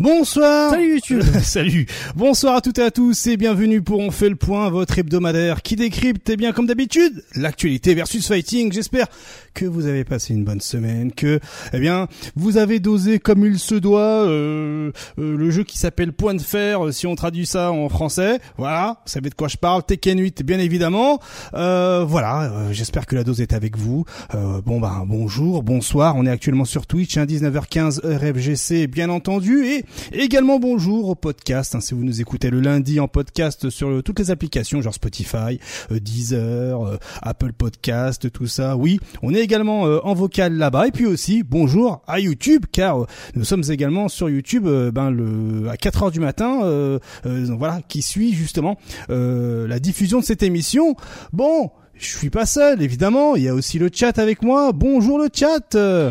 Bonsoir. Salut YouTube. Salut. Bonsoir à toutes et à tous et bienvenue pour On fait le point, votre hebdomadaire qui décrypte, eh bien comme d'habitude, l'actualité versus fighting. J'espère que vous avez passé une bonne semaine, que eh bien vous avez dosé comme il se doit euh, euh, le jeu qui s'appelle Point de fer, euh, si on traduit ça en français. Voilà, vous savez de quoi je parle. Tekken 8, bien évidemment. Euh, voilà, j'espère que la dose est avec vous. Euh, bon bah bonjour, bonsoir. On est actuellement sur Twitch, hein, 19h15 RFGC, bien entendu, et également bonjour au podcast. Hein, si vous nous écoutez le lundi en podcast sur le- toutes les applications, genre Spotify, euh, Deezer, euh, Apple Podcast, tout ça. Oui, on est également euh, en vocal là-bas. Et puis aussi bonjour à YouTube, car euh, nous sommes également sur YouTube, euh, ben le à 4 heures du matin. euh, euh, voilà, qui suit justement euh, la diffusion de cette émission. Bon. Je suis pas seul, évidemment. Il y a aussi le chat avec moi. Bonjour le chat. Euh,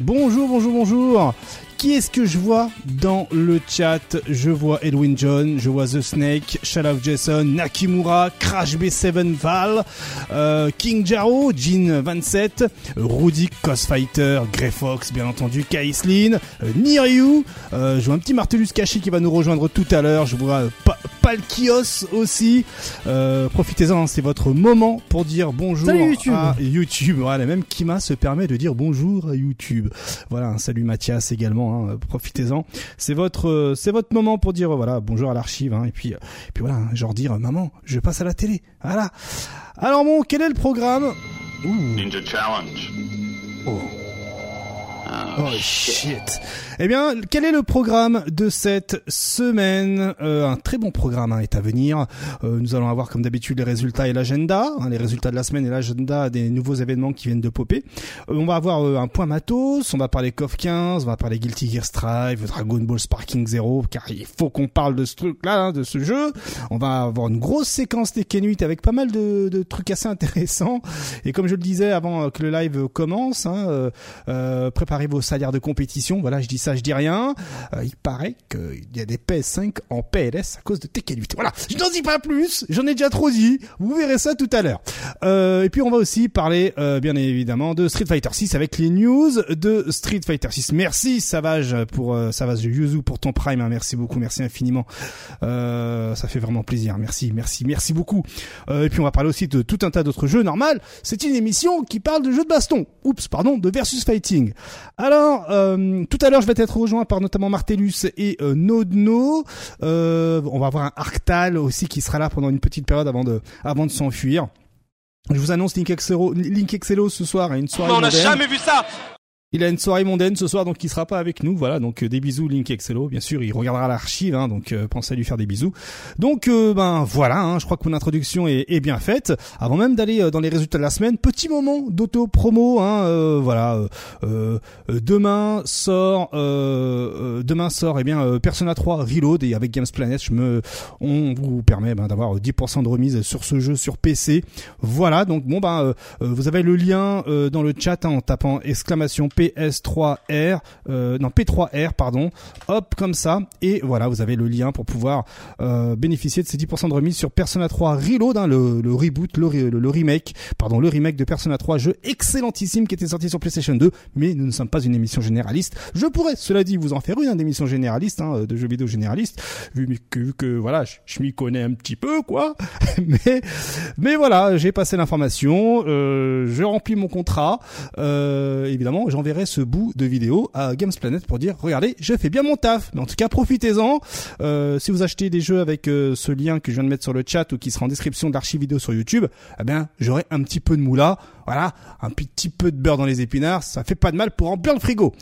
Bonjour, bonjour, bonjour. Qui est-ce que je vois dans le chat Je vois Edwin John, je vois The Snake, Shalaf Jason, Nakimura, Crash B7 Val, euh, King Jaro, Jean 27, Rudy Cosfighter, Grey Fox, bien entendu, Kaislin, euh, Niryu, euh, je vois un petit Martellus Kashi qui va nous rejoindre tout à l'heure, je vois Palkios aussi. Euh, Profitez-en, c'est votre moment pour dire bonjour Salut, YouTube. à YouTube. Voilà, même Kima se permet de dire bonjour à YouTube. Voilà, un salut Mathias également. hein, profitez-en. C'est votre, euh, c'est votre moment pour dire voilà bonjour à l'archive. hein, et puis, euh, et puis voilà, genre dire euh, maman, je passe à la télé. Voilà. Alors bon, quel est le programme Ouh. Ninja Challenge. Oh. Oh shit. Eh bien, quel est le programme de cette semaine? Euh, Un très bon programme hein, est à venir. Euh, nous allons avoir comme d'habitude les résultats et l'agenda, hein, les résultats de la semaine et l'agenda des nouveaux événements qui viennent de popper. Euh, on va avoir euh, un point matos, on va parler KOF 15, on va parler Guilty Gear Strive, Dragon Ball Sparking Zero, car il faut qu'on parle de ce truc-là, hein, de ce jeu. On va avoir une grosse séquence Tekken 8 avec pas mal de, de trucs assez intéressants. Et comme je le disais avant euh, que le live commence, hein, euh, préparez vos salaires de compétition. Voilà, je dis ça, je dis rien. Euh, il paraît qu'il y a des PS5 en PLS à cause de Tekken 8. Voilà, je n'en dis pas plus, j'en ai déjà trop dit. Vous verrez ça tout à l'heure. Euh, et puis on va aussi parler, euh, bien évidemment, de Street Fighter 6 avec les news de Street Fighter 6. Merci Savage pour euh, Savage Yuzu pour ton Prime. hein. Merci beaucoup, merci infiniment. Euh, ça fait vraiment plaisir. Merci, merci, merci beaucoup. Euh, et puis on va parler aussi de tout un tas d'autres jeux. Normal, c'est une émission qui parle de jeux de baston. Oups, pardon, de versus fighting. Alors, tout à l'heure, je vais être rejoint par notamment Martellus et euh, Nodno. Euh, on va avoir un Arctal aussi qui sera là pendant une petite période avant de, avant de s'enfuir. Je vous annonce Link Excello, Link ce soir à une soirée. on n'a jamais vu ça Il a une soirée mondaine ce soir, donc il sera pas avec nous. Voilà, donc euh, des bisous Link Excello. Bien sûr, il regardera l'archive, hein, donc euh, pensez à lui faire des bisous. Donc euh, ben voilà, hein, je crois que mon introduction est, bien faite. Avant même d'aller dans les résultats de la semaine, petit moment d'auto promo. Hein, voilà, demain sort, demain sort, eh bien Persona 3 Reload et avec Games Planet, je me, on vous permet ben, d'avoir 10% de remise sur ce jeu sur PC. Voilà, donc bon ben vous avez le lien dans le chat hein, en tapant exclamation PS3R, euh, non P3R pardon, hop comme ça. Et voilà vous avez le lien pour pouvoir euh, bénéficier de ces 10% de remise sur Persona 3 Reload, hein, le, le reboot, le, le- remake, pardon le remake de Persona 3, jeu excellentissime qui était sorti sur PlayStation 2, mais nous ne sommes pas une émission généraliste. Je pourrais, cela dit, vous en faire une hein, d'émission généraliste, hein, de jeux vidéo généraliste, vu que, que voilà, je, je m'y connais un petit peu quoi, mais mais voilà, j'ai passé l'information, euh, je remplis mon contrat. Euh, évidemment, j'enverrai ce bout de vidéo à Games Planet pour dire regardez, je fais bien mon taf. Mais en tout cas, profitez-en. Euh, si vous achetez des jeux avec euh, ce lien que je viens de mettre sur le chat ou qui sera en description de l'archive vidéo sur YouTube, eh bien, j'aurai un petit peu de moula. Voilà, un petit peu de beurre dans les épinards, ça fait pas de mal pour remplir le frigo.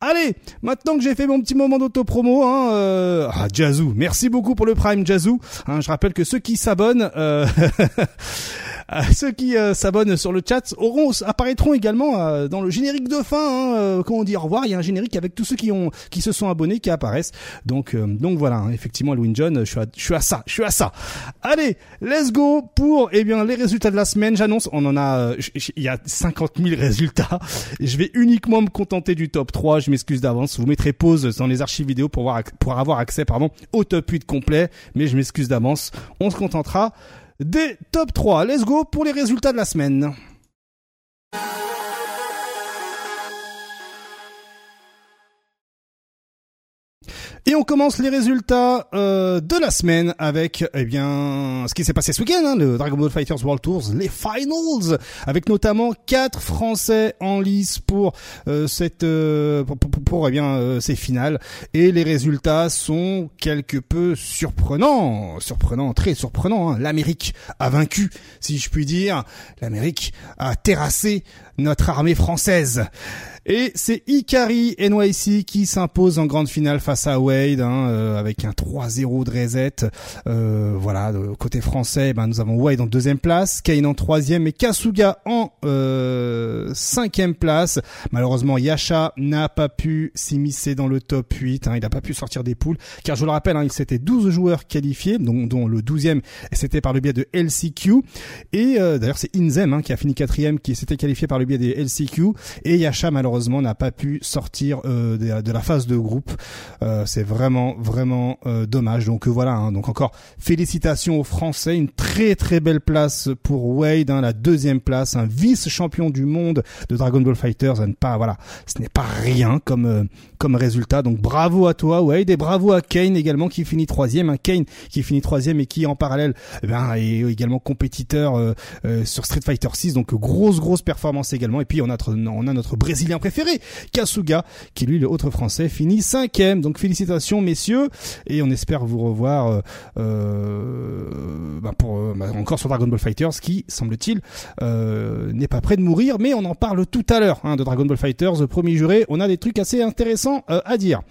Allez, maintenant que j'ai fait mon petit moment d'auto-promo, hein, euh... ah Jazou, merci beaucoup pour le Prime Jazou. Hein, je rappelle que ceux qui s'abonnent, euh... euh, ceux qui euh, s'abonnent sur le chat auront apparaîtront également euh, dans le générique de fin. Hein, quand on dit au revoir, il y a un générique avec tous ceux qui ont qui se sont abonnés qui apparaissent. Donc donc voilà, hein, effectivement, Louis John, je suis à, je suis à ça, je suis à ça. Allez, let's go pour eh bien les résultats de la semaine. J'annonce, on en a, il y a 50 000 résultats. Je vais uniquement me contenter du top 3. Je m'excuse d'avance. Vous mettrez pause dans les archives vidéo pour voir pour avoir accès pardon au top 8 complet. Mais je m'excuse d'avance. On se contentera des top 3. Let's go pour les résultats de la semaine. Et on commence les résultats euh, de la semaine avec eh bien ce qui s'est passé ce week-end, hein, le Dragon Ball Fighters World Tours, les finals, avec notamment quatre Français en lice pour euh, cette euh, pour, pour, eh bien euh, ces finales. Et les résultats sont quelque peu surprenants, surprenants, très surprenants. Hein. L'Amérique a vaincu, si je puis dire. L'Amérique a terrassé notre armée française. Et c'est Ikari NYC qui s'impose en grande finale face à Wade hein, euh, avec un 3-0 de reset. Euh, voilà, côté français, ben, nous avons Wade en deuxième place, Kane en troisième et Kasuga en euh, cinquième place. Malheureusement, Yasha n'a pas pu s'immiscer dans le top 8. Hein, il n'a pas pu sortir des poules, car je le rappelle, hein, il s'était 12 joueurs qualifiés, dont, le 12e c'était par le biais de LCQ. Et euh, d'ailleurs, c'est Inzem hein, qui a fini quatrième, qui s'était qualifié par le biais des LCQ. Et Yasha, malheureusement, malheureusement n'a pas pu sortir euh, de, la phase de groupe. Euh, c'est vraiment vraiment euh, dommage. Donc voilà. Hein. donc encore félicitations aux Français. Une très très belle place pour Wade, hein, la deuxième place, un vice-champion du monde de Dragon Ball Fighters. Pas voilà, ce n'est pas rien comme comme résultat. Donc bravo à toi Wade et bravo à Kane également qui finit troisième. Un hein. Kane qui finit troisième et qui en parallèle eh ben, est également compétiteur sur Street Fighter 6. Donc grosse grosse performance également. Et puis on a on a notre Brésilien préféré, Kasuga, qui lui, le autre français, finit cinquième. Donc félicitations messieurs, et on espère vous revoir euh, euh bah pour euh, bah encore sur Dragon Ball Fighters, qui semble-t-il n'est pas prêt de mourir, mais on en parle tout à l'heure hein, de Dragon Ball Fighters, premier juré. On a des trucs assez intéressants à dire.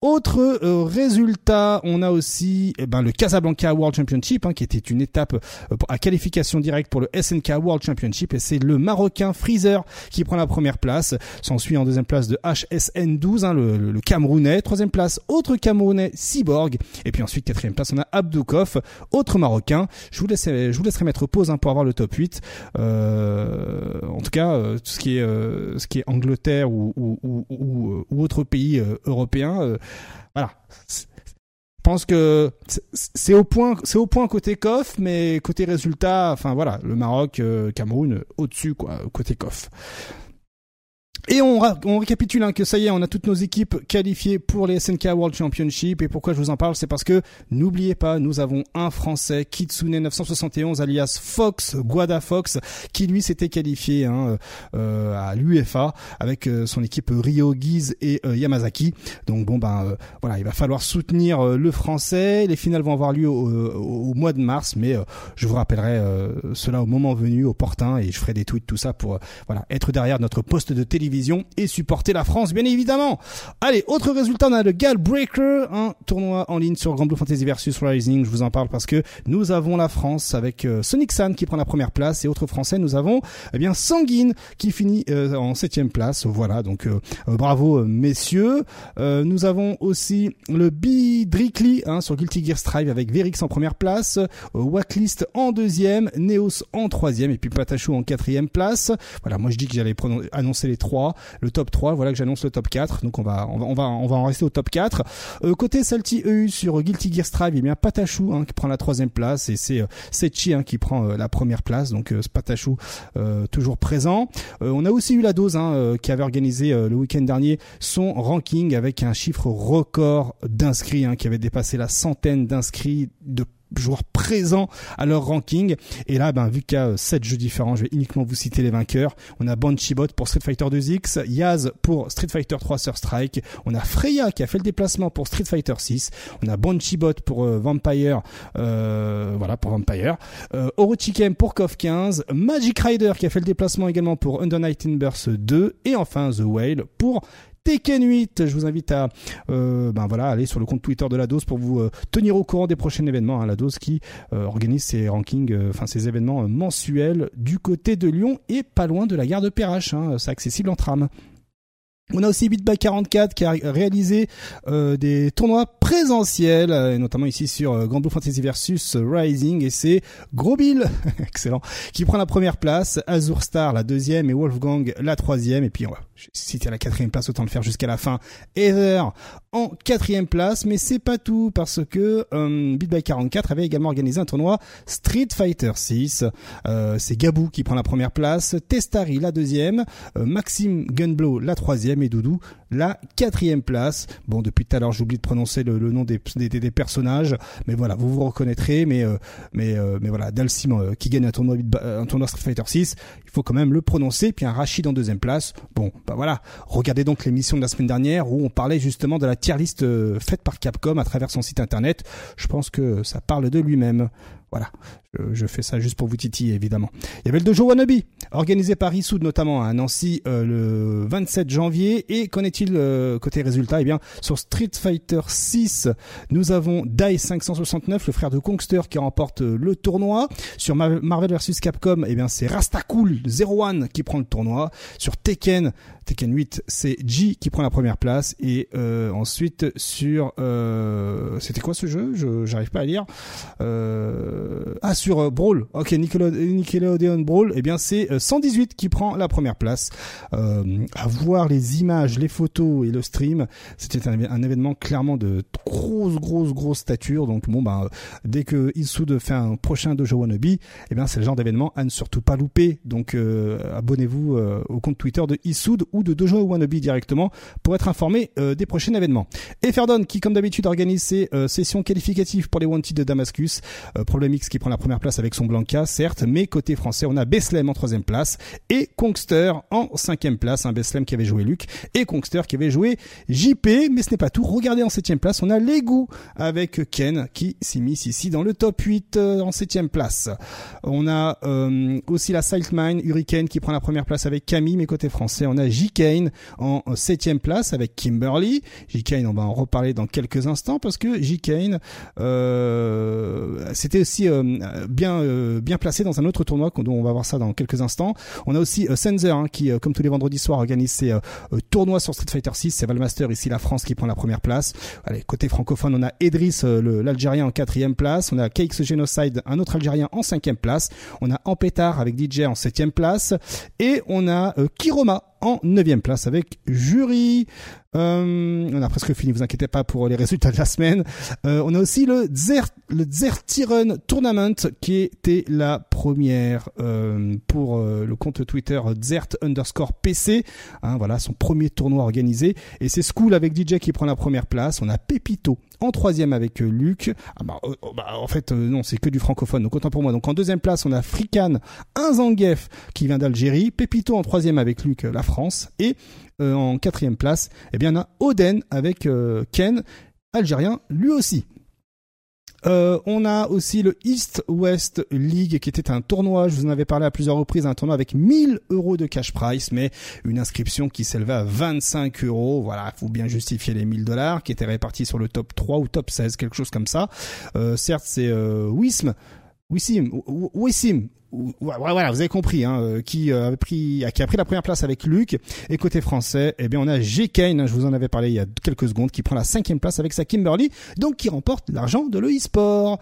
Autre euh, résultat, on a aussi eh ben, le Casablanca World Championship, hein, qui était une étape euh, à qualification directe pour le SNK World Championship, et c'est le Marocain Freezer qui prend la première place. S'ensuit en deuxième place de HSN 12, hein, le, le, Camerounais. Troisième place, autre Camerounais, Cyborg. Et puis ensuite, quatrième place, on a Abdoukov, autre Marocain. Je vous, laisse, je vous laisserai mettre pause hein, pour avoir le top 8. Euh, en tout cas, tout ce qui est, ce qui est Angleterre ou, ou, ou, ou autre pays européen voilà. Je pense que c'est au point, c'est au point côté COF, mais côté résultat, enfin voilà, le Maroc, euh, Cameroun au-dessus quoi, côté COF. Et on, on récapitule hein, que ça y est, on a toutes nos équipes qualifiées pour les SNK World Championship. Et pourquoi je vous en parle, c'est parce que n'oubliez pas, nous avons un Français, Kitsune 971, alias Fox, Guada Fox, qui lui s'était qualifié hein, euh, à l'UFA avec euh, son équipe Ryo Giz et euh, Yamazaki. Donc bon ben voilà, il va falloir soutenir le Français. Les finales vont avoir lieu au, au mois de mars, mais je vous rappellerai cela au moment venu, opportun, et je ferai des tweets tout ça pour voilà être derrière notre poste de télévision et supporter la France, bien évidemment. Allez, autre résultat, on a le Gal Breaker, un tournoi en ligne sur Grand Blue Fantasy versus Rising. Je vous en parle parce que nous avons la France avec euh, Sonic San qui prend la première place et autre français, nous avons eh bien Sanguine qui finit euh, en septième place. Voilà, donc euh, bravo messieurs. nous avons aussi le Bidrikli hein, sur Guilty Gear Strive avec Verix en première place, Watlist en deuxième, Neos en troisième et puis Patachou en quatrième place. Voilà, moi je dis que j'allais annoncer les trois le top 3, voilà que j'annonce le top 4. Donc on va on va on va on va en rester au top 4. Euh, côté Salty EU sur Guilty Gear Strive, il y a Patachou hein, qui prend la troisième place et c'est euh, Sechi hein, qui prend euh, la première place. Donc euh, Patachou toujours présent. on a aussi eu la dose hein, qui avait organisé le week-end dernier son ranking avec un chiffre record d'inscrits hein, qui avait dépassé la centaine d'inscrits de joueurs présents à leur ranking. Et là, ben, vu qu'il y a 7 jeux différents, je vais uniquement vous citer les vainqueurs. On a Banshee-Bot pour Street Fighter 2X, Yaz pour Street Fighter 3 Sur Strike, on a Freya qui a fait le déplacement pour Street Fighter 6, on a Banshee-Bot pour euh, Vampire, euh, voilà, pour Vampire, euh, Orochiken pour KOF 15, Magic Rider qui a fait le déplacement également pour Under Night Burst 2, et enfin The Whale pour Tekken 8. Je vous invite à euh, ben voilà, aller sur le compte Twitter de la dose pour vous euh, tenir au courant des prochains événements. Hein. La dose qui euh, organise ses rankings, enfin ses événements mensuels du côté de Lyon et pas loin de la gare de Perrache. Hein. C'est accessible en tram. On a aussi BitBy44 qui a réalisé euh, des tournois présentiels, euh, notamment ici sur euh, Grand Blue Fantasy versus Rising, et c'est Gros excellent, qui prend la première place, Azur Star la deuxième et Wolfgang la troisième, et puis on va citer la quatrième place, autant le faire jusqu'à la fin. Ether en quatrième place, mais c'est pas tout parce que euh, BitBy44 avait également organisé un tournoi Street Fighter 6. c'est Gabou qui prend la première place, Testari la deuxième, Maxime Gunblow la troisième et Doudou la quatrième place. Bon, depuis tout à l'heure, j'oublie de prononcer le, nom des, des, personnages, mais voilà, vous vous reconnaîtrez. Mais euh, mais euh, mais voilà, Dalsim euh, qui gagne un tournoi un tournoi Street Fighter 6, il faut quand même le prononcer. Puis un Rachid en deuxième place. Bon, bah voilà. Regardez donc l'émission de la semaine dernière où on parlait justement de la tier list faite par Capcom à travers son site internet. Je pense que ça parle de lui-même. Voilà, je, fais ça juste pour vous titiller évidemment. Il y avait le dojo Wannabe, organisé par Issoud notamment à Nancy euh, le 27 janvier. Et qu'en est-il euh, côté résultat? Eh bien, sur Street Fighter 6, nous avons Dai 569, le frère de Kongster, qui remporte euh, le tournoi. Sur Marvel vs Capcom, eh bien c'est Rastacool 01 qui prend le tournoi. Sur Tekken, Tekken 8, c'est G qui prend la première place. Et ensuite sur, c'était quoi ce jeu? Je j'arrive pas à lire. ah sur Brawl, ok Nickelodeon Brawl, eh bien c'est 118 qui prend la première place. Euh, à voir les images, les photos et le stream, c'était un, événement clairement de grosse, grosse, grosse stature. Donc bon, ben, dès que Issoud fait un prochain Dojo Wannabe, eh bien c'est le genre d'événement à ne surtout pas louper. Donc euh, abonnez-vous euh, au compte Twitter de Issoud ou de Dojo Wannabe directement pour être informé des prochains événements. Et Ferdon qui comme d'habitude organise ses sessions qualificatives pour les Wanted de Damascus. Problème X qui prend la première place avec son Blanca, certes, mais côté français, on a Beslem en troisième place et Kongster en cinquième place, un Beslem qui avait joué Luc et Kongster qui avait joué JP, mais ce n'est pas tout. Regardez en septième place, on a Lego avec Ken qui s'immisce ici dans le top 8 euh, en septième place. On a euh, aussi la Siltmine, Hurricane qui prend la première place avec Camille, mais côté français, on a J. Kane en septième place avec Kimberly. J. Kane, on va en reparler dans quelques instants parce que J. Kane, euh, c'était aussi bien bien placé dans un autre tournoi dont on va voir ça dans quelques instants. On a aussi Sensor hein, qui, comme tous les vendredis soirs, organise ses tournois sur Street Fighter 6. C'est Valmaster ici la France qui prend la première place. Allez, côté francophone, on a Edris, l'Algérien en quatrième place. On a KX Genocide, un autre Algérien en cinquième place. On a Ampétard avec DJ en septième place. Et on a Kiroma en neuvième place avec Jury. Euh, on a presque fini, vous inquiétez pas pour les résultats de la semaine. Euh, on a aussi le Zer, le Tournament qui était la première euh, pour euh, le compte Twitter Zert underscore PC. Hein, voilà, son premier tournoi organisé. Et c'est School avec DJ qui prend la première place. On a Pepito en troisième avec Luc. Ah bah, oh, bah, en fait, non, c'est que du francophone, donc autant pour moi. Donc en deuxième place, on a Frikan, un Zangief qui vient d'Algérie. Pepito en troisième avec Luc, la France. Et euh, en quatrième place, eh bien, on a Oden avec euh, Ken, algérien lui aussi. Euh, on a aussi le East West League qui était un tournoi, je vous en avais parlé à plusieurs reprises, un tournoi avec 1000 euros de cash price, mais une inscription qui s'élevait à 25 euros. Voilà, faut bien justifier les 1000 dollars qui étaient répartis sur le top 3 ou top 16, quelque chose comme ça. certes, c'est Wism, Wissim, Wissim, vous avez compris, hein, euh, qui euh, a pris, qui a pris la première place avec Luc. Et côté français, eh bien, on a G. Kane, je vous en avais parlé il y a quelques secondes, qui prend la cinquième place avec sa Kimberly, donc qui remporte l'argent de l'e-sport.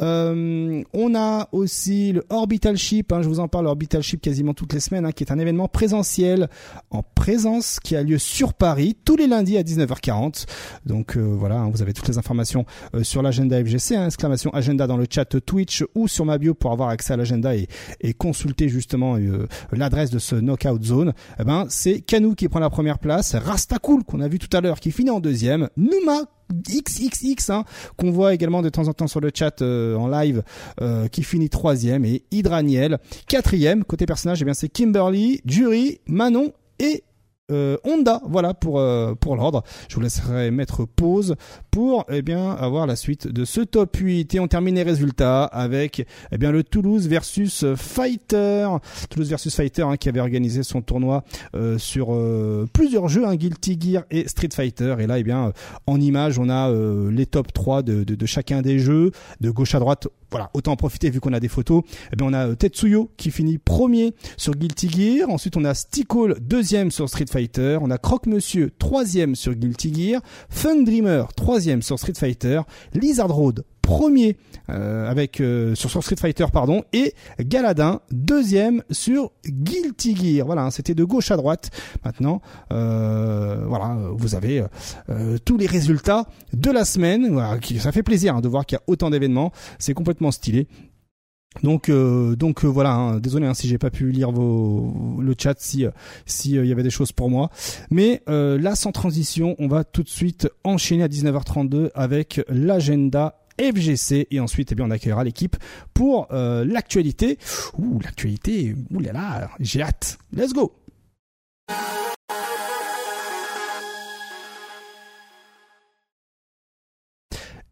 Euh, on a aussi le Orbital Ship, hein, je vous en parle, Orbital Ship quasiment toutes les semaines, hein, qui est un événement présentiel en présence qui a lieu sur Paris tous les lundis à 19h40. Donc voilà, hein, vous avez toutes les informations sur l'agenda FGC, exclamation agenda dans le chat Twitch ou sur ma bio pour avoir accès à l'agenda et et, consulter justement euh, l'adresse de ce knockout zone, eh ben c'est Kanou qui prend la première place, Rastacool qu'on a vu tout à l'heure qui finit en deuxième, Numa XXX hein, qu'on voit également de temps en temps sur le chat euh, en live euh, qui finit troisième et Hydraniel quatrième. Côté personnage eh bien c'est Kimberly, Jury, Manon et euh, Honda. Voilà pour euh, pour l'ordre. Je vous laisserai mettre pause pour eh bien avoir la suite de ce top 8 et on termine les résultats avec eh bien le Toulouse versus Fighter. Toulouse versus Fighter hein, qui avait organisé son tournoi euh, sur plusieurs jeux, hein, Guilty Gear et Street Fighter. Et là, eh bien en image, on a les top 3 de, de, de, chacun des jeux, de gauche à droite. Voilà, autant en profiter vu qu'on a des photos. Eh bien, on a Tetsuyo qui finit premier sur Guilty Gear. Ensuite, on a Stickle deuxième sur Street Fighter. On a Croque Monsieur troisième sur Guilty Gear. Fun Dreamer troisième sur Street Fighter. Lizard Road premier euh, avec euh, sur, Street Fighter pardon et Galadin deuxième sur Guilty Gear. Voilà, hein, c'était de gauche à droite. Maintenant, euh, voilà, vous avez tous les résultats de la semaine. ça fait plaisir hein, de voir qu'il y a autant d'événements. C'est complètement stylé. Donc, donc voilà. Hein, désolé hein, si j'ai pas pu lire vos, le chat, si si il y avait des choses pour moi. Mais là, sans transition, on va tout de suite enchaîner à 19h32 avec l'agenda FGC et ensuite eh bien on accueillera l'équipe pour l'actualité. Ouh l'actualité, ouh là là, j'ai hâte. Let's go.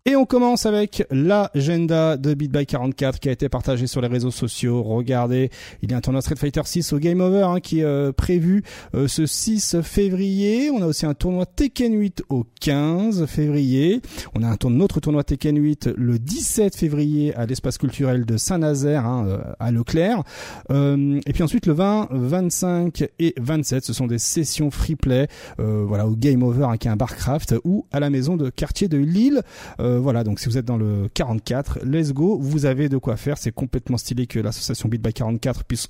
Et on commence avec l'agenda de Beat by 44 qui a été partagé sur les réseaux sociaux. Regardez, il y a un tournoi Street Fighter 6 au Game Over hein, qui est euh, prévu euh, ce 6 février. On a aussi un tournoi Tekken 8 au 15 février. On a un, tournoi, autre tournoi Tekken 8 le 17 février à l'espace culturel de Saint-Nazaire hein, euh, à Leclerc. et puis ensuite le 20, 25 et 27, ce sont des sessions free play voilà au Game Over avec un barcraft ou à la maison de quartier de Lille. Euh, voilà, donc si vous êtes dans le 44, let's go, vous avez de quoi faire. C'est complètement stylé que l'association Beat by 44 puisse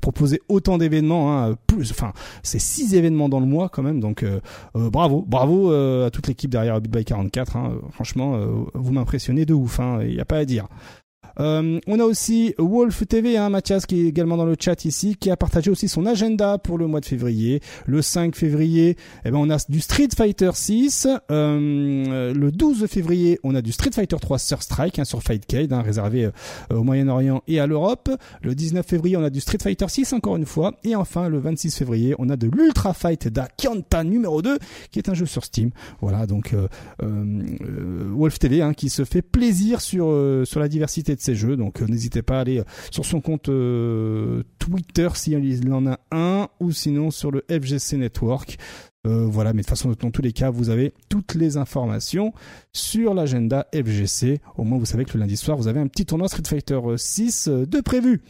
proposer autant d'événements. Hein, plus, enfin, c'est six événements dans le mois quand même. Donc euh, euh, bravo, bravo à toute l'équipe derrière Beat by 44. Hein, franchement, vous m'impressionnez de ouf. Il hein, n'y a pas à dire. Euh, on a aussi Wolf TV, hein, Mathias qui est également dans le chat ici, qui a partagé aussi son agenda pour le mois de février. Le 5 février, eh ben on a du Street Fighter 6. Euh, le 12 février, on a du Street Fighter 3 Sur Strike hein, sur Fightcade, hein, réservé euh, au Moyen-Orient et à l'Europe. Le 19 février, on a du Street Fighter 6 encore une fois. Et enfin, le 26 février, on a de l'Ultra Fight da Kyanta numéro 2, qui est un jeu sur Steam. Voilà, donc Wolf TV hein, qui se fait plaisir sur sur la diversité de jeux. Donc euh, n'hésitez pas à aller euh, sur son compte euh, Twitter s'il en a un ou sinon sur le FGC Network. voilà, mais de toute façon, dans tous les cas, vous avez toutes les informations sur l'agenda FGC. Au moins, vous savez que le lundi soir, vous avez un petit tournoi Street Fighter 6 de prévu.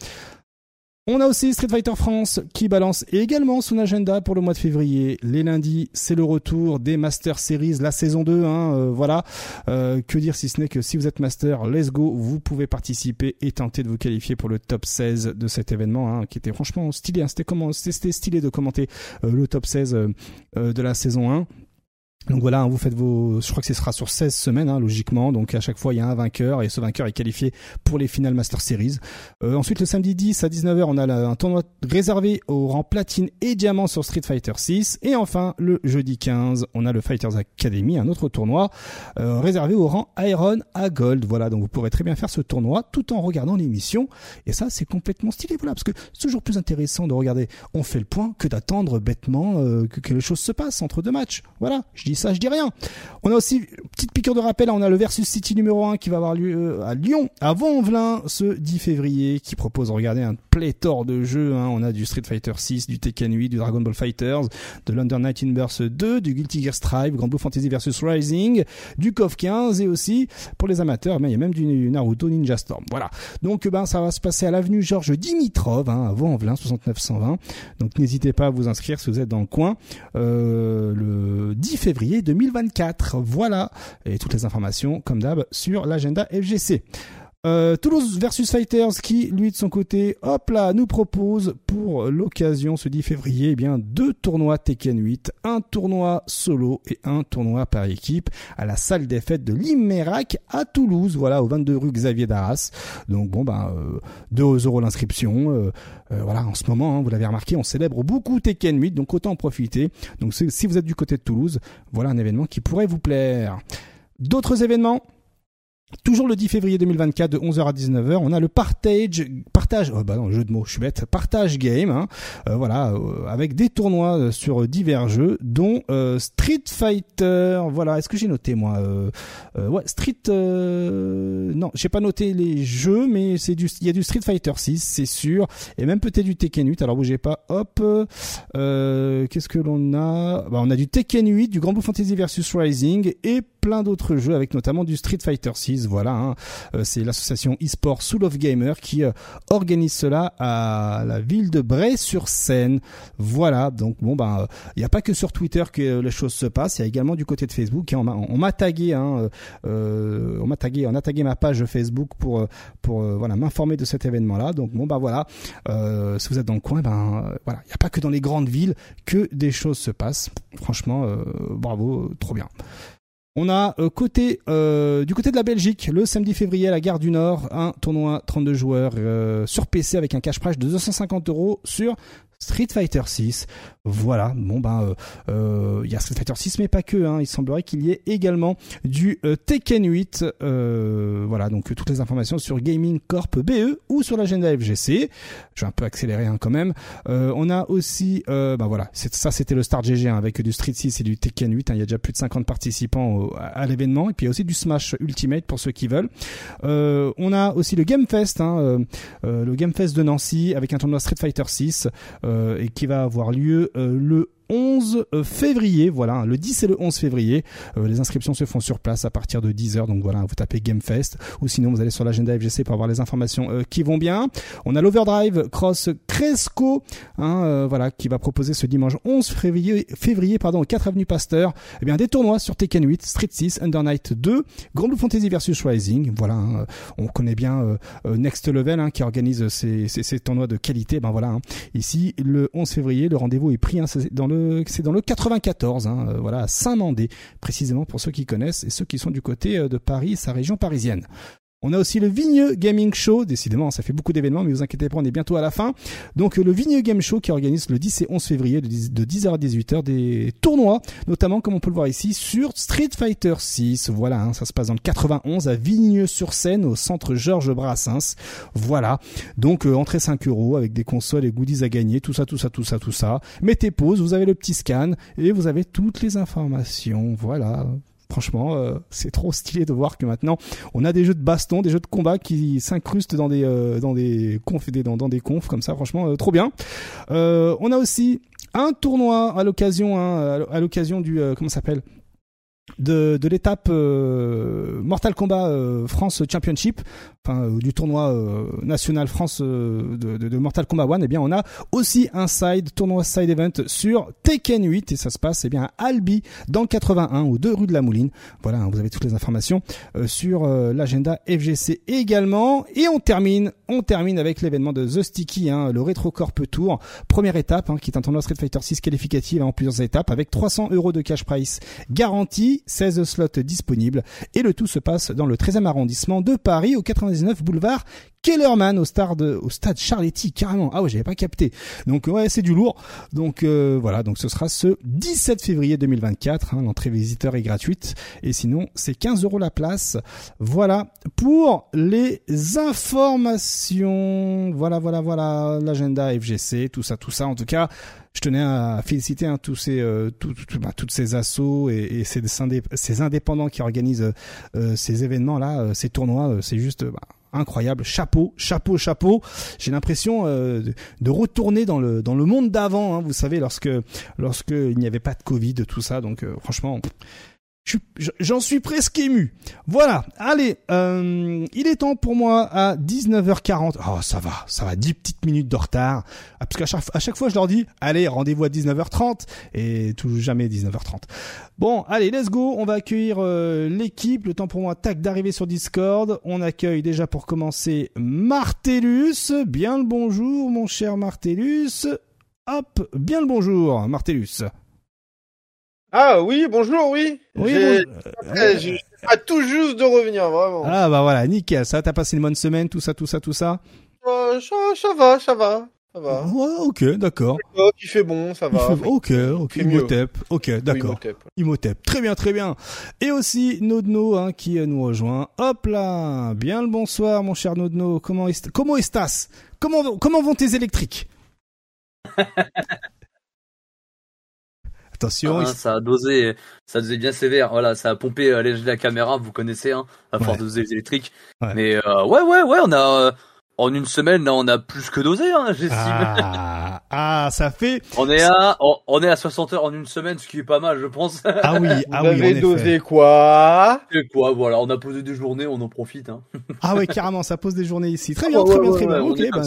On a aussi Street Fighter France qui balance également son agenda pour le mois de février. Les lundis, c'est le retour des Master Series, la saison 2. Hein, euh, voilà. Euh, que dire si ce n'est que si vous êtes Master, let's go, vous pouvez participer et tenter de vous qualifier pour le top 16 de cet événement, hein, qui était franchement stylé. Hein. C'était comment, c'était stylé de commenter euh, le top 16 de la saison 1. Donc voilà, hein, vous faites vos, je crois que ce sera sur 16 semaines, hein, logiquement. Donc à chaque fois, il y a un vainqueur et ce vainqueur est qualifié pour les finales Master Series. Euh, ensuite, le samedi 10 à 19h, on a un tournoi réservé au rang platine et diamant sur Street Fighter 6. Et enfin, le jeudi 15, on a le Fighters Academy, un autre tournoi euh, réservé au rang Iron à Gold. Voilà, donc vous pourrez très bien faire ce tournoi tout en regardant l'émission. Et ça, c'est complètement stylé, voilà, parce que c'est toujours plus intéressant de regarder. On fait le point que d'attendre bêtement euh, que, que les choses se passent entre deux matchs. Voilà, ça, je dis rien. On a aussi, petite piqûre de rappel, on a le Versus City numéro 1 qui va avoir lieu euh, à Lyon, à Vaux-en-Velin, ce 10 février, qui propose de regarder un pléthore de jeux. Hein. On a du Street Fighter 6, du Tekken 8, du Dragon Ball Fighters, de l'Under Night Burst 2, du Guilty Gear Strive, Grand Blue Fantasy vs Rising, du KOF 15 et aussi, pour les amateurs, mais il y a même du Naruto Ninja Storm. Voilà. Donc, ben, ça va se passer à l'avenue Georges Dimitrov, hein, à Vaux-en-Velin, 6920. Donc, n'hésitez pas à vous inscrire si vous êtes dans le coin. Euh, le 10 février 2024. Voilà. Et toutes les informations, comme d'hab, sur l'agenda FGC. Euh, Toulouse versus Fighters qui, lui de son côté, hop là, nous propose pour l'occasion ce 10 février, eh bien deux tournois Tekken 8, un tournoi solo et un tournoi par équipe à la salle des fêtes de l'Imérac à Toulouse, voilà, au 22 rue Xavier Darras. Donc bon ben euh, 2 euros l'inscription. Euh, euh, voilà, en ce moment, hein, vous l'avez remarqué, on célèbre beaucoup Tekken 8, donc autant en profiter. Donc si vous êtes du côté de Toulouse, voilà un événement qui pourrait vous plaire. D'autres événements? Toujours le 10 février 2024 de 11h à 19h, on a le partage, partage, oh bah non, jeu de mots, je suis bête, partage game, hein, euh, voilà, euh, avec des tournois euh, sur divers jeux, dont Street Fighter, voilà, est-ce que j'ai noté moi, Street, non, j'ai pas noté les jeux, mais c'est du, il y a du Street Fighter 6, c'est sûr, et même peut-être du Tekken 8. Alors bougez pas, hop, qu'est-ce que l'on a? Bah, On a du Tekken 8, du Grand Blue Fantasy versus Rising et plein d'autres jeux, avec notamment du Street Fighter 6 voilà, hein. euh, c'est l'association eSport Soul of Gamer qui euh, organise cela à la ville de Bray-sur-Seine. Voilà, donc bon ben, il n'y a pas que sur Twitter que les choses se passent, il y a également du côté de Facebook. on m'a tagué, hein, euh, on m'a tagué, on a tagué ma page Facebook pour pour voilà m'informer de cet événement-là. Donc bon ben voilà, si vous êtes dans le coin, ben voilà, il n'y a pas que dans les grandes villes que des choses se passent. Franchement, bravo, trop bien. On a euh, euh, du côté de la Belgique, le samedi février à la gare du Nord, un tournoi 32 joueurs euh, sur PC avec un cash prize de 250 euros sur Street Fighter 6. Voilà, bon ben il euh, y a Street Fighter 6 mais pas que, hein. il semblerait qu'il y ait également du Tekken 8. voilà, donc toutes les informations sur Gaming Corp BE ou sur l'agenda FGC. Je vais un peu accélérer hein, quand même. on a aussi, ben voilà, ça c'était le Star GG hein, avec du Street 6 et du Tekken 8. Il y a déjà plus de 50 participants à l'événement. Et puis il y a aussi du Smash Ultimate pour ceux qui veulent. Euh, on a aussi le Game Fest, hein, euh, euh, le Game Fest de Nancy avec un tournoi Street Fighter 6 et qui va avoir lieu le 11 euh, février. Voilà, hein, le 10 et le 11 février. Euh, les inscriptions se font sur place à partir de 10h. Donc voilà, vous tapez GameFest ou sinon vous allez sur l'agenda FGC pour avoir les informations euh, qui vont bien. On a l'Overdrive Cross Cresco, hein, voilà, qui va proposer ce dimanche 11 février, février pardon, au 4 avenue Pasteur, eh bien des tournois sur Tekken 8, Street 6, Under Night 2, Grand Fantasy versus Rising. Voilà, hein, on connaît bien Next Level hein, qui organise ces, ces, ces, tournois de qualité. Ben voilà, ici le 11 février, le rendez-vous est pris dans le c'est dans le 94, hein, euh, voilà, à Saint-Mandé, précisément pour ceux qui connaissent et ceux qui sont du côté euh, de Paris, sa région parisienne. On a aussi le Vigneux Gaming Show, décidément ça fait beaucoup d'événements mais vous inquiétez pas on est bientôt à la fin. Donc le Vigneux Game Show qui organise le 10 et 11 février de 10h à 18h des tournois, notamment comme on peut le voir ici sur Street Fighter 6. Voilà, hein, ça se passe dans le 91 à Vigneux-sur-Seine au centre Georges Brassens. Voilà, donc euh, entrée 5 euros avec des consoles et goodies à gagner, tout ça, tout ça, tout ça, tout ça. Mettez pause, vous avez le petit scan et vous avez toutes les informations. Voilà, Franchement, euh, c'est trop stylé de voir que maintenant on a des jeux de baston, des jeux de combat qui s'incrustent dans des euh, dans des confs dans, des confs comme ça. Franchement, euh, trop bien. on a aussi un tournoi à l'occasion hein, à l'occasion du comment s'appelle? De, l'étape Mortal Kombat France Championship enfin euh, du tournoi euh, national France euh, de, Mortal Kombat 1, eh bien on a aussi un side tournoi side event sur Tekken 8 et ça se passe eh bien à Albi dans le 81 aux deux rues de la Mouline. Voilà, hein, vous avez toutes les informations sur l'agenda FGC également. Et on termine on termine avec l'événement de The Sticky, hein, le Retro Corp Tour, première étape hein, qui est un tournoi Street Fighter 6 qualificatif en plusieurs étapes avec 300 euros de cash price garanti, 16 slots disponibles. Et le tout se passe dans le 13e arrondissement de Paris au 80 boulevard Kellerman au stade au stade Charletti carrément. Ah ouais, j'avais pas capté. Donc ouais, c'est du lourd. Donc euh, voilà, donc ce sera ce 17 février 2024. Hein, L'entrée visiteur est gratuite et sinon c'est 15 euros la place. Voilà pour les informations. Voilà, voilà, voilà l'agenda FGC, tout ça, tout ça. En tout cas, je tenais à féliciter hein, tous ces euh, bah, toutes ces assos et, ces, ces, indépendants qui organisent euh, ces événements là, ces tournois. c'est juste bah, incroyable. Chapeau, chapeau, chapeau. J'ai l'impression euh, de, retourner dans le dans le monde d'avant. Hein, vous savez, lorsque lorsque il n'y avait pas de Covid, tout ça. Donc euh, franchement, J'en suis presque ému. Voilà. Allez, euh, il est temps pour moi à 19h40. Oh, ça va, ça va, 10 petites minutes de retard. Ah, parce qu'à chaque, à chaque fois, je leur dis, allez, rendez-vous à 19h30 et toujours jamais 19h30. Bon, allez, let's go. On va accueillir euh, l'équipe. Le temps pour moi, tac, d'arriver sur Discord. On accueille déjà pour commencer Martellus. Bien le bonjour, mon cher Martellus. Hop, bien le bonjour, Martellus. Ah oui, bonjour, oui. Oui, bon... je, pas tout juste de revenir, vraiment. Ah bah voilà, nickel. Ça, t'as passé une bonne semaine, tout ça, tout ça, tout ça. Euh, ça, ça va, ça va. Ça va. Ouais, ok, d'accord. Il fait bon, ça va. Ok, ok, Imhotep. Ok, d'accord. Imhotep. Très bien, très bien. Et aussi Nodno hein, qui nous rejoint. Hop là, bien le bonsoir, mon cher Nodno. Comment est comment estas Comment comment vont tes électriques? Attention. Ah, ça a dosé, ça a dosé bien sévère. Voilà, ça a pompé euh, la caméra, vous connaissez, hein, à force de doser électriques. Mais euh, ouais, ouais, ouais, on a euh, en une semaine, là, on a plus que dosé, hein, j'estime. Ah, ah, ça fait. On est à, on, est à 60 heures en une semaine, ce qui est pas mal, je pense. Ah oui, ah Vous oui. Avez dosé quoi Et quoi, voilà, on a posé des journées, on en profite. Hein. Ah ouais, carrément, ça pose des journées ici. Très bien, très bien, très bien. ok, bah,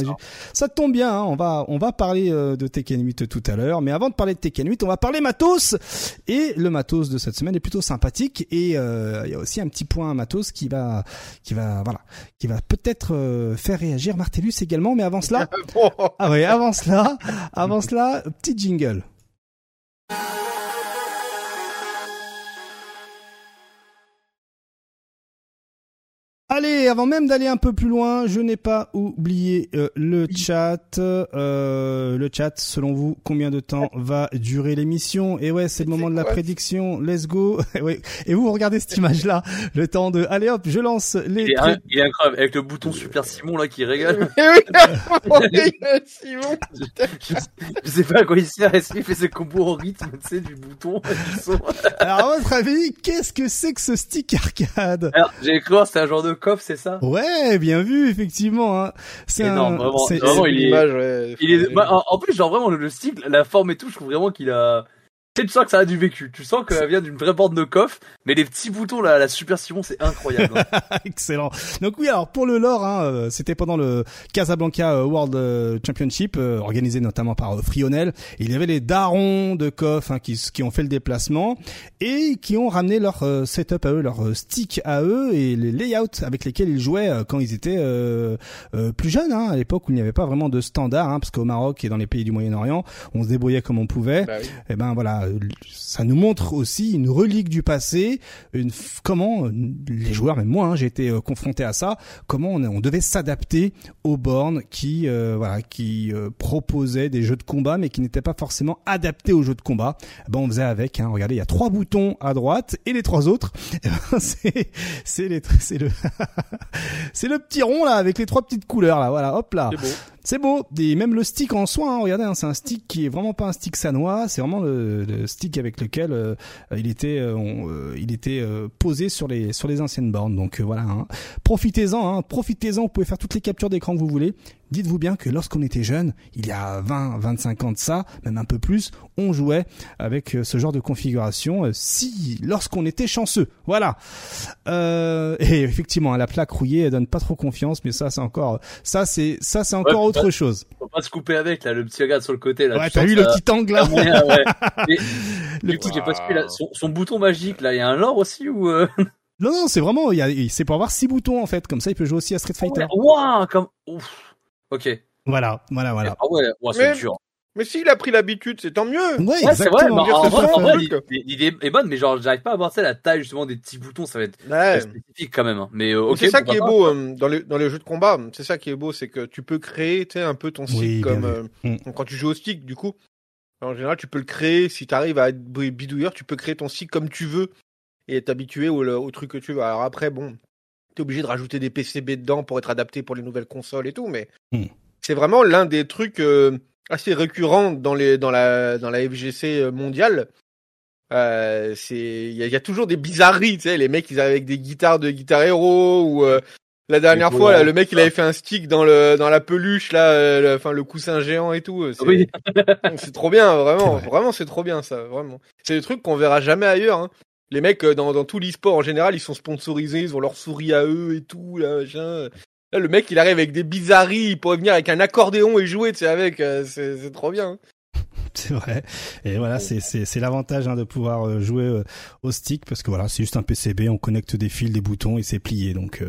ça. tombe bien. Hein, on va, on va parler euh, de Tekken 8 tout à l'heure, mais avant de parler de Tekken 8, on va parler matos. Et le matos de cette semaine est plutôt sympathique. Et euh, il y a aussi un petit point matos qui va, qui va, voilà, qui va peut-être euh, faire réagir Martellus également mais avant cela, ah oui, avant cela, avant cela, petit jingle. Allez, avant même d'aller un peu plus loin, je n'ai pas oublié euh, le chat. Euh, le chat, selon vous, combien de temps va durer l'émission? Et ouais, c'est le moment de la prédiction. Let's go. Et vous, regardez cette image-là. Le temps de. Allez hop, je lance les. Il est, il est incroyable avec le bouton Super Simon là qui régale. Simon. je, sais pas à quoi il sert. Est-ce qu'il fait ses combos au rythme, tu sais, du bouton, du son? Alors, à votre avis, qu'est-ce que c'est que ce stick arcade? Alors, j'ai cru c'est un genre de c'est ça? Ouais, bien vu, effectivement. Hein. C'est énorme, vraiment. vraiment il est, il est, bah, en, plus, genre vraiment le style, la forme et tout, je trouve vraiment qu'il a, tu sens que ça a du vécu. Tu sens qu'elle vient d'une vraie bande de coffre, mais les petits boutons là, la Super Simon, c'est incroyable. Hein. Excellent. Donc oui, alors pour le lore, hein, euh, c'était pendant le Casablanca euh, World euh, Championship, organisé notamment par Frionel. Il y avait les darons de coff hein, qui, qui ont fait le déplacement et qui ont ramené leur setup à eux, leur stick à eux et les layouts avec lesquels ils jouaient quand ils étaient plus jeunes. Hein, à l'époque où il n'y avait pas vraiment de standard, hein, parce qu'au Maroc et dans les pays du Moyen-Orient, on se débrouillait comme on pouvait. Bah et eh ben voilà ça nous montre aussi une relique du passé, une comment les joueurs, même moi, hein, j'ai été euh, confronté à ça, comment on, devait s'adapter aux bornes qui euh, voilà qui euh, proposaient des jeux de combat mais qui n'étaient pas forcément adaptés aux jeux de combat. Ben on faisait avec. Hein, regardez, il y a trois boutons à droite et les trois autres, eh ben, c'est c'est le c'est le petit rond là avec les trois petites couleurs là. Voilà, hop là. C'est beau. Et même le stick en soi, hein, regardez, hein, c'est un stick qui est vraiment pas un stick sanois, c'est vraiment le, stick avec lequel euh, il était, euh, euh, posé sur les sur les anciennes bornes. Donc voilà, hein. profitez-en, hein, profitez-en. Vous pouvez faire toutes les captures d'écran que vous voulez. Dites-vous bien que lorsqu'on était jeune, il y a 20, 25 ans de ça, même un peu plus, on jouait avec ce genre de configuration. Si, lorsqu'on était chanceux, voilà. et effectivement, la plaque rouillée, elle donne pas trop confiance, mais ça, c'est encore, ça, c'est, ça, c'est encore autre chose. Faut pas se couper avec là, le petit regard sur le côté là. Ouais, t'as vu le petit angle là. du coup, j'ai pas là. Son, bouton magique là, il y a un lore aussi ou euh? Non, non, c'est vraiment, c'est pour avoir six boutons en fait. Comme ça, il peut jouer aussi à Street Fighter. Waouh, comme. Ouf. Ok. Voilà, voilà, voilà. Ah ouais, ouais c'est dur. Mais s'il a pris l'habitude, c'est tant mieux. Ouais, c'est vrai. Bah, en, vrai, l'idée est bonne, mais genre, j'arrive pas à voir ça, la taille justement des petits boutons, ça va être spécifique quand même. Hein. Mais euh, c'est ça qui est beau euh, dans les dans les jeux de combat. C'est ça qui est beau, c'est que tu peux créer, tu sais, un peu ton stick comme euh, mm. quand tu joues au stick. Du coup, en général, tu peux le créer. Si tu arrives à être bidouilleur, tu peux créer ton stick comme tu veux et t'habituer au, au truc que tu veux. Alors après, bon, t'es obligé de rajouter des PCB dedans pour être adapté pour les nouvelles consoles et tout, mais mm. c'est vraiment l'un des trucs assez récurrent dans les dans la dans la FGC euh, mondiale. Euh, c'est il y a, y a, toujours des bizarreries, tu sais, les mecs ils arrivent avec des guitares de guitare héros ou euh, la dernière fois là, le mec il avait fait un stick dans le dans la peluche là, enfin le, coussin géant et tout. C'est, oui. c'est trop bien, vraiment, vraiment c'est trop bien ça, vraiment. C'est des trucs qu'on verra jamais ailleurs. Hein. Les mecs dans dans tout l'e-sport en général, ils sont sponsorisés, ils ont leur souris à eux et tout là, machin le mec, il arrive avec des bizarreries, il pourrait venir avec un accordéon et jouer, tu sais, avec, euh, c'est trop bien. C'est vrai. Et voilà, c'est c'est l'avantage hein, de pouvoir euh, jouer euh, au stick parce que voilà, c'est juste un PCB, on connecte des fils, des boutons et c'est plié. Donc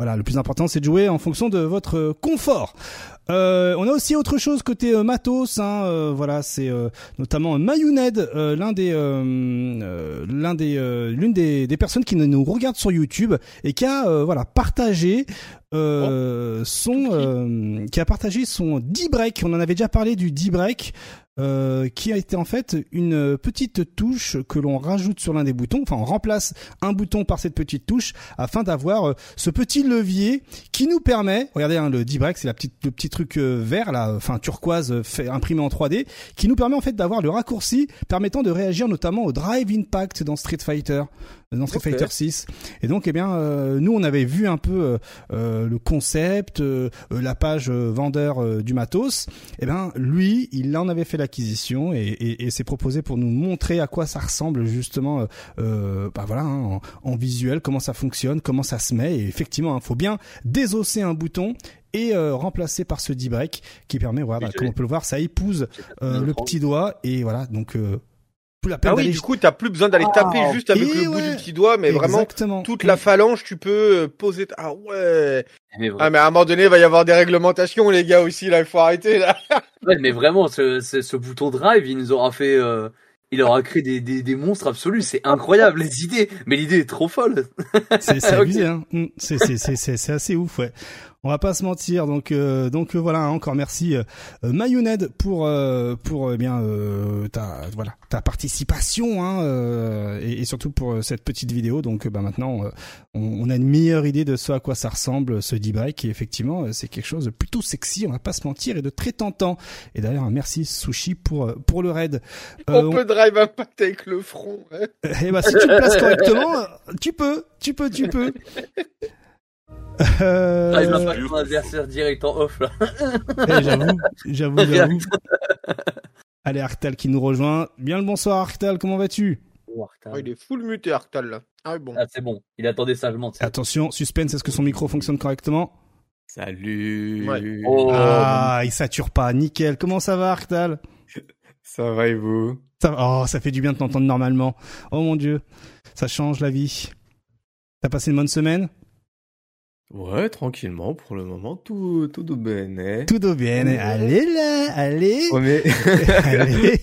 voilà, le plus important c'est de jouer en fonction de votre confort. Euh, on a aussi autre chose côté euh, matos, hein, euh, voilà, c'est notamment Mayuned, l'un des, l'un des, l'une des, des, personnes qui nous regarde sur YouTube et qui a, voilà, partagé oh. son, qui a partagé son D-break. On en avait déjà parlé du D-break. Euh, qui a été en fait une petite touche que l'on rajoute sur l'un des boutons, enfin on remplace un bouton par cette petite touche afin d'avoir euh, ce petit levier qui nous permet, regardez hein, le D-Break, c'est la petite le petit truc euh, vert là, enfin turquoise fait, imprimé en 3D, qui nous permet en fait d'avoir le raccourci permettant de réagir notamment au Drive Impact dans Street Fighter dans Street Fighter 6. Et donc, eh bien, euh, nous, on avait vu un peu euh, euh le concept, euh, la page vendeur du matos. Eh bien, lui, il en avait fait l'acquisition et, et, et s'est proposé pour nous montrer à quoi ça ressemble justement, bah voilà, hein, en, visuel, comment ça fonctionne, comment ça se met. Et effectivement, il hein, faut bien désosser un bouton et remplacer par ce D-break qui permet, voilà, comme on peut le voir, ça épouse le petit doigt et voilà, donc ah oui, du coup, t'as plus besoin d'aller taper ah, juste avec le bout du petit doigt, mais vraiment toute la phalange, tu peux euh, poser. Ah ouais. Mais ah mais à un moment donné, il va y avoir des réglementations, les gars aussi. Là, il faut arrêter là. ouais, mais vraiment, ce, ce, bouton drive, il nous aura fait, euh, il aura créé des, des, des monstres absolus. C'est incroyable les idées, mais l'idée est trop folle. C'est abusé, hein. Mm, c'est assez ouf, ouais. On va pas se mentir, donc euh, donc euh, voilà, hein, encore merci euh, Mayonnaise pour pour eh bien ta voilà ta participation hein, et, et, surtout pour cette petite vidéo. Donc bah maintenant on, on, a une meilleure idée de ce à quoi ça ressemble ce D-bike et effectivement c'est quelque chose de plutôt sexy, on va pas se mentir et de très tentant. Et d'ailleurs merci Sushi pour pour le raid. on, peut drive impact avec le front. Hein. Eh bah si tu le places correctement, tu peux, tu peux, tu peux. Euh... Ah, il m'a pas adversaire direct en off là. Eh, j'avoue, j'avoue, j'avoue. Allez, Arctal qui nous rejoint. Bien le bonsoir, Arctal, comment vas-tu? Oh, il est full muté, Arctal là. Ah, bon. Ah, c'est bon, il attendait sagement. Attention, suspense, est-ce que son micro fonctionne correctement? Salut. Oh. Ah, il sature pas, nickel. Comment ça va, Arctal? Ça va et vous? Ça, Oh, ça fait du bien de t'entendre normalement. Oh mon dieu, ça change la vie. T'as passé une bonne semaine? Ouais, tranquillement, pour le moment, tout, tout bien. Tout bien. Allez là, allez. allez.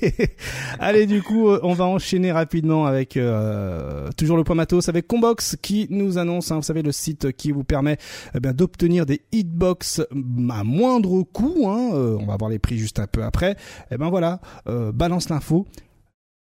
allez, du coup, euh, on va enchaîner rapidement avec euh, toujours le point matos avec Combox qui nous annonce, hein, vous savez, le site qui vous permet eh d'obtenir des hitbox à moindre coût. Hein, euh, on va voir les prix juste un peu après. Et eh ben voilà, balance l'info.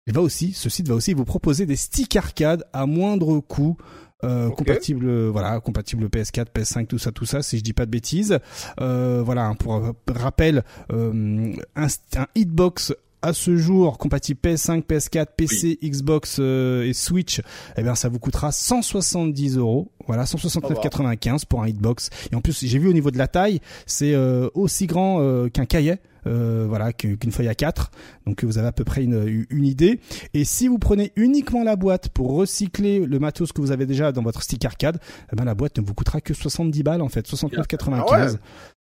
Il va aussi, ce site va aussi vous proposer des sticks arcade à moindre coût. Euh, compatible voilà compatible PS4 PS5 tout ça tout ça si je dis pas de bêtises. Euh, voilà hein, pour rappel euh, un, un hitbox à ce jour compatible PS5, PS4, PC, Xbox et Switch, eh bien ça vous coûtera 170 euros. Voilà, 169,95 pour un hitbox. Et en plus, j'ai vu au niveau de la taille, c'est aussi grand qu'un cahier. euh, voilà, qu'une feuille à 4. Donc vous avez à peu près une, une idée. Et si vous prenez uniquement la boîte pour recycler le matos que vous avez déjà dans votre stick arcade, eh ben la boîte ne vous coûtera que 70 balles en fait, 69,95.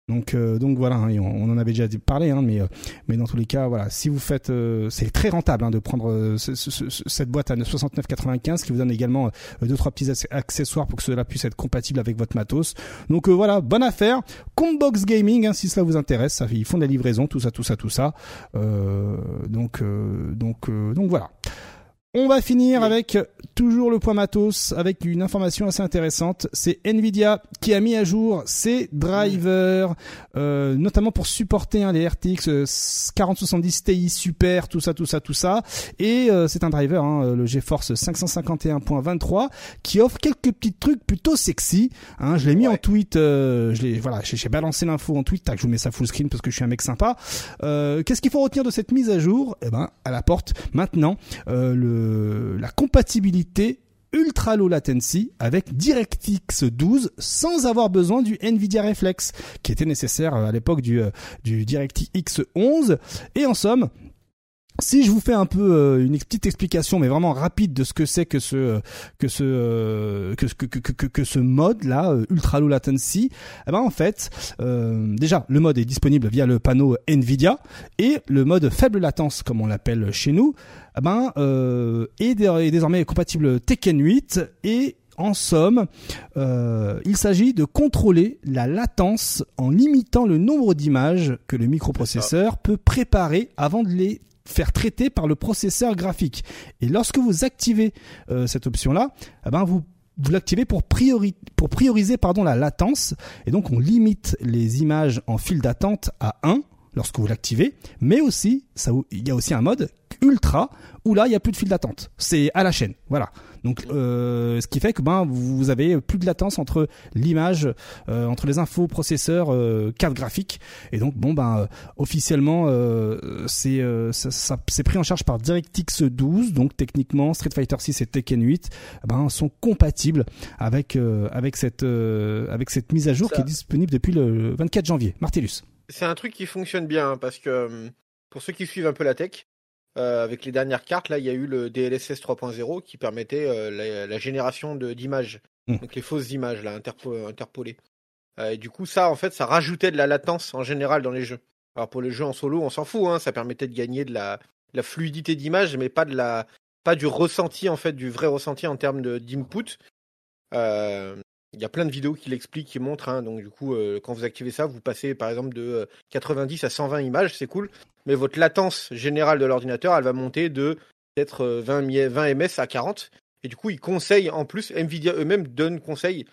Donc, euh, donc voilà, hein, on, en avait déjà parlé, hein, mais, euh, mais dans tous les cas, voilà, si vous faites, euh, c'est très rentable hein, de prendre cette boîte à 69,95 qui vous donne également deux trois petits accessoires pour que cela puisse être compatible avec votre matos. Donc voilà, bonne affaire. Combox Gaming, si cela vous intéresse, ça, ils font de la livraison, tout ça, tout ça, tout ça. donc, donc, donc voilà. On va finir avec toujours le point matos avec une information assez intéressante. C'est Nvidia qui a mis à jour ses drivers, euh, notamment pour supporter hein, les RTX 4070 Ti Super, tout ça, tout ça, tout ça. Et euh, c'est un driver, hein, le GeForce 551.23, qui offre quelques petits trucs plutôt sexy. Hein, je l'ai mis en tweet, euh, je l'ai, voilà, j'ai balancé l'info en tweet. Tac, je vous mets ça full screen parce que je suis un mec sympa. Qu'est-ce qu'il faut retenir de cette mise à jour? Eh ben, à la porte maintenant le euh, la compatibilité ultra low latency avec DirectX 12 sans avoir besoin du Nvidia Reflex qui était nécessaire à l'époque du, euh, du DirectX 11 et en somme si je vous fais un peu euh, une petite explication, mais vraiment rapide de ce que c'est que ce que ce que, que, que, que, ce mode là ultra low latency, eh ben en fait déjà le mode est disponible via le panneau Nvidia et le mode faible latence comme on l'appelle chez nous, eh ben, euh, est, désormais compatible Tekken 8 et en somme, euh, il s'agit de contrôler la latence en limitant le nombre d'images que le microprocesseur peut préparer avant de les faire traiter par le processeur graphique. Et lorsque vous activez euh, cette option-là, eh ben vous vous l'activez pour, priori pour prioriser pardon, la latence. Et donc, on limite les images en file d'attente à 1 lorsque vous l'activez, mais aussi, ça, il y a aussi un mode ultra où là il y a plus de fil d'attente. C'est à la chaîne, voilà. Donc euh, ce qui fait que ben vous avez plus de latence entre l'image, euh, entre les infos processeurs, euh, carte graphique, et donc bon ben euh, officiellement euh, c'est ça, ça c'est pris en charge par DirectX 12, donc techniquement Street Fighter 6 et Tekken 8 ben sont compatibles avec avec cette avec cette mise à jour qui est disponible depuis le 24 janvier. Martellus. C'est un truc qui fonctionne bien hein, parce que pour ceux qui suivent un peu la tech, euh, avec les dernières cartes, là, il y a eu le DLSS 3.0 qui permettait euh, la, génération d'images, mmh. donc les fausses images là, interpolées. Euh, et du coup, ça, en fait, ça rajoutait de la latence en général dans les jeux. Alors pour les jeux en solo, on s'en fout, hein, ça permettait de gagner de la, la fluidité d'image, mais pas de la, pas du ressenti en fait, du vrai ressenti en termes d'input. Il y a plein de vidéos qui l'expliquent, qui montrent. Hein, donc du coup, quand vous activez ça, vous passez par exemple de 90 à 120 images, c'est cool mais votre latence générale de l'ordinateur, elle va monter de peut-être 20, 20 ms à 40. Et du coup, ils conseillent en plus, Nvidia eux-mêmes donnent conseil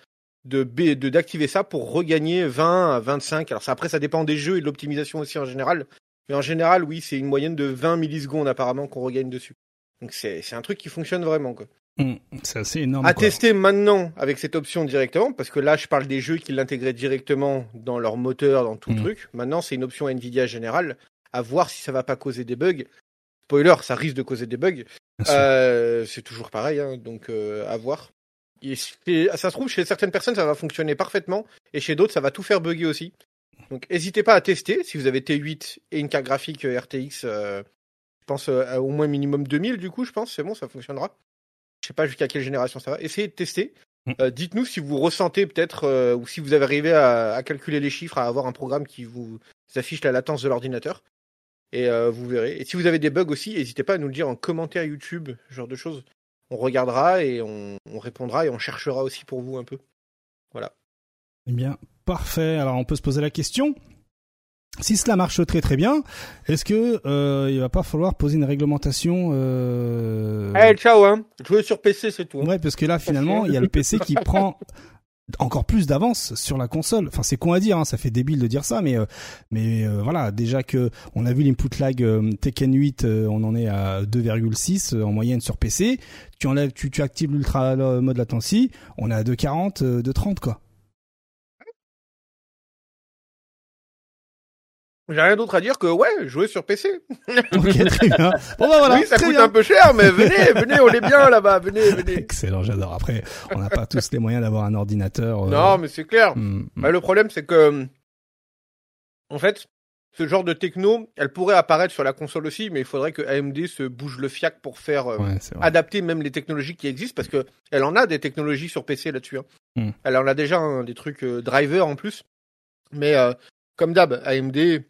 de d'activer ça pour regagner 20 à 25. Alors ça, après, ça dépend des jeux et de l'optimisation aussi en général. Mais en général, oui, c'est une moyenne de 20 millisecondes apparemment qu'on regagne dessus. Donc c'est un truc qui fonctionne vraiment. Mmh, c'est assez énorme. À tester maintenant avec cette option directement, parce que là, je parle des jeux qui l'intégraient directement dans leur moteur, dans tout le mmh. truc. Maintenant, c'est une option Nvidia générale. À voir si ça va pas causer des bugs. Spoiler, ça risque de causer des bugs. Euh, c'est toujours pareil, hein, donc euh, à voir. ça se trouve, chez certaines personnes, ça va fonctionner parfaitement, et chez d'autres, ça va tout faire bugger aussi. Donc, n'hésitez pas à tester. Si vous avez T8 et une carte graphique euh, RTX, je pense au moins minimum 2000, du coup, je pense, c'est bon, ça fonctionnera. Je sais pas jusqu'à quelle génération ça va. Essayez de tester. Mm. Dites-nous si vous ressentez peut-être, ou si vous avez arrivé à, à, calculer les chiffres, à avoir un programme qui vous affiche la latence de l'ordinateur et euh, vous verrez. Et si vous avez des bugs aussi, n'hésitez pas à nous le dire en commentaire YouTube, ce genre de choses. On regardera et on, répondra et on cherchera aussi pour vous un peu. Voilà. Eh bien, parfait. Alors on peut se poser la question. Si cela marche très très bien, est-ce que euh, il va pas falloir poser une réglementation euh... Eh, ciao hein. Jouer sur PC c'est tout. Hein. Ouais, parce que là finalement, il y a le PC qui prend encore plus d'avance sur la console. Enfin, c'est con à dire, hein, ça fait débile de dire ça, mais euh, mais euh, voilà, déjà que on a vu l'input lag euh, Tekken 8, on en est à 2,6 en moyenne sur PC. Tu enlèves, tu, tu actives l'ultra mode latency, on est à 2,40, 2,30 quoi. J'ai rien d'autre à dire que ouais, jouer sur PC. ok, très bien. Bon bah voilà. Oui, ça coûte un peu cher, mais venez, venez, on est bien là-bas, venez, venez. Excellent, j'adore. Après, on n'a pas tous les moyens d'avoir un ordinateur. Euh, non, mais c'est clair. Hmm, hmm. Bah, le problème, c'est que, en fait, ce genre de techno, elle pourrait apparaître sur la console aussi, mais il faudrait que AMD se bouge le fiac pour faire euh, adapter même les technologies qui existent, parce que elle en a des technologies sur PC là-dessus. Hein. Hmm. Elle en a déjà hein, des trucs euh, driver en plus, mais comme d'hab, AMD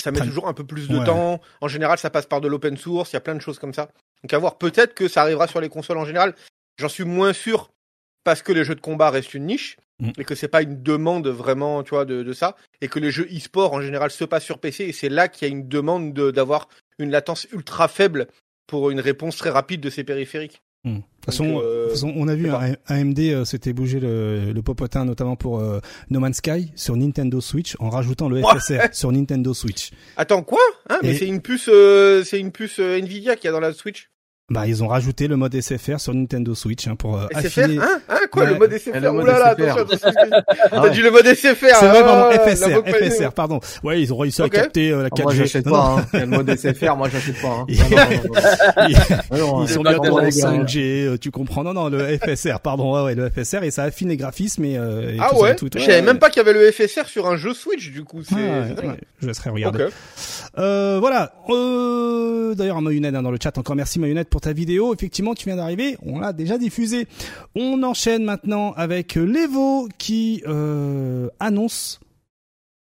ça met toujours un peu plus de temps. En général, ça passe par de l'open source. Il y a plein de choses comme ça. Donc à voir. Peut-être que ça arrivera sur les consoles en général. J'en suis moins sûr parce que les jeux de combat restent une niche mm. et que c'est pas une demande vraiment, tu vois, de, de ça. Et que les jeux e-sport en général se passent sur PC et c'est là qu'il y a une demande d'avoir une latence ultra faible pour une réponse très rapide de ces périphériques. Hmm. De toute façon, euh, on a vu AMD euh, s'était bougé le, le, popotin notamment pour euh, No Man's Sky sur Nintendo Switch en rajoutant le FSR sur Nintendo Switch. Attends quoi? Hein, Mais c'est une puce, c'est une puce Nvidia qui a dans la Switch. Bah, ils ont rajouté le mode SFR sur Nintendo Switch hein, pour euh, SFR, hein, hein, quoi, le mode SFR le mode Oulala, SFR. attention, T'as dit le mode SFR. C'est vrai, pardon, ah, FSR, FSR, pardon. Ouais, ils ont réussi à capter euh, la 4G. moi, j'achète pas. Hein. le mode SFR, moi, j'achète pas. Hein. ils sont bientôt en 5G, euh, tu comprends Non, non, le FSR, pardon, ouais, ouais, le FSR et ça affine les graphismes et. Euh, et ah ouais? Tout, Je savais même pas qu'il y avait le FSR sur un jeu Switch, du coup. C'est. Je laisserai regarder. Euh, voilà. Euh, D'ailleurs, Mayonnaise hein, dans le chat. Encore merci Mayonnaise pour ta vidéo. Effectivement tu viens d'arriver, on l'a déjà diffusé. On enchaîne maintenant avec l'Evo qui euh, annonce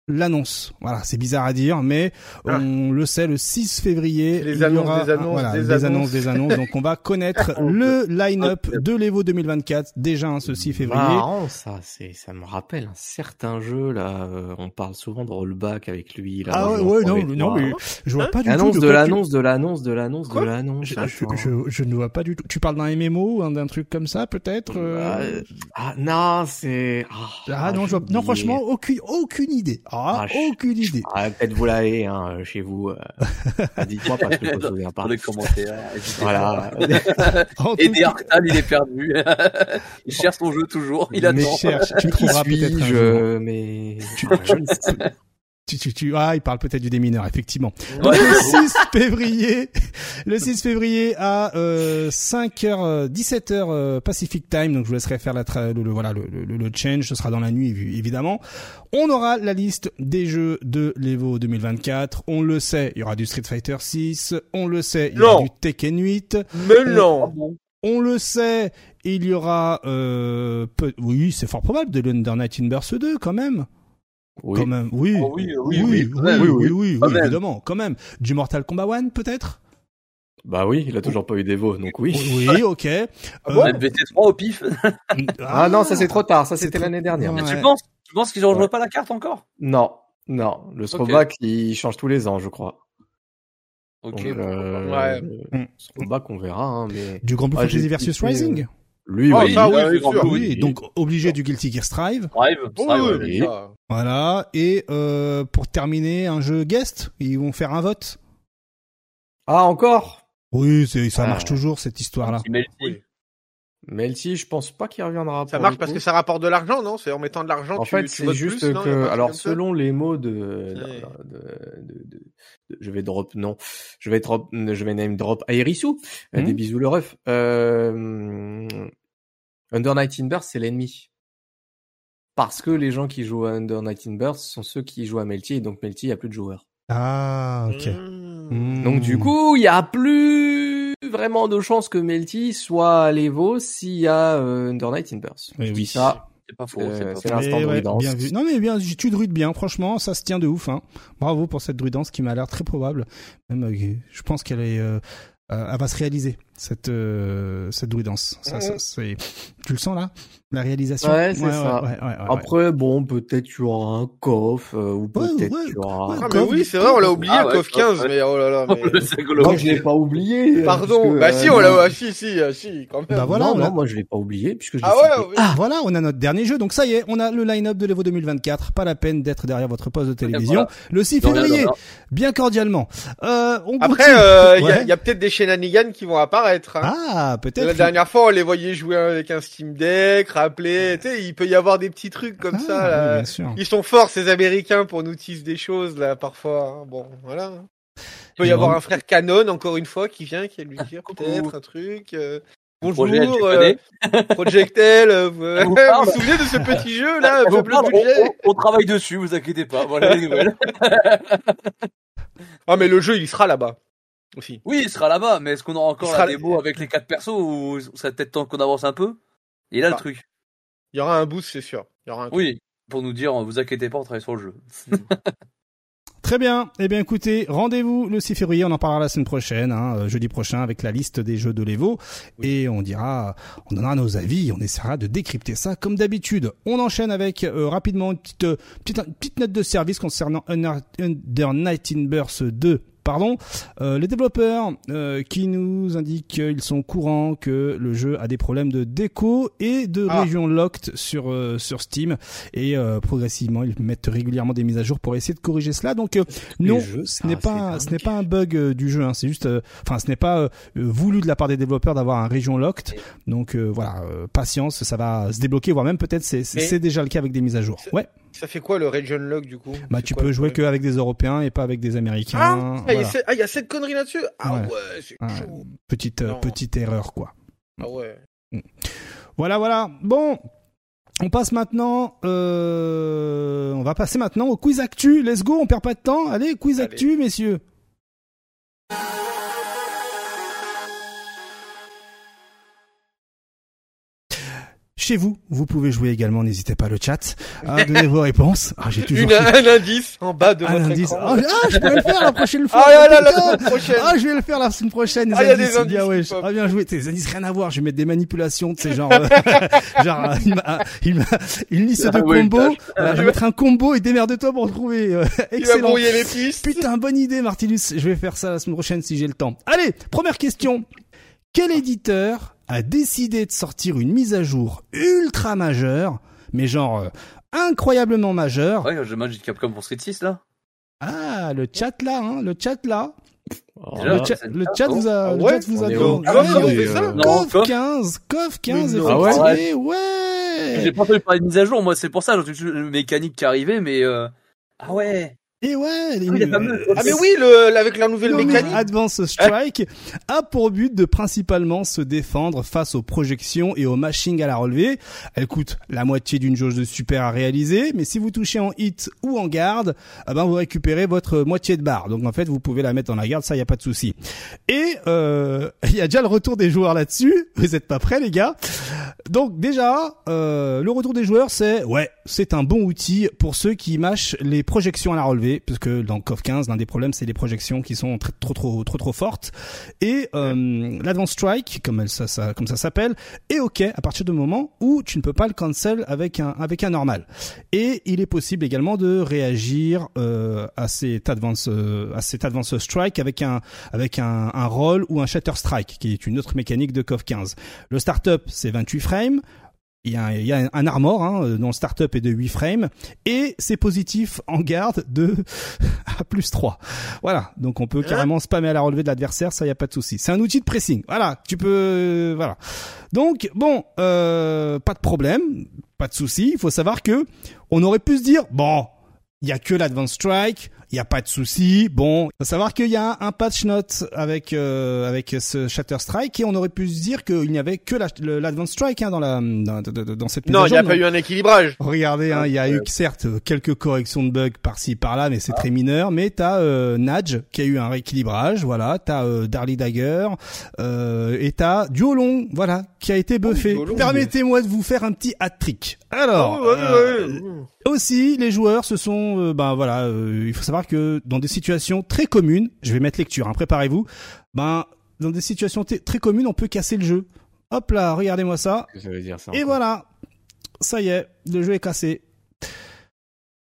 l'annonce. Voilà, c'est bizarre à dire, mais ah. on le sait, le 6 février, les annonces, aura, des annonces, voilà, des, annonces. des annonces. Donc on va connaître le line-up de l'Evo 2024 déjà hein, ce 6 février. Marrant, ça, c'est, ça me rappelle un certain jeu là. Euh, on parle souvent de rollback avec lui. Là, ah ouais, ouais non, non, mais je vois pas du tout. De, l'annonce, de l'annonce, de l'annonce, de l'annonce. Je, je, je, ne vois pas du tout. Tu parles d'un MMO, d'un truc comme ça, peut-être. Euh... Ah non, c'est. Ah, ah non, je vois... non, franchement, aucune, aucune idée. Ah, aucune idée. Ah, peut-être vous l'avez hein, chez vous. Euh. Dites-moi parce que je me souviens pas. Dans les commentaires. Voilà. Et des il est perdu. il cherche son jeu toujours. Il attend. Mais cherche. Tu trouveras peut-être. Je... Mais. Tu... Tu, tu, tu, ah, il parle peut-être du démineur, effectivement. le 6 février, le 6 février à euh, 5h, 17h euh, Pacific Time, donc je vous laisserai faire la le, voilà le, le, le, change, ce sera dans la nuit évidemment. On aura la liste des jeux de l'Evo 2024, on le sait, il y aura du Street Fighter 6, on le sait, il y aura du Tekken 8. Mais non on le sait, il y aura, euh, oui, c'est fort probable, de l'Under Night in Burst 2 quand même. Oui. Quand même, oui. Oh, oui, oui, oui, oui, oui, oui, oui, évidemment, quand même. Du Mortal Kombat 1, peut-être? Bah oui, il a toujours pas eu d'Evo, donc oui. Oui, ok. Euh... VT3 au pif? ah non, ça c'est trop tard, ça c'était l'année dernière. Mais tu penses, tu penses qu'ils ne pas la carte encore? Non, non. Le throwback, il change tous les ans, je crois. Ok. ouais. Sur le bac, on verra. Hein, mais... Du Grand Blue ah, Fantasy versus Rising? Lui, oui, ah, oui, oui, donc obligé du Guilty Gear Strive. Strive, Voilà. Et euh, pour terminer, un jeu guest, ils vont faire un vote. Ah, encore? Oui, ça marche toujours cette histoire-là. Melty, je pense pas qu'il reviendra. Ça marche parce que ça rapporte de l'argent, non? C'est en mettant de l'argent. En fait, c'est juste que, alors, selon les mots de, de, je vais drop, non, je vais drop, je vais name drop Airisu, euh, des hmm. bisous le ref. Euh, Under Night in Burst, c'est l'ennemi. Parce que les gens qui jouent à Under Night in Burst sont ceux qui jouent à Melty, et donc Melty, il y a plus de joueurs. Ah, ok. Hmm. Donc du coup, il y a plus vraiment de chances que Melty soit à l'Evo s'il y a euh, Under Night in Burst. Oui, oui. ça. C'est pas faux. c'est l'instant. Bien vu. Non mais bien, tu druides bien. Franchement, ça se tient de ouf. Hein. Bravo pour cette druidance qui m'a l'air très probable. Même, euh, je pense qu'elle est, euh, elle va se réaliser cette cette druidance. Ça, ça c'est, tu le sens là? La réalisation? Ouais, c'est ça. Après, bon, peut-être tu auras un coffre euh, ou peut-être tu auras. Ah, mais oui, c'est vrai, on l'a oublié ah, le coffre 15, mais oh là là. Mais... moi, je l'ai pas oublié. Pardon. bah si, on l'a, ah, si, si, si, quand même. Bah voilà, non, non, moi je l'ai pas oublié puisque je ah, ouais, oui. ah voilà, on a notre dernier jeu, donc ça y est, on a le line-up de l'Evo 2024. Pas la peine d'être derrière votre poste de télévision. Le 6 février, bien cordialement. Euh, on Après, il euh, y, y, a, peut-être des shenanigans qui vont apparaître. Hein. Ah, peut-être. La dernière fois, on les voyait jouer avec un Steam Deck, rappeler, tu sais il peut y avoir des petits trucs comme ah, ça. Là. Ils sont forts ces Américains pour nous teaser des choses là parfois. Hein. Bon, voilà. Il peut y avoir un frère Canon encore une fois qui vient qui va lui dire peut-être un truc. Euh, bonjour, euh, Projectel. Euh, vous vous souvenez de ce petit jeu là on, travaille dessus, vous inquiétez pas. Voilà les nouvelles. ah mais le jeu il sera là-bas. Aussi. Oui, il sera là-bas, mais est-ce qu'on aura encore la démo avec les quatre persos ou ça peut-être temps qu'on avance un peu? Et là le truc. Il y aura un boost, c'est sûr. Il y aura un oui, pour nous dire, vous inquiétez pas, on travaille sur le jeu. Très bien. Eh bien, écoutez, rendez-vous le 6 février. On en parlera la semaine prochaine, hein, euh, jeudi prochain, avec la liste des jeux de l'Evo. Et on dira, on donnera nos avis. On essaiera de décrypter ça comme d'habitude. On enchaîne avec euh, rapidement une petite, euh, petite, petite, note de service concernant Under Night in Burst 2 pardon, euh, les développeurs euh, qui nous indiquent qu'ils sont courants que le jeu a des problèmes de déco et de ah. région locked sur euh, sur Steam et progressivement ils mettent régulièrement des mises à jour pour essayer de corriger cela. Donc non, ce n'est pas ce n'est pas un bug du jeu, hein, c'est juste, enfin ce n'est pas voulu de la part des développeurs d'avoir un région locked. Donc voilà, patience, ça va se débloquer, voire même peut-être c'est c'est déjà le cas avec des mises à jour. Ouais. Ça fait quoi le region lock du coup? Bah tu peux jouer qu'avec des Européens et pas avec des Américains. Ah, il ah, y, a cette connerie là-dessus? Ah ouais, c'est chaud. Petite, euh, petite erreur quoi. Ah ouais. Mm. Voilà, voilà. Bon, on passe maintenant, euh, on va passer maintenant au quiz actu. Let's go, on perd pas de temps. Allez, quiz actu, messieurs. Chez vous, vous pouvez jouer également, n'hésitez pas le chat à donner vos réponses. Ah, j'ai toujours un indice en bas de un votre indice. Ah, ah, je pourrais le faire la prochaine fois. Ah, là, la semaine prochaine. Ah, je vais le faire la semaine prochaine. ah, il y a des indices. Bien, ouais. Ah, bien joué. Des indices rien à voir. Je vais mettre des manipulations, tu sais, genre, euh, genre, il m'a, il m'a, une liste de combos. je vais mettre un combo et démerde-toi pour trouver. Euh, excellent. Il va les pistes. Putain, bonne idée, Martinus. Je vais faire ça la semaine prochaine si j'ai le temps. Allez, première question. Quel éditeur a décidé de sortir une mise à jour ultra majeure, mais genre euh, incroyablement majeure. Ouais, j'imagine Capcom pour Street 6 là. Ah, le chat là, hein, le chat là. le, chat, le chat vous a, le chat vous a CoF 15, CoF 15, ah ouais, ouais. J'ai pas entendu parler de mise à jour, moi, c'est pour ça, le mécanique qui arrivait, mais euh... ah ouais. Et ouais, les... ah, ah mais oui, le, avec la nouvelle mécanique. Advance Strike a pour but de principalement se défendre face aux projections et aux machines à la relever. Elle coûte la moitié d'une jauge de super à réaliser, mais si vous touchez en hit ou en garde, eh ben vous récupérez votre moitié de barre. Donc en fait, vous pouvez la mettre en la garde, ça y a pas de souci. Et euh, il y a déjà le retour des joueurs là-dessus. Vous êtes pas prêts les gars Donc déjà, euh, le retour des joueurs, c'est ouais, c'est un bon outil pour ceux qui mâchent les projections à la HD, puisque dans KOF 15, l'un des problèmes, c'est les projections qui sont trop trop trop trop fortes. Et euh, l'Advance Strike, comme elle, ça, ça comme ça s'appelle, est ok à partir du moment où tu ne peux pas le cancel avec un avec un normal. Et il est possible également de réagir euh, à cet Advance euh, à cet Advance Strike avec un avec un, un roll ou un Shatter Strike, qui est une autre mécanique de KOF 15. Le startup, c'est 28 frames il y a, il y a un armor hein, dont le startup est de 8 frames et c'est positif en garde de à plus 3. Voilà, donc on peut carrément spammer à la relevée de l'adversaire, ça y a pas de souci. C'est un outil de pressing. Voilà, tu peux voilà. Donc bon, euh, pas de problème, pas de souci. Il faut savoir que on aurait pu se dire bon, il y a que l'advance strike, il y a pas de souci. Bon, faut savoir qu'il y a un patch note avec euh, avec ce Shatter Strike et on aurait pu se dire qu'il n'y avait que l'Advance Strike hein, dans la dans, dans cette Non, il n'y a pas eu un équilibrage. Regardez, hein, il y a eu certes quelques corrections de bugs par-ci par-là, mais c'est ah. très mineur. Mais t'as euh, Nadge qui a eu un rééquilibrage, voilà. T'as euh, Darly Dagger euh, et t'as Duolong, voilà, qui a été oh, buffé. Permettez-moi de vous faire un petit hat trick. Alors. Oh, euh, aussi, les joueurs se sont, ben voilà, il faut savoir que dans des situations très communes, je vais mettre lecture, hein, préparez-vous, ben dans des situations très communes, on peut casser le jeu. Hop là, regardez-moi ça. Et voilà, ça y est, le jeu est cassé.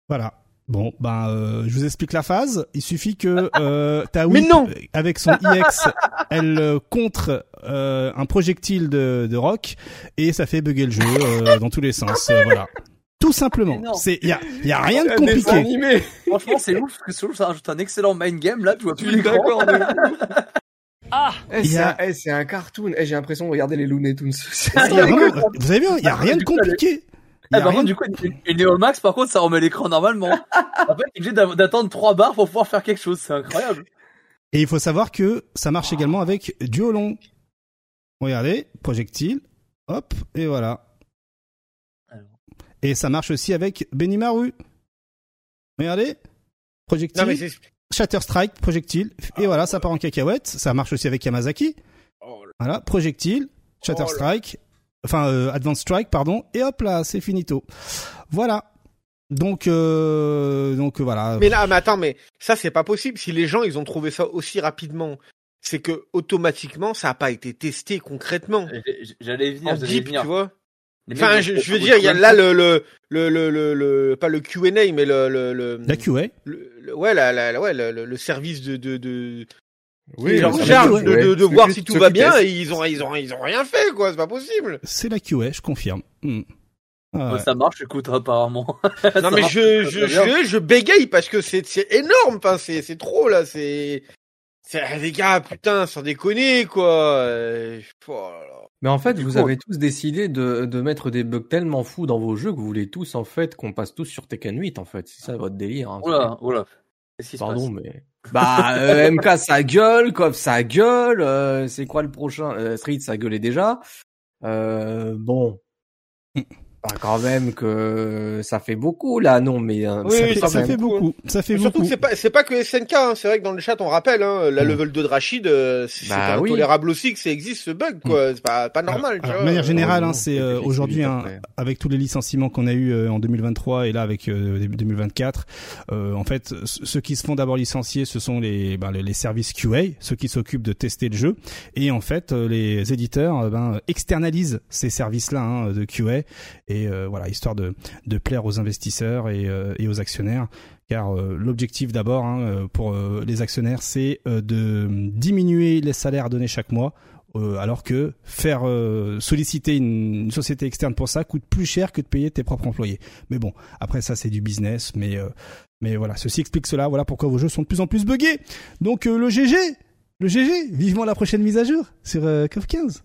Voilà. Bon, ben, euh, je vous explique la phase. Il suffit que euh, Taoui, avec son IX, elle euh, contre euh, un projectile de, de rock et ça fait bugger le jeu dans tous les sens. voilà. Tout simplement. C'est il y a, y a rien de compliqué. Franchement, c'est ouf parce que ça rajoute un excellent main game là, tu vois plus l'écran. Ah, eh, eh, c'est un, cartoon. Eh, j'ai l'impression de regarder les Looney Tunes. vous avez vu, il y a rien de compliqué. Eh, par contre, du coup, une Neo Max, par contre, ça remet l'écran normalement. en fait, il est obligé d'attendre trois barres pour pouvoir faire quelque chose. C'est incroyable. Et il faut savoir que ça marche également avec Duolong. Regardez, projectile, hop, et voilà. Et ça marche aussi avec Benimaru. Regardez. Projectile. Shatter Strike, projectile. Et voilà, ça part en cacahuète. Ça marche aussi avec Yamazaki. Oh voilà, projectile, Shatter oh Strike. Enfin, euh, Advanced Strike, pardon. Et hop là, c'est finito. Voilà. Donc, euh, donc voilà. Mais là, mais attends, mais ça c'est pas possible. Si les gens ils ont trouvé ça aussi rapidement, c'est que automatiquement ça a pas été testé concrètement. J'allais venir, en deep, tu vois. Enfin, je, veux dire, il y a là le le, le le le pas le Q&A mais le le, la QA. ouais, la, la ouais le, le service de de de oui, en charge de, de, voir si tout va bien et ils ont ils ont ils ont rien fait quoi, c'est pas possible. C'est la QA, je confirme. Hmm. Ah ça marche, écoute, apparemment. non mais je je, je, je bégaye parce que c'est c'est énorme, enfin c'est c'est trop là, c'est c'est les gars, putain, sans déconner quoi. Oh mais en fait, vous avez tous décidé de, de mettre des bugs tellement fous dans vos jeux que vous voulez tous en fait qu'on passe tous sur Tekken 8 en fait. C'est ça votre délire. Hein, oula, oula. Pardon, mais bah euh, MK ça gueule, KOF ça gueule. Euh, c'est quoi le prochain euh, Street ça gueulait déjà. Euh, bon. Bah, quand même que ça fait beaucoup là, non mais euh, oui, ça, fait, beaucoup. Ça fait Surtout que c'est pas c'est pas que SNK, hein. c'est vrai que dans le chat on rappelle hein, la mm. level 2 de Rachid, euh, c'est bah, intolérable aussi que ça existe ce bug quoi, mm. c'est pas pas normal. de manière générale, hein, c'est euh, aujourd'hui avec tous les licenciements qu'on a eu en 2023 et là avec 2024, en fait ceux qui se font d'abord licencier, ce sont les, ben, les services QA, ceux qui s'occupent de tester le jeu et en fait les éditeurs ben, externalisent ces services là de QA et euh, voilà histoire de, plaire aux investisseurs et, euh, et aux actionnaires car euh, l'objectif d'abord hein, pour les actionnaires c'est de diminuer les salaires donnés chaque mois alors que faire solliciter une, société externe pour ça coûte plus cher que de payer tes propres employés. Mais bon, après ça c'est du business, mais mais voilà, ceci explique cela. Voilà pourquoi vos jeux sont de plus en plus buggés. Donc le GG, le GG, vivement la prochaine mise à jour sur CoF 15.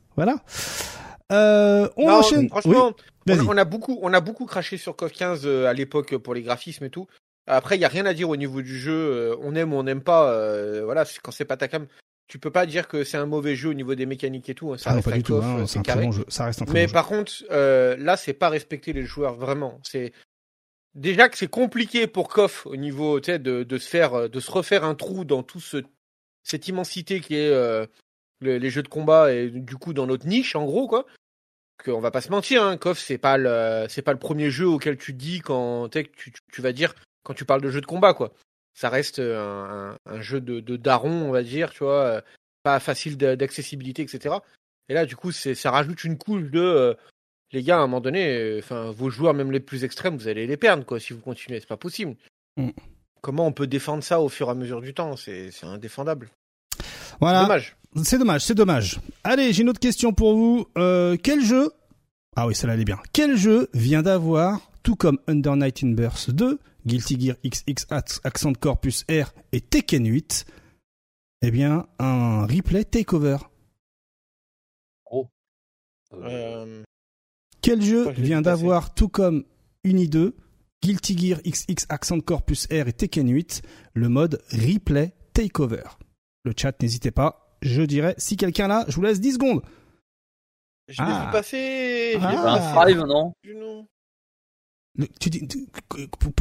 Voilà. on enchaîne. Franchement, on, a beaucoup, on a beaucoup craché sur KOF 15 euh, à l'époque pour les graphismes et tout. Après, il y a rien à dire au niveau du jeu. Euh, on aime ou on n'aime pas. Euh, voilà, quand c'est pas ta cam, tu peux pas dire que c'est un mauvais jeu au niveau des mécaniques et tout. Hein. Ça ah reste pas du tout. Hein, c'est un très bon jeu. Ça reste un Mais par contre, là, c'est pas respecter les joueurs vraiment. C'est déjà que c'est compliqué pour KOF au niveau, de, de se faire, de se refaire un trou dans tout ce cette immensité qui est les jeux de combat et du coup dans notre niche en gros quoi on va pas se mentir, hein, KOF c'est pas le c'est pas le premier jeu auquel tu dis quand tu, tu, vas dire quand tu parles de jeu de combat quoi. ça reste un, jeu de, de, daron, on va dire, tu vois, pas facile d'accessibilité, etc. Et là, du coup, ça rajoute une couche de les gars, à un moment donné, enfin, vos joueurs, même les plus extrêmes, vous allez les perdre, quoi, si vous continuez. C'est pas possible. Mm. Comment on peut défendre ça au fur et à mesure du temps? C'est indéfendable. Voilà. Dommage. C'est dommage, c'est dommage. Allez, j'ai une autre question pour vous. Euh, quel jeu Ah oui, celle-là elle est bien. Quel jeu vient d'avoir, tout comme Under Night in Burst 2, Guilty Gear XX Accent Corpus R et Tekken 8, eh bien, un replay takeover Oh. Euh... Quel jeu vient d'avoir, tout comme Uni 2, Guilty Gear XX Accent Corpus R et Tekken 8, le mode replay takeover? Le chat, n'hésitez pas. Je dirais, si quelqu'un là, je vous laisse 10 secondes. Je l'ai ah. vu passer. Ah. Un Strive, non tu dis,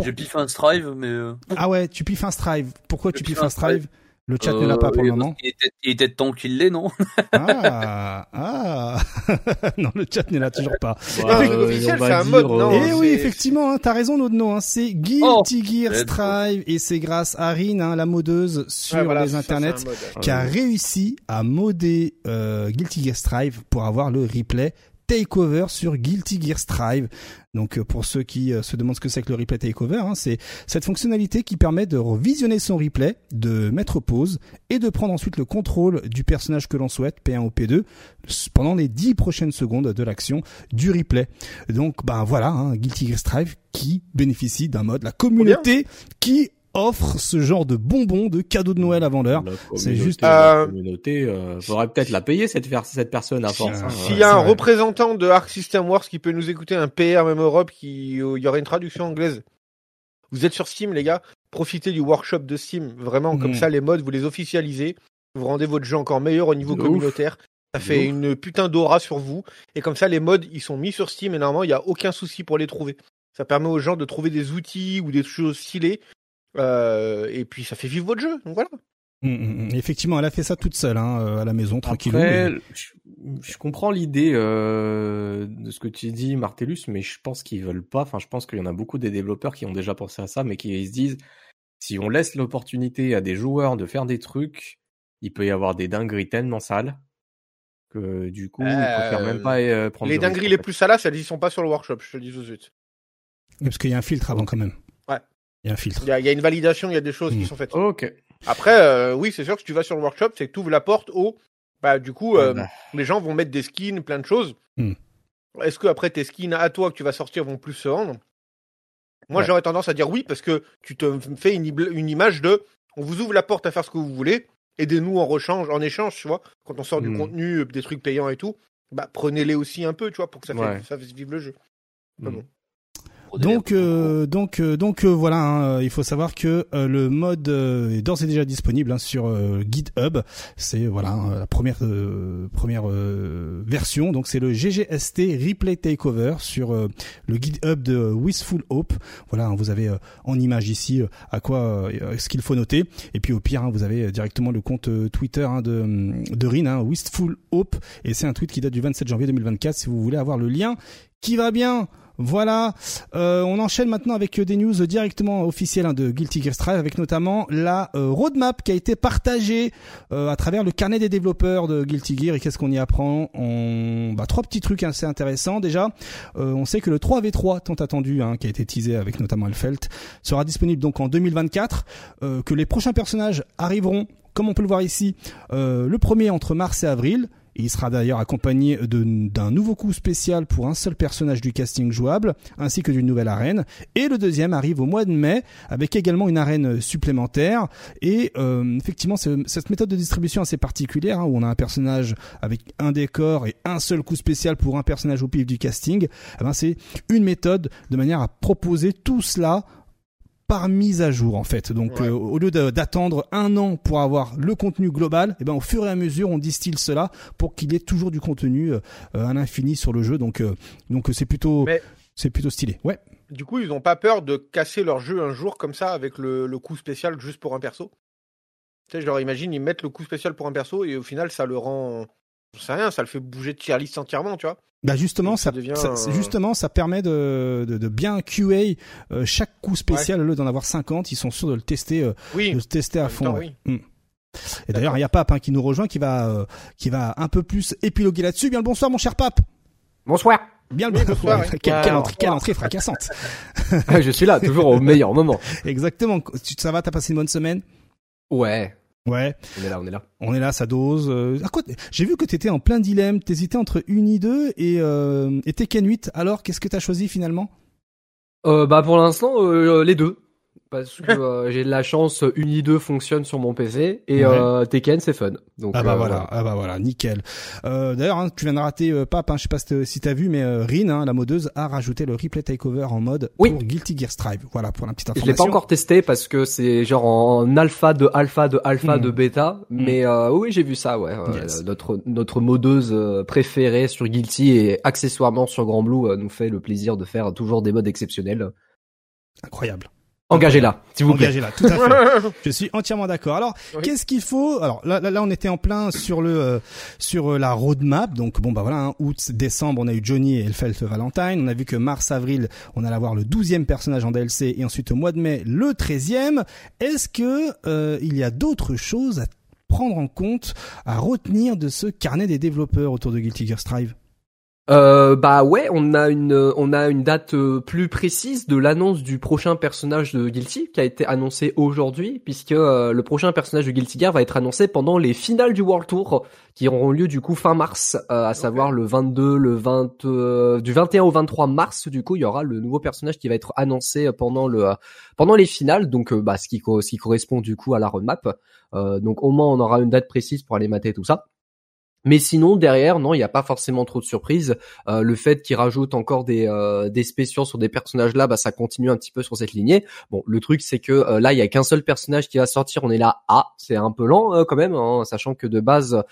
J'ai piffé un Strive, mais. Euh, ah ouais, tu piffes un Strive. Pourquoi tu piffes un Strive le chat ne l'a pas pour le euh, moment. Il était, temps qu'il l'ait, non? Ah, ah. non, le chat ne l'a toujours pas. Euh, c'est un mode, non Eh oui, effectivement, hein, t'as raison, Nodno. Hein, c'est Guilty oh, Gear Strive et c'est grâce à Rin, hein, la modeuse sur les internets, qui a réussi à moder euh, Guilty Gear Strive pour avoir le replay takeover sur Guilty Gear Strive. Donc euh, pour ceux qui euh, se demandent ce que c'est que le replay takeover, hein, c'est cette fonctionnalité qui permet de revisionner son replay, de mettre pause et de prendre ensuite le contrôle du personnage que l'on souhaite, P1 ou P2, pendant les 10 prochaines secondes de l'action du replay. Donc ben voilà, hein, Guilty Gear Strive qui bénéficie d'un mode, la communauté qui offre ce genre de bonbons, de cadeaux de Noël avant l'heure. C'est juste. La euh, communauté, euh, faudrait peut-être la payer cette, cette personne à force. Hein. S'il y a un représentant de Arc System Wars qui peut nous écouter, un PR même Europe, qui il y aurait une traduction anglaise. Vous êtes sur Steam, les gars. Profitez du workshop de Steam. Vraiment, comme mm. ça, les modes, vous les officialisez. Vous rendez votre jeu encore meilleur au niveau communautaire. Ça fait une putain d'aura sur vous. Et comme ça, les modes, ils sont mis sur Steam et normalement, il n'y a aucun souci pour les trouver. Ça permet aux gens de trouver des outils ou des choses stylées euh, et puis ça fait vivre votre jeu. Donc voilà. Mmh, mmh, mmh. Effectivement, elle a fait ça toute seule hein, euh, à la maison, tranquille. Je, comprends l'idée euh, de ce que tu dis, Martellus, mais je pense qu'ils veulent pas. Enfin, je pense qu'il y en a beaucoup des développeurs qui ont déjà pensé à ça, mais qui se disent si on laisse l'opportunité à des joueurs de faire des trucs, il peut y avoir des dingueries tellement sales que du coup, ils préfèrent même pas prendre. Les dingueries les plus salaces, elles y sont pas sur le workshop. Je te le dis tout de suite. Parce qu'il y a un filtre avant quand même. Il y a un filtre. Il y a, une validation, il y a des choses qui hmm. sont faites. Ok. Après, euh, oui, c'est sûr que si tu vas sur le workshop, c'est que tu ouvres la porte au. Bah, du coup, euh, bah. les gens vont mettre des skins, plein de choses. Hmm. Est-ce que après tes skins à toi que tu vas sortir vont plus se vendre? Moi, j'aurais tendance à dire oui, parce que tu te fais une, une, image de. On vous ouvre la porte à faire ce que vous voulez. Aidez-nous en rechange, en échange, tu vois. Quand on sort du hmm. contenu, des trucs payants et tout, bah prenez-les aussi un peu, tu vois, pour que ça, fasse vivre le jeu. bon. Donc, euh, donc, euh, donc euh, voilà, hein, il faut savoir que le mode est d'ores et déjà disponible hein, sur GitHub. C'est voilà hein, la première première version. Donc c'est le GGST Replay Takeover sur le GitHub de Wistful Hope. Voilà, vous avez en image ici à quoi ce qu'il faut noter. Et puis au pire, vous avez directement le compte Twitter de de Rin, Wistful Hope, et c'est un tweet qui date du 27 janvier 2024. Si vous voulez avoir le lien qui va bien voilà, euh, on enchaîne maintenant avec des news directement officielles hein, de Guilty Gear Strive, avec notamment la euh, roadmap qui a été partagée euh, à travers le carnet des développeurs de Guilty Gear. Et qu'est-ce qu'on y apprend? On... bah, Trois petits trucs assez intéressants. Déjà, on sait que le 3v3 tant attendu, hein, qui a été teasé avec notamment Elfelt, sera disponible donc en 2024, que les prochains personnages arriveront comme on peut le voir ici, le premier entre mars et avril, il sera d'ailleurs accompagné d'un nouveau coup spécial pour un seul personnage du casting jouable, ainsi que d'une nouvelle arène. Et le deuxième arrive au mois de mai, avec également une arène supplémentaire. Et euh, effectivement, cette méthode de distribution assez particulière, hein, où on a un personnage avec un décor et un seul coup spécial pour un personnage au pif du casting, eh ben c'est une méthode de manière à proposer tout cela par mise à jour en fait. Donc euh, au lieu d'attendre un an pour avoir le contenu global, et eh ben au fur et à mesure on distille cela pour qu'il y ait toujours du contenu euh, à l'infini sur le jeu. Donc euh, donc c'est plutôt c'est plutôt stylé. Ouais. Du coup ils n'ont pas peur de casser leur jeu un jour comme ça avec le, le coup spécial juste pour un perso? Tu sais, je leur imagine ils mettent le coup spécial pour un perso et au final ça le rend Je sais rien, ça le fait bouger de tier list entièrement, tu vois. Bah justement, ça, justement, ça permet de, de, de bien QA chaque coup spécial au lieu d'en avoir 50. Ils sont sûrs de le tester, oui. de le tester à fond. oui. Hmm. Et d'ailleurs, il y a Pape hein, qui nous rejoint, qui va, qui va un peu plus épiloguer là-dessus. Bien le bonsoir, mon cher Pape. Bonsoir. Bien le bonsoir. Quelle, entrée, quelle entrée fracassante. je suis là, toujours au meilleur moment. Exactement. Ça va, t'as passé une bonne semaine? Ouais. Ouais. On est là, on est là. On est là, ça dose. Euh, quoi J'ai vu que t'étais en plein dilemme. T'hésitais entre Uni 2 et, euh, et Tekken 8. Alors, qu'est-ce que t'as choisi finalement? Euh, Bah pour l'instant, euh, les deux parce que euh, j'ai de la chance, Uni 2 fonctionne sur mon PC et euh, Tekken c'est fun. Donc ah bah euh, voilà, ah bah voilà, nickel. Euh, D'ailleurs, hein, tu viens de rater euh, Pape, hein, je sais pas si t'as vu, mais Rin, hein, la modeuse, a rajouté le replay takeover en mode pour Guilty Gear Strive. Voilà pour la petite information. Je l'ai pas encore testé parce que c'est genre en alpha de alpha de alpha de hmm. bêta, hmm. mais oui j'ai vu ça, ouais. notre notre modeuse préférée sur Guilty et accessoirement sur Grand Blue nous fait le plaisir de faire toujours des modes exceptionnels. Incroyable. Engagez-la, s'il vous plaît. Engagez-la, tout à fait. Je suis entièrement d'accord. Alors, qu'est-ce qu'il faut? Alors là, là, on était en plein sur le euh, sur euh, la roadmap. Donc bon, bah voilà, hein, août, décembre, on a eu Johnny et Elfelt Valentine. On a vu que mars, avril, on allait avoir le 12e personnage en DLC et ensuite au mois de mai le 13e. Est-ce que euh, il y a d'autres choses à prendre en compte, à retenir de ce carnet des développeurs autour de Guilty Gear Strive? Euh, bah ouais, on a une on a une date euh, plus précise de l'annonce du prochain personnage de Guilty qui a été annoncé aujourd'hui puisque euh, le prochain personnage de Guilty Gear va être annoncé pendant les finales du World Tour qui auront lieu du coup fin mars, euh, à savoir le 22, le 20 du 21 au 23 mars du coup, il y aura le nouveau personnage qui va être annoncé pendant le pendant les finales donc bah ce qui ce qui correspond du coup à la roadmap. donc au moins on aura une date précise pour aller mater tout ça. Mais sinon derrière, non, il n'y a pas forcément trop de surprises. Euh, le fait qu'ils rajoutent encore des euh, des spéciaux sur des personnages là, bah ça continue un petit peu sur cette lignée. Bon, le truc c'est que euh, là il y a qu'un seul personnage qui va sortir. On est là, ah, c'est un peu lent euh, quand même, hein, sachant que de base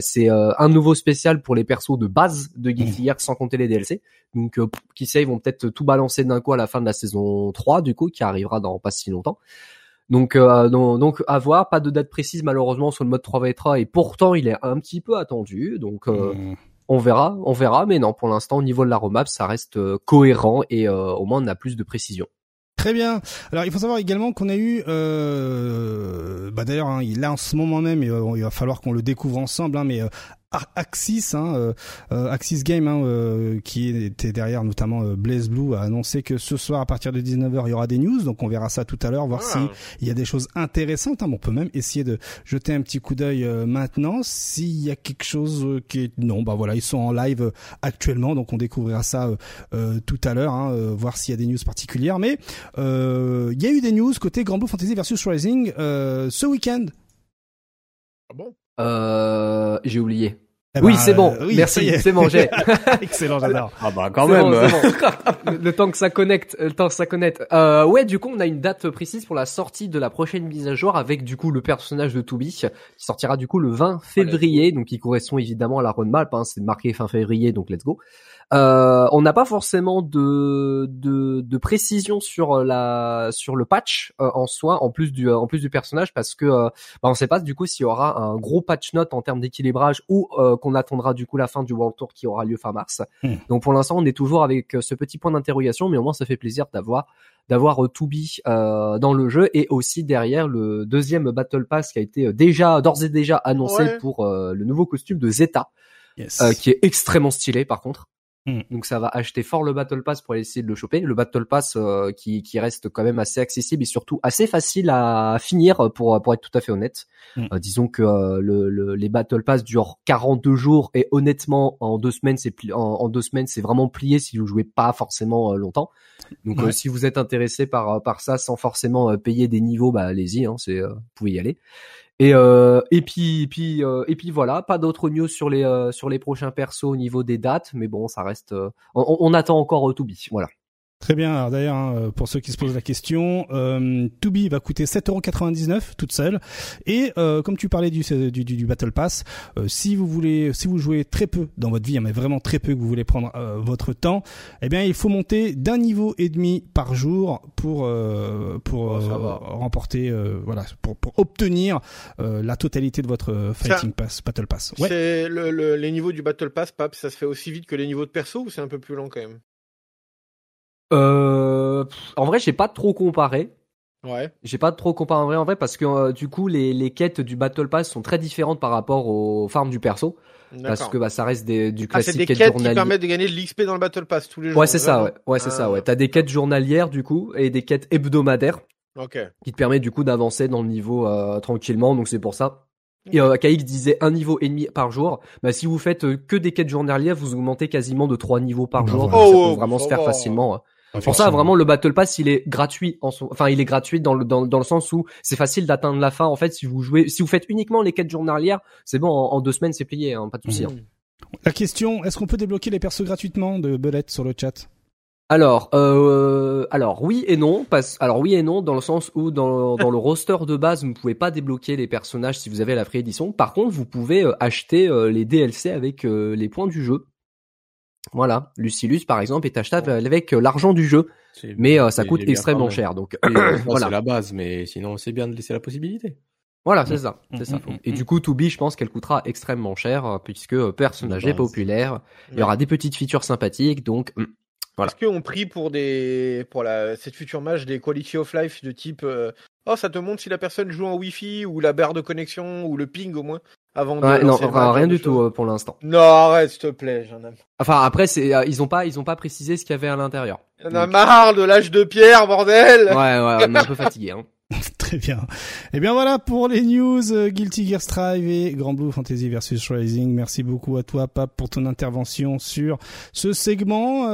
c'est un nouveau spécial pour les persos de base de Guilty Gear sans compter les DLC. Donc qui sait, ils vont peut-être tout balancer d'un coup à la fin de la saison 3 du coup, qui arrivera dans pas si longtemps. Donc, euh, donc, à voir, pas de date précise malheureusement sur le mode 3v3 et pourtant il est un petit peu attendu. Donc euh, hmm. on verra, on verra, mais non, pour l'instant au niveau de la roadmap ça reste euh, cohérent et euh, au moins on a plus de précision. Très bien. Alors il faut savoir également qu'on a eu, euh, bah d'ailleurs hein, là en ce moment même, il va falloir qu'on le découvre ensemble, hein, mais Axis, hein, euh, euh, Axis Game, hein, euh, qui était derrière notamment Blaze Blue, a annoncé que ce soir à partir de 19h il y aura des news, donc on verra ça tout à l'heure, voir ah. si il y a des choses intéressantes. Hein. Bon, on peut même essayer de jeter un petit coup d'œil maintenant s'il y a quelque chose qui est non, bah voilà, ils sont en live actuellement, donc on découvrira ça tout à l'heure, hein, voir s'il y a des news particulières. Mais il y a eu des news côté Grand Blue Fantasy versus Rising ce week-end. Ah bon? Euh, j'ai oublié. Eh oui, ben, c'est bon. Euh, Merci, c'est bon, j'ai. Excellent, j'adore. Ah bah quand même. le temps que ça connecte, le temps que ça connecte. Euh, ouais, du coup, on a une date précise pour la sortie de la prochaine mise à jour avec du coup le personnage de Toubi qui sortira du coup le 20 février, donc qui correspond évidemment à la roadmap. Hein, c'est marqué fin février, donc let's go. Euh, on n'a pas forcément de, de, de, précision sur la sur le patch euh, en soi, en plus du en plus du personnage, parce que euh, bah, on sait pas du coup s'il y aura un gros patch note en termes d'équilibrage ou qu'on attendra du coup la fin du World Tour qui aura lieu fin mars. Hmm. Donc pour l'instant, on est toujours avec ce petit point d'interrogation, mais au moins ça fait plaisir d'avoir d'avoir euh, dans le jeu et aussi derrière le deuxième Battle Pass qui a été déjà d'ores et déjà annoncé pour le nouveau costume de Zeta. qui est extrêmement stylé par contre. Hmm. Donc ça va acheter fort le Battle Pass pour essayer de le choper. Le Battle Pass euh, qui, qui reste quand même assez accessible et surtout assez facile à finir pour pour être tout à fait honnête. Hmm. Euh, disons que euh, le, les Battle Pass durent 42 jours et honnêtement en deux semaines c'est en, en, deux semaines c'est vraiment plié si vous jouez pas forcément longtemps. Donc si vous êtes intéressé par par ça sans forcément payer des niveaux, bah allez-y, hein, c'est vous pouvez y aller. Et euh, et puis puis euh, et puis voilà, pas d'autres news sur les euh, sur les prochains persos au niveau des dates, mais bon, ça reste. On, on, attend encore Tubi, voilà. Très bien. Alors d'ailleurs, hein, pour ceux qui se posent la question, euh, Tubi va coûter 7,99€ toute seule. Et euh, comme tu parlais du, du, du Battle Pass, euh, si vous voulez, si vous jouez très peu dans votre vie, hein, mais vraiment très peu, que vous voulez prendre euh, votre temps, eh bien, il faut monter d'un niveau et demi par jour pour euh, pour remporter, voilà, pour, pour obtenir la totalité de votre Fighting Pass, Battle Pass. Ouais. C'est le, le, les niveaux du Battle Pass, Pap, ça se fait aussi vite que les niveaux de perso ou c'est un peu plus lent quand même? Euh, en vrai, j'ai pas trop comparé. Ouais. J'ai pas trop comparé en vrai, en vrai parce que euh, du coup les, les quêtes du Battle Pass sont très différentes par rapport aux farms du perso. Parce que bah ça reste des, du classique. Ah, c'est des quêtes, qui permettent de gagner de l'XP dans le Battle Pass tous les jours. Ouais, c'est ça, ouais. Ouais, c'est ça, ouais. Ah. T'as des quêtes journalières du coup et des quêtes hebdomadaires. Ok. Qui te permettent du coup d'avancer dans le niveau euh, tranquillement, donc c'est pour ça. Et euh, KX disait un niveau et demi par jour. Bah si vous faites euh, que des quêtes journalières, vous augmentez quasiment de trois niveaux par bah jour. ça peut vraiment se faire facilement. Pour ça, vraiment, le Battle Pass, il est gratuit. En son... Enfin, il est gratuit dans le dans, dans le sens où c'est facile d'atteindre la fin. En fait, si vous jouez, si vous faites uniquement les quêtes journalières, c'est bon. En, deux semaines, c'est plié, hein, pas de souci. Hein. La question, est-ce qu'on peut débloquer les persos gratuitement de Belette sur le chat? Alors, euh, alors oui et non. Parce, alors oui et non dans le sens où dans, dans le roster de base, vous ne pouvez pas débloquer les personnages si vous avez la free édition. Par contre, vous pouvez euh, acheter euh, les DLC avec euh, les points du jeu. Voilà, Lucilus par exemple est achetable avec euh, l'argent du jeu, mais euh, ça coûte extrêmement cher. Donc euh, voilà, c'est la base, mais sinon c'est bien de laisser la possibilité. Voilà, c'est ça, c'est ça. Et du coup, To je pense qu'elle coûtera extrêmement cher puisque personnage est populaire. Il y aura des petites features sympathiques, donc voilà. Est-ce qu'on prie pour des pour la cette future match des quality of life de type oh ça te montre si la personne joue en Wi-Fi ou la barre de connexion ou le ping au moins avant ouais, non, rien du tout euh, pour l'instant. Non, arrête, s'il te plaît, j'en ai. Enfin, après, c'est, euh, ils ont pas, ils ont pas précisé ce qu'il y avait à l'intérieur. Y'en a marre de l'âge de pierre, bordel. Ouais, ouais, on est un peu fatigué, hein. Très bien. Et eh bien voilà pour les news euh, Guilty Gear Strive et Grand Blue Fantasy versus Rising. Merci beaucoup à toi, Pape, pour ton intervention sur ce segment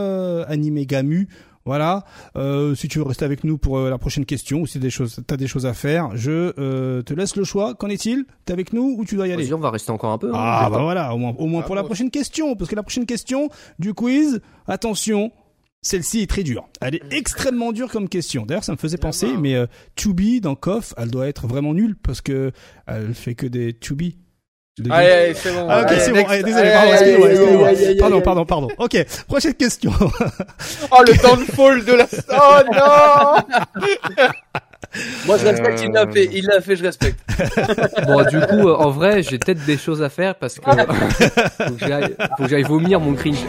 animé Gamu. Voilà. Euh, si tu veux rester avec nous pour euh, la prochaine question ou si des choses, t'as des choses à faire, je euh, te laisse le choix. Qu'en est-il? T'es avec nous ou tu dois y aller? On va rester encore un peu. Hein, ah bah voilà, au moins, au moins ah, pour la prochaine question, parce que la prochaine question du quiz, attention, celle-ci est très dure. Elle est extrêmement dure comme question. D'ailleurs, ça me faisait penser, mais euh, to be dans KOF, elle doit être vraiment nulle parce que elle fait que des to be. Allez, allez c'est bon. Ah, ok, c'est bon. Allez, désolé, pardon, excusez-moi, Pardon, pardon, pardon. Ok, prochaine question. oh, le downfall de la... Oh non Moi, je respecte, il l'a fait, il l'a fait, je respecte. bon, du coup, euh, en vrai, j'ai peut-être des choses à faire parce que faut que j'aille vomir mon cringe.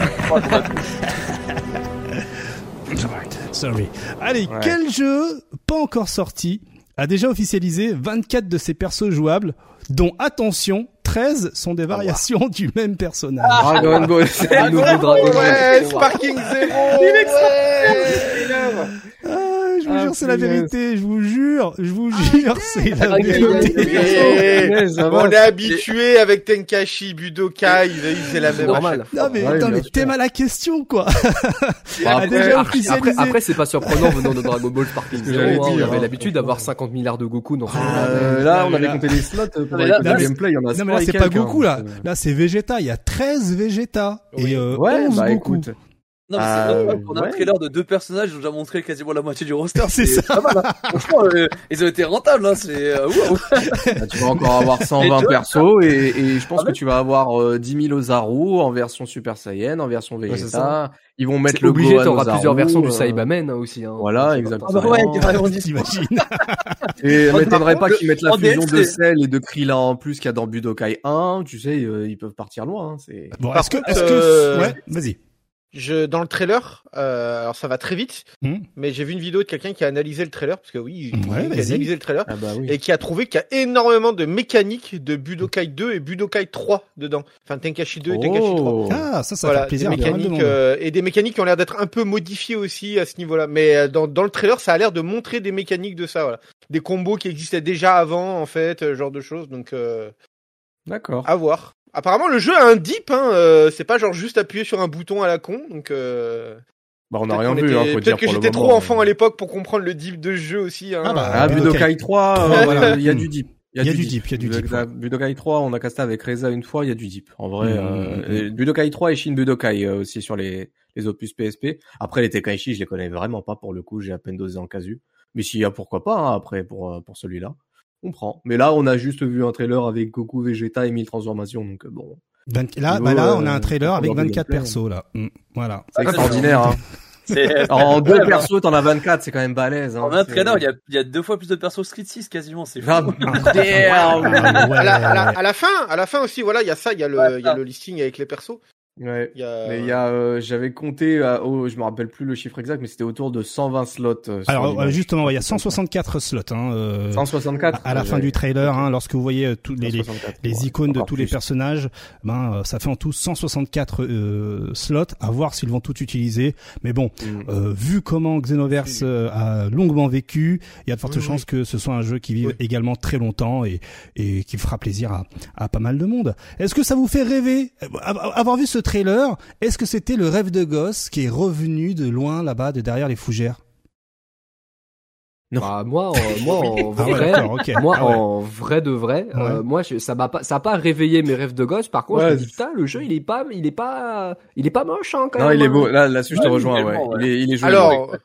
Sorry. Allez, quel jeu pas encore sorti a déjà officialisé 24 de ses persos jouables, dont attention, 13 sont des variations du même personnage. Ah, Dragon Ball, c'est le nouveau Dragon Ball. Ouais, Sparking Zero. Il ah, je vous jure, c'est la vérité. Je vous jure, je vous jure, c'est la vérité. On est habitué avec Tenkashi, Budokai, il faisait la même. Normal. Non mais, attends, mais t'aimes à la question, quoi. après, après, après c'est pas surprenant venant de Dragon Ball Sparking Zero. On avait l'habitude d'avoir 50 milliards de Goku dans ce Là, on avait compté les slots pour le gameplay. Non mais là, c'est pas Goku, là. Là, c'est Vegeta. Il y a 13 Vegeta. Et 11 bah, Goku. Non, mais c'est euh, on a un trailer de deux personnages, ils ont déjà montré quasiment la moitié du roster. c'est ça. Pas mal, hein. Franchement, euh, ils ont été rentables, hein. C'est, euh, bah, tu vas encore avoir 120 persos et, et je pense ah que tu vas avoir 10 000 Ozaru en version Super Saiyan, en version Vegeta. ils vont mettre le obligé, t'auras plusieurs versions du Saibamen hein, aussi. Hein. Voilà, exactement. Ah bah ouais, carrément, t'imagines. et m'étonnerait pas qu'ils mettent la fusion de Cell et de Krillin en plus qu'il y a dans Budokai 1. Tu sais, ils peuvent partir loin. Hein, c'est. Bon, est-ce que, est-ce que, ouais, vas-y. Je, dans le trailer, euh, alors ça va très vite, hmm. mais j'ai vu une vidéo de quelqu'un qui a analysé le trailer, parce que oui, il a analysé le trailer, ah bah et qui a trouvé qu'il y a énormément de mécaniques de Budokai 2 et Budokai 3 dedans. Enfin, Tenkashi 2 et Tenkashi 3. Ah, ça, ça voilà, fait plaisir. Des mécaniques, euh, et des mécaniques qui ont l'air d'être un peu modifiées aussi à ce niveau-là. Mais euh, dans, dans le trailer, ça a l'air de montrer des mécaniques de ça, voilà. Des combos qui existaient déjà avant, en fait, euh, genre de choses, donc... D'accord. À voir. Apparemment, le jeu a un dip, hein, euh, c'est pas genre juste appuyer sur un bouton à la con, donc. Euh... Bah on a rien vu, hein, Peut-être que j'étais trop enfant à l'époque pour comprendre le dip de jeu aussi. Hein. Ah bah, ah, Budokai 3, euh, il y a du dip. Il y a, du, deep, il y a du deep. Budokai 3, on a casté avec Reza une fois, il y a du deep. En vrai, mmh, euh, Budokai 3 et Shin Budokai euh, aussi sur les, les opus PSP. Après, les Tekaishi, je les connais vraiment pas pour le coup, j'ai à peine dosé en casu. Mais s'il y a pourquoi pas, hein, après, pour, euh, pour celui-là. On prend. Mais là, on a juste vu un trailer avec Goku, Vegeta et 1000 transformations, donc bon. là, bah là, on a un trailer avec 24 persos, là. Mmh, voilà. C'est extraordinaire, hein. En deux persos, t'en as 24, c'est quand même balèze. Hein. En un trainer, il y a, il y a deux fois plus de persos Street 6 quasiment, c'est fou. Ah, à, la, à, la, fin, à la fin aussi, voilà, il y a ça, il y a le, il y a le listing avec les persos. Ouais. Y a... Mais il y a, euh, j'avais compté, euh, oh, je me rappelle plus le chiffre exact, mais c'était autour de 120 slots. Euh, Alors justement, il y a 164 slots. Hein, euh, 164. À, la fin du trailer, hein, lorsque vous voyez tous les, les, les icônes de tous les personnages, ben ça fait en tout 164 slots. À voir s'ils vont tout utiliser. Mais bon, mm. vu comment Xenoverse a longuement vécu, il y a de fortes chances que ce soit un jeu qui vive également très longtemps et, et qui fera plaisir à, à pas mal de monde. Est-ce que ça vous fait rêver avoir vu ce trailer, est-ce que c'était le rêve de gosse qui est revenu de loin là-bas, de derrière les fougères? Non. Bah, moi, moi en ah vrai, moi ah en vrai de vrai, euh, moi ça m'a pas, ça a pas réveillé mes rêves de gosse. Par contre, je me dis putain, le jeu il est pas, il est pas, il est pas moche hein, quand non, même. Non, il est beau. Là, là-dessus, je te rejoins. Ouais. Il est, il est joli. Alors,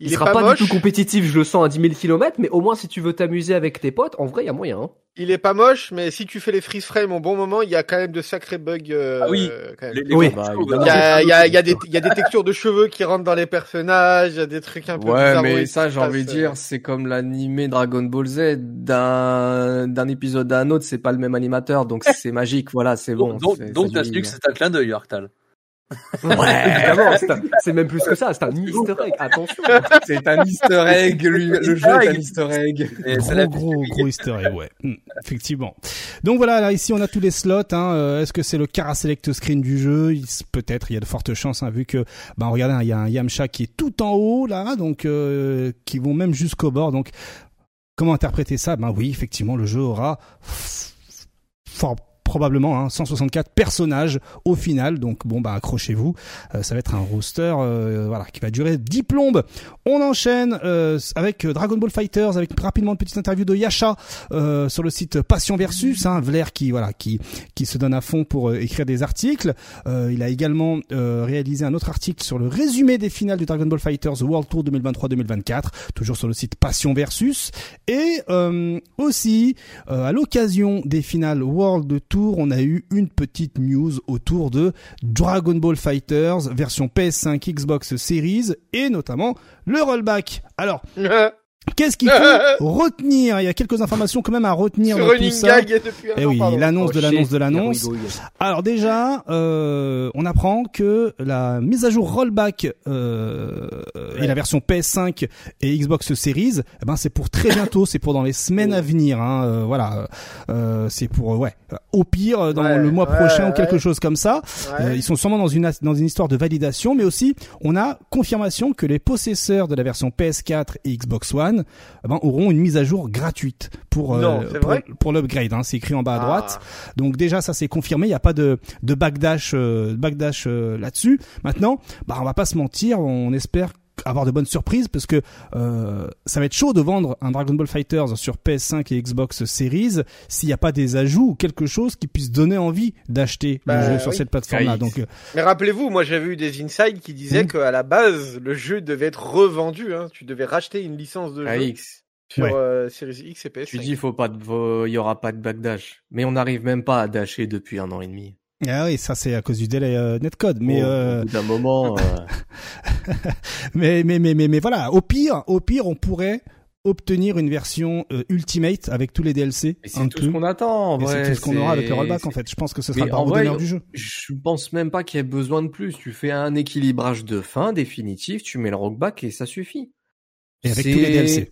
il, sera pas, du tout compétitif, je le sens à 10 000 km, mais au moins si tu veux t'amuser avec tes potes, en vrai, il y a moyen. Hein. Il est pas moche, mais si tu fais les freeze frames au bon moment, il y a quand même de sacrés bugs. Euh, ah oui. oui. Bah, il, y a, il, y a, il, y a des, il y a des textures de cheveux qui rentrent dans les personnages, il y a des trucs un peu. Ouais, mais ça, j'ai envie de dire, c'est comme l'animé Dragon Ball Z. D'un d'un épisode à un autre, c'est pas le même animateur, donc c'est magique. Voilà, c'est bon. Donc, donc t'as su que c'est un clin d'œil, Arctal. Ouais, évidemment, c'est même plus que ça, c'est un easter egg, attention. C'est un easter egg, le jeu est un easter egg. Gros, gros, gros easter egg, ouais, hmm, effectivement. Donc voilà, là, ici on a tous les slots, hein. Euh, est-ce que c'est le Cara Select Screen du jeu? Peut-être, il y a de fortes chances, hein, vu que, bah regardez, hein, il y a un Yamcha qui est tout en haut, là, donc, euh, qui vont même jusqu'au bord, donc, comment interpréter ça? Ben oui, effectivement, le jeu aura fort probablement hein, 164 personnages au final. Donc bon bah accrochez-vous, euh, ça va être un roster euh, voilà qui va durer 10 plombes. On enchaîne euh, avec Dragon Ball Fighters avec rapidement une petite interview de Yasha sur le site Passion Versus, hein, Vler qui voilà qui qui se donne à fond pour écrire des articles. il a également réalisé un autre article sur le résumé des finales du Dragon Ball Fighters World Tour 2023-2024, toujours sur le site Passion Versus et aussi à l'occasion des finales World Tour on a eu une petite news autour de Dragon Ball Fighters version PS5 Xbox Series et notamment le rollback. Alors, Qu'est-ce qu'il faut retenir? Il y a quelques informations quand même à retenir dans tout ça. eh oui, l'annonce de l'annonce de l'annonce. Alors déjà, euh, on apprend que la mise à jour rollback euh, et la version PS5 et Xbox Series, eh ben c'est pour très bientôt, c'est pour dans les semaines à venir. Hein, euh, voilà, euh, c'est pour ouais, au pire dans le mois prochain ou quelque chose comme ça. Euh, ils sont sûrement dans une dans une histoire de validation, mais aussi on a confirmation que les possesseurs de la version PS4 et Xbox One eh ben, auront une mise à jour gratuite pour euh, pour, l'upgrade. Hein, c'est écrit en bas à ah. droite. Donc déjà ça c'est confirmé. Il n'y a pas de de backdash euh, backdash euh, là-dessus. Maintenant, bah on va pas se mentir. On espère avoir de bonnes surprises parce que euh, ça va être chaud de vendre un Dragon Ball Fighters sur PS5 et Xbox Series s'il n'y a pas des ajouts ou quelque chose qui puisse donner envie d'acheter le bah jeu sur cette plateforme-là. Donc, euh, mais rappelez-vous, moi j'avais eu des insides qui disaient hmm. qu'à la base le jeu devait être revendu. Hein. Tu devais racheter une licence de jeu. X. Sur euh, Series X et PS5. Tu dis faut pas il y aura pas de backdash, mais on n'arrive même pas à dasher depuis un an et demi. Ah oui, ça c'est à cause du délai euh, netcode, mais oh, euh... d'un moment. Euh... mais, mais mais mais mais voilà, au pire, au pire, on pourrait obtenir une version euh, Ultimate avec tous les DLC. C'est tout ce qu'on attend. C'est tout ce qu'on aura avec le rollback en fait. Je pense que ce sera le vrai, du jeu. Je pense même pas qu'il y ait besoin de plus. Tu fais un équilibrage de fin définitif, tu mets le rollback et ça suffit. Et avec tous les DLC.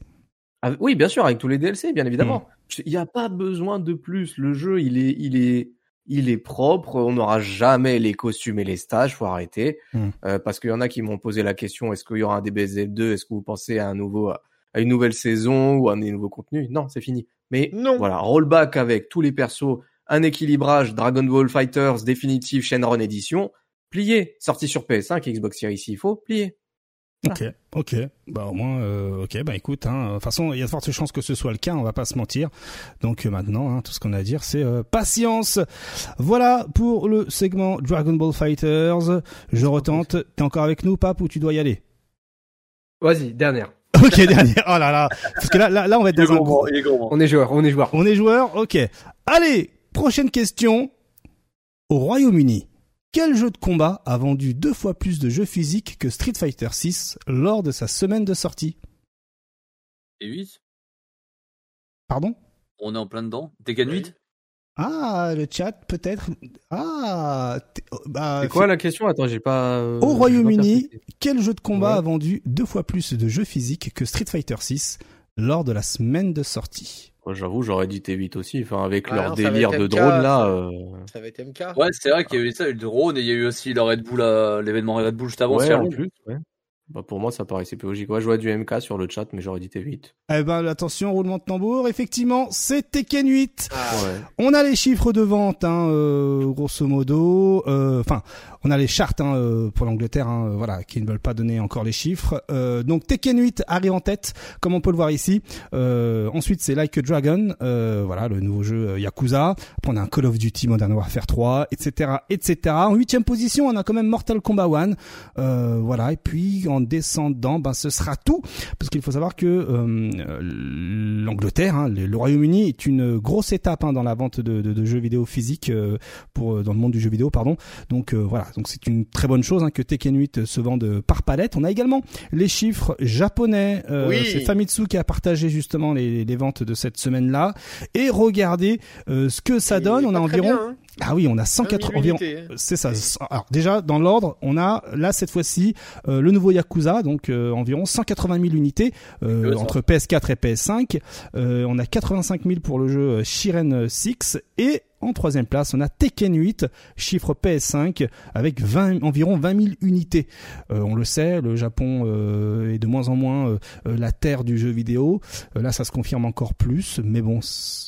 Ah, oui, bien sûr, avec tous les DLC, bien évidemment. Hmm. Il n'y a pas besoin de plus. Le jeu, il est, il est, il est propre, on n'aura jamais les costumes et les stages, faut arrêter. Hmm. Euh, parce qu'il y en a qui m'ont posé la question, est-ce qu'il y aura un DBZ 2 Est-ce que vous pensez à un nouveau, à une nouvelle saison ou à des nouveaux contenus? Non, c'est fini. Mais non. voilà, rollback avec tous les persos, un équilibrage Dragon Ball Fighters définitive Shenron Edition, plié, sorti sur PS5 Xbox Series s'il faut, plié. Ok, ok, bah au moins, euh, ok, bah écoute, hein, de toute façon, il y a de fortes chances que ce soit le cas, on va pas se mentir. Donc euh, maintenant, hein, tout ce qu'on a à dire, c'est euh, patience. Voilà pour le segment Dragon Ball Fighters. Je retente. T'es encore avec nous, Pape, ou tu dois y aller? Vas-y, dernière. ok, dernière. Oh là là, parce que là, là, là on va être dans un. on est joueur, on est joueur. On est joueur. Ok. Allez, prochaine question. Au Royaume-Uni, quel jeu de combat a vendu deux fois plus de jeux physiques que Street Fighter 6 lors de sa semaine de sortie? Et 8 Pardon? On est en plein dedans. Tekken 8 ah, le chat, peut-être. Ah, oh, bah, c'est quoi la question? Attends, j'ai pas. Euh, Au Royaume-Uni, quel jeu de combat a vendu deux fois plus de jeux physiques que Street Fighter 6 lors de la semaine de sortie? J'avoue, j'aurais dit T8 aussi. Enfin, avec leur délire de drone là. Euh. Ça va être MK. Ouais, c'est vrai qu'il y a eu ça, le drone, et il y a eu aussi le Red Bull, l'événement Red Bull juste avant. Ouais, en plus. Ouais. Bah pour moi, ça paraissait plus logique. Ouais, je vois du MK sur le chat, mais j'aurais dit T8. Eh ben, attention, roulement de tambour. Effectivement, c'est Tekken 8. Ah, ouais. On a les chiffres de vente, hein, euh, grosso modo. Euh, enfin, on a les chartes hein, euh, pour l'Angleterre, hein, voilà, qui ne veulent pas donner encore les chiffres. Euh, donc Tekken 8 arrive en tête, comme on peut le voir ici. Euh, ensuite, c'est Like a Dragon, voilà, le nouveau jeu Yakuza. Après, on a un Call of Duty Modern Warfare 3, etc., etc. En huitième position, on a quand même Mortal Kombat 1, voilà. Et puis en descendant, ben ce sera tout, parce qu'il faut savoir que l'Angleterre, hein, le, Royaume-Uni est une grosse étape dans la vente de jeux vidéo physiques pour dans le monde du jeu vidéo, pardon. Donc voilà, donc c'est une très bonne chose hein, que Tekken 8 se vende par palette. On a également les chiffres japonais. Euh, c'est Famitsu qui a partagé justement les, ventes de cette semaine-là. Et regardez euh, ce que ça donne. On a environ... Hein. Ah oui, on a 180 environ. C'est ça. Alors déjà dans l'ordre, on a là cette fois-ci euh, le nouveau Yakuza, donc euh, environ 180 000 unités euh, entre PS4 et PS5. on a 85 000 pour le jeu Shiren 6 et en troisième place, on a Tekken 8, chiffre PS5, avec 20, environ 20 000 unités. on le sait, le Japon est de moins en moins la terre du jeu vidéo. là, ça se confirme encore plus, mais bon,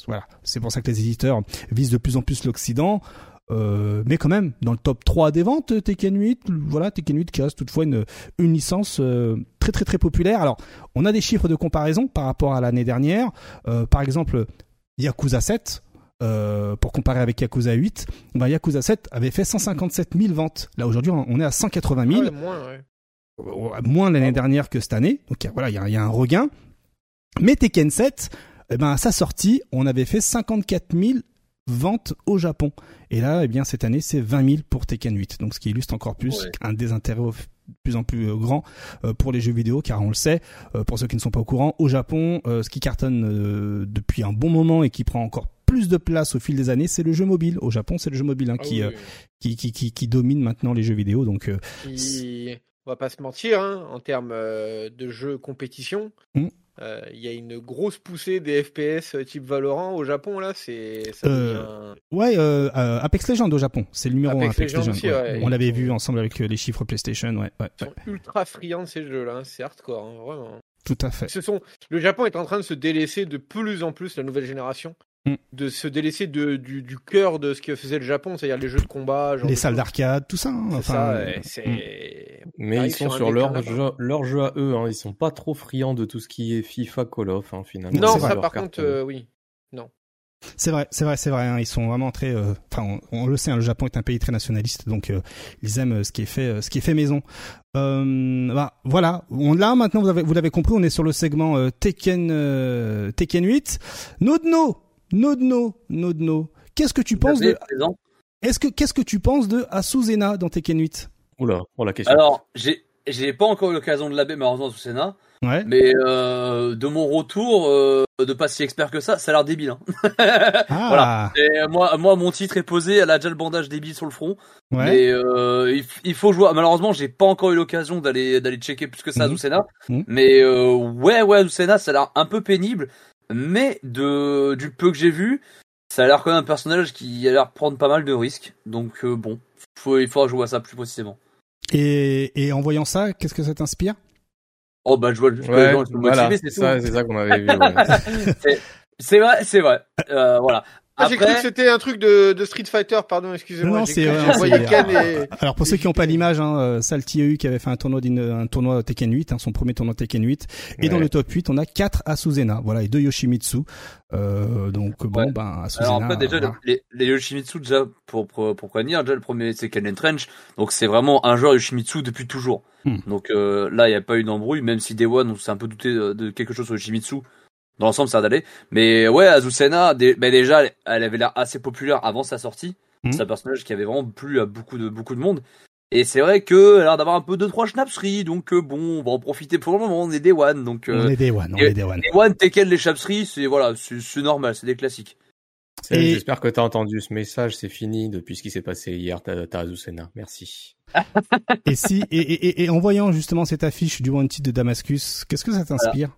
voilà, c'est pour ça que les éditeurs visent de plus en plus l'Occident. Euh, mais quand même, dans le top 3 des ventes, Tekken 8, voilà, Tekken 8 qui reste toutefois une, une licence euh, très très très populaire. Alors, on a des chiffres de comparaison par rapport à l'année dernière. Euh, par exemple, Yakuza 7, pour comparer avec Yakuza 8, ben, Yakuza 7 avait fait 157 000 ventes. Là, aujourd'hui, on est à 180 000. Ah moins, ouais. moins l'année dernière que cette année. Donc voilà, il y, y a, un regain. Mais Tekken 7, eh ben, à sa sortie, on avait fait 54 000 ventes au Japon. Et là, eh bien, cette année, c'est 20 000 pour Tekken 8. Donc, ce qui illustre encore plus un désintérêt de plus en plus euh, grand euh, pour les jeux vidéo, car on le sait, euh, pour ceux qui ne sont pas au courant, au Japon, ce qui cartonne depuis un bon moment et qui prend encore plus de place au fil des années, c'est le jeu mobile. Au Japon, c'est le jeu mobile hein, ah qui, qui, qui, qui, qui, domine maintenant les jeux vidéo. Donc, on va pas se mentir, hein, en termes de jeux compétition, mmh. Euh, il y a une grosse poussée des FPS euh, type Valorant au Japon là, c'est euh, ouais Apex Legends au Japon, c'est le numéro 1 Apex Legends. On l'avait vu ensemble avec les chiffres PlayStation, ouais. ouais, Ils sont ultra friands de ces jeux là, hein. c'est hardcore hein, vraiment. Tout à fait. Ce sont... Le Japon est en train de se délaisser de plus en plus la nouvelle génération. Mm. de se délaisser de, du, du cœur de ce que faisait le Japon, c'est-à-dire les jeux de combat, les salles d'arcade, tout ça. Hein, enfin, ça, mm. Mais ils sont sur leur jeu, leur jeu à eux, hein. ils sont pas trop friands de tout ce qui est FIFA, Call of, hein, finalement. Non, ça par contre, euh, oui, non. C'est vrai, c'est vrai, c'est vrai. Hein. ils sont vraiment très. Euh, enfin, on, le sait, hein, le Japon est un pays très nationaliste, donc euh, ils aiment ce qui est fait, ce qui est fait maison. Bah, voilà. On là maintenant, vous avez, vous l'avez compris, on est sur le segment Tekken, Tekken 8. Nodno, Nodno, Nodno. Qu'est-ce que tu penses de Est-ce que qu'est-ce que tu penses de Asuzena dans Tekken 8 Oula, oh la question. Alors, j'ai j'ai pas encore eu l'occasion de l'abber malheureusement Asuzena. Ouais. Mais euh, de mon retour, euh, de pas si expert que ça, ça a l'air débile. Hein. ah. Voilà. Et moi, moi, mon titre est posé. Elle a déjà le bandage débile sur le front. Ouais. Mais euh, il, faut jouer. Malheureusement, j'ai pas encore eu l'occasion d'aller d'aller checker plus que ça mmh. Azusena. Mmh. Mais euh, ouais, ouais, Azusena, ça a l'air un peu pénible mais de du peu que j'ai vu, ça a l'air quand même un personnage qui a l'air prendre pas mal de risques. Donc euh, bon, faut, il faudra jouer à ça plus précisément. Et, et en voyant ça, qu'est-ce que ça t'inspire? Oh bah je vois, je voilà, c'est ça, c'est ça qu'on avait vu. c'est vrai, c'est vrai. Euh, voilà. Ah, j'ai cru que c'était un truc de, de Street Fighter, pardon, excusez-moi. Non, c'est, euh, Alors pour ceux qui n'ont pas l'image, hein, euh, Salty EU qui avait fait un tournoi un tournoi Tekken 8, hein, son premier tournoi Tekken 8, et dans le top 8, on a quatre Asuzena, voilà, et deux Yoshimitsu. Euh, donc bon, ben Asuzena. Alors après déjà les, les, Yoshimitsu déjà pour pour dire, déjà le premier c'est Ken Trench, donc c'est vraiment un joueur Yoshimitsu depuis toujours. Hmm. Donc euh, là il n'y a pas eu d'embrouille, même si Day One on s'est un peu douté de, quelque chose sur Yoshimitsu dans l'ensemble ça d'aller. Mais ouais Azucena ben déjà elle avait l'air assez populaire avant sa sortie. Hmm. c'est un personnage qui avait vraiment plu à beaucoup de beaucoup de monde. Et c'est vrai que elle a l'air d'avoir un peu deux trois schnapseries. Donc euh, bon on va en profiter pour le moment. On est des one donc euh, on est des one on est des one. des one Tekken les schnapseries c'est voilà c'est normal c'est des classiques. Et... J'espère que tu as entendu ce message, c'est fini depuis ce qui s'est passé hier, t'as Azucena. Merci. et si et, et, et, en voyant justement cette affiche du Wanted de Damascus, qu'est-ce que ça t'inspire?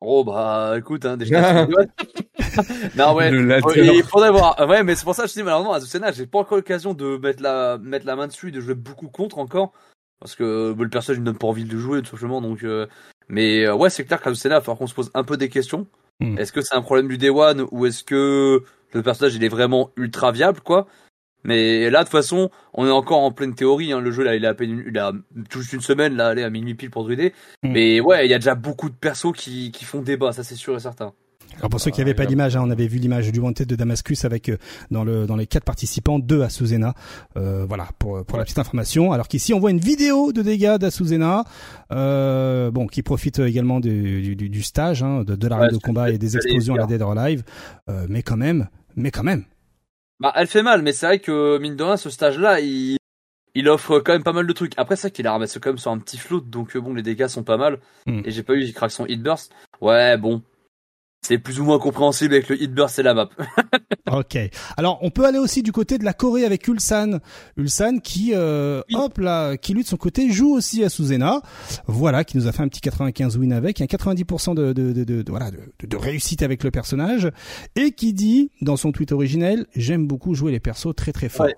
Oh bah écoute hein, déjà non ouais il faudrait voir. Ouais mais c'est pour ça que je dis malheureusement à Azucena j'ai pas encore l'occasion de mettre la mettre la main dessus et de jouer beaucoup contre encore. Parce que bah, le personnage ne donne pas envie de jouer tout simplement donc euh... mais euh, ouais c'est clair qu'Azucena il va falloir qu'on se pose un peu des questions. Hmm. est-ce que c'est un problème du day one ou est-ce que le personnage il est vraiment ultra viable quoi? Mais là, de toute façon, on est encore en pleine théorie. Hein. Le jeu, là, il a à peine, il a juste une semaine, là, allez, à minuit pile pour druider. Mm. Mais ouais, il y a déjà beaucoup de persos qui, qui font débat, ça c'est sûr et certain. Alors pour ceux qui n'avaient pas d'image, hein, on avait vu l'image du Wanted de Damascus avec euh, dans le dans les quatre participants deux Asuzena. Euh, voilà pour pour la petite information. Alors qu'ici on voit une vidéo de dégâts d'Asuzena, euh, bon qui profite également du, du, du stage hein, de, de l'arène de combat et des explosions à la Dead or Alive, euh, mais quand même, mais quand même, bah, elle fait mal, mais c'est vrai que mine de rien, ce stage-là, il, il offre quand même pas mal de trucs. Après, c'est qu'il a ramassé quand même sur un petit float, donc euh, bon, les dégâts sont pas mal. Hmm. Et j'ai pas eu, il craque son hitburst. Ouais, bon, c'est plus ou moins compréhensible avec le hitburst et la map. ok. Alors on peut aller aussi du côté de la Corée avec Ulsan. Ulsan qui euh, hop là, qui lui de son côté joue aussi à Suzena. Voilà, qui nous a fait un petit 95 win avec, un 90% de, de, de, de, voilà de, de, réussite avec le personnage et qui dit dans son tweet originel j'aime beaucoup jouer les persos très très fort.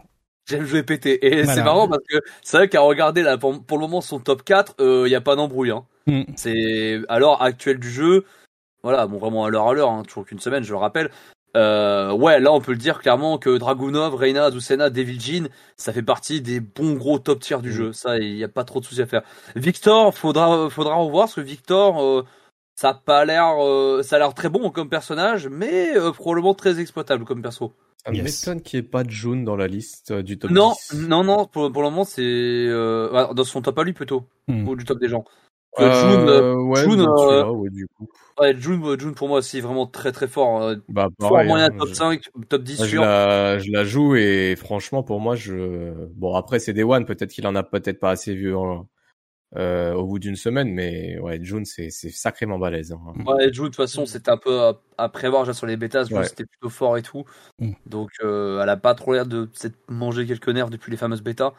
J'aime jouer pété. Et c'est marrant parce que c'est vrai qu'à regarder là pour, le moment son top 4, il euh, n'y a pas d'embrouille. Hein. Hmm. C'est à l'heure actuelle du jeu, voilà, bon, vraiment à l'heure à l'heure, hein, toujours qu'une semaine, je le rappelle. Euh, ouais, là, on peut le dire clairement que Dragunov, Reina, Azucena, Devil Jean, ça fait partie des bons gros top tiers du mm. jeu. Ça, il n'y a pas trop de soucis à faire. Victor, faudra, faudra revoir parce que Victor, euh, ça a pas l'air, euh, ça a l'air très bon comme personnage, mais euh, probablement très exploitable comme perso. Ça m'étonne qu'il n'y ait pas de jaune dans la liste du top non, 10. Non, non, pour, pour le moment, c'est dans son top à lui plutôt, mm. ou du top des gens. Euh, ouais, June, ouais, du coup. Ouais, June, June pour moi c'est vraiment très très fort. Hein. Bah, pareil, moyen hein, top 5, top 10 sûr. Je la, je la joue et franchement pour moi je bon après c'est des one peut-être qu'il en a peut-être pas assez vu euh, au bout d'une semaine mais ouais June c'est c'est sacrément balèze. Hein. Ouais June de toute façon c'était un peu à, prévoir déjà sur les bêtas ouais. c'était plutôt fort et tout. Mm. Donc euh, elle a pas trop l'air de s'être mangé quelques nerfs depuis les fameuses bêtas.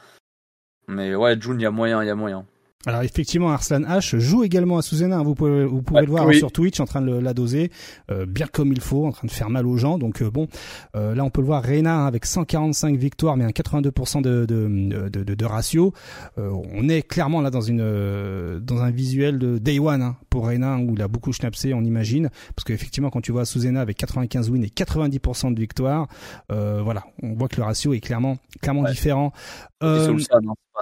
Mais ouais June il y a moyen il y a moyen. Alors effectivement, Arslan H joue également à Suzena. Hein. Vous pouvez, vous pouvez le voir sur Twitch en train de la doser euh, bien comme il faut, en train de faire mal aux gens. Donc euh, bon, euh, là on peut le voir Reina hein, avec 145 victoires, mais un 82% de, de, de, de, ratio. on est clairement là dans une dans un visuel de Day One hein, pour Reina où il a beaucoup schnapsé, on imagine, parce qu'effectivement quand tu vois Suzena avec 95 wins et 90% de victoires, voilà, on voit que le ratio est clairement clairement différent.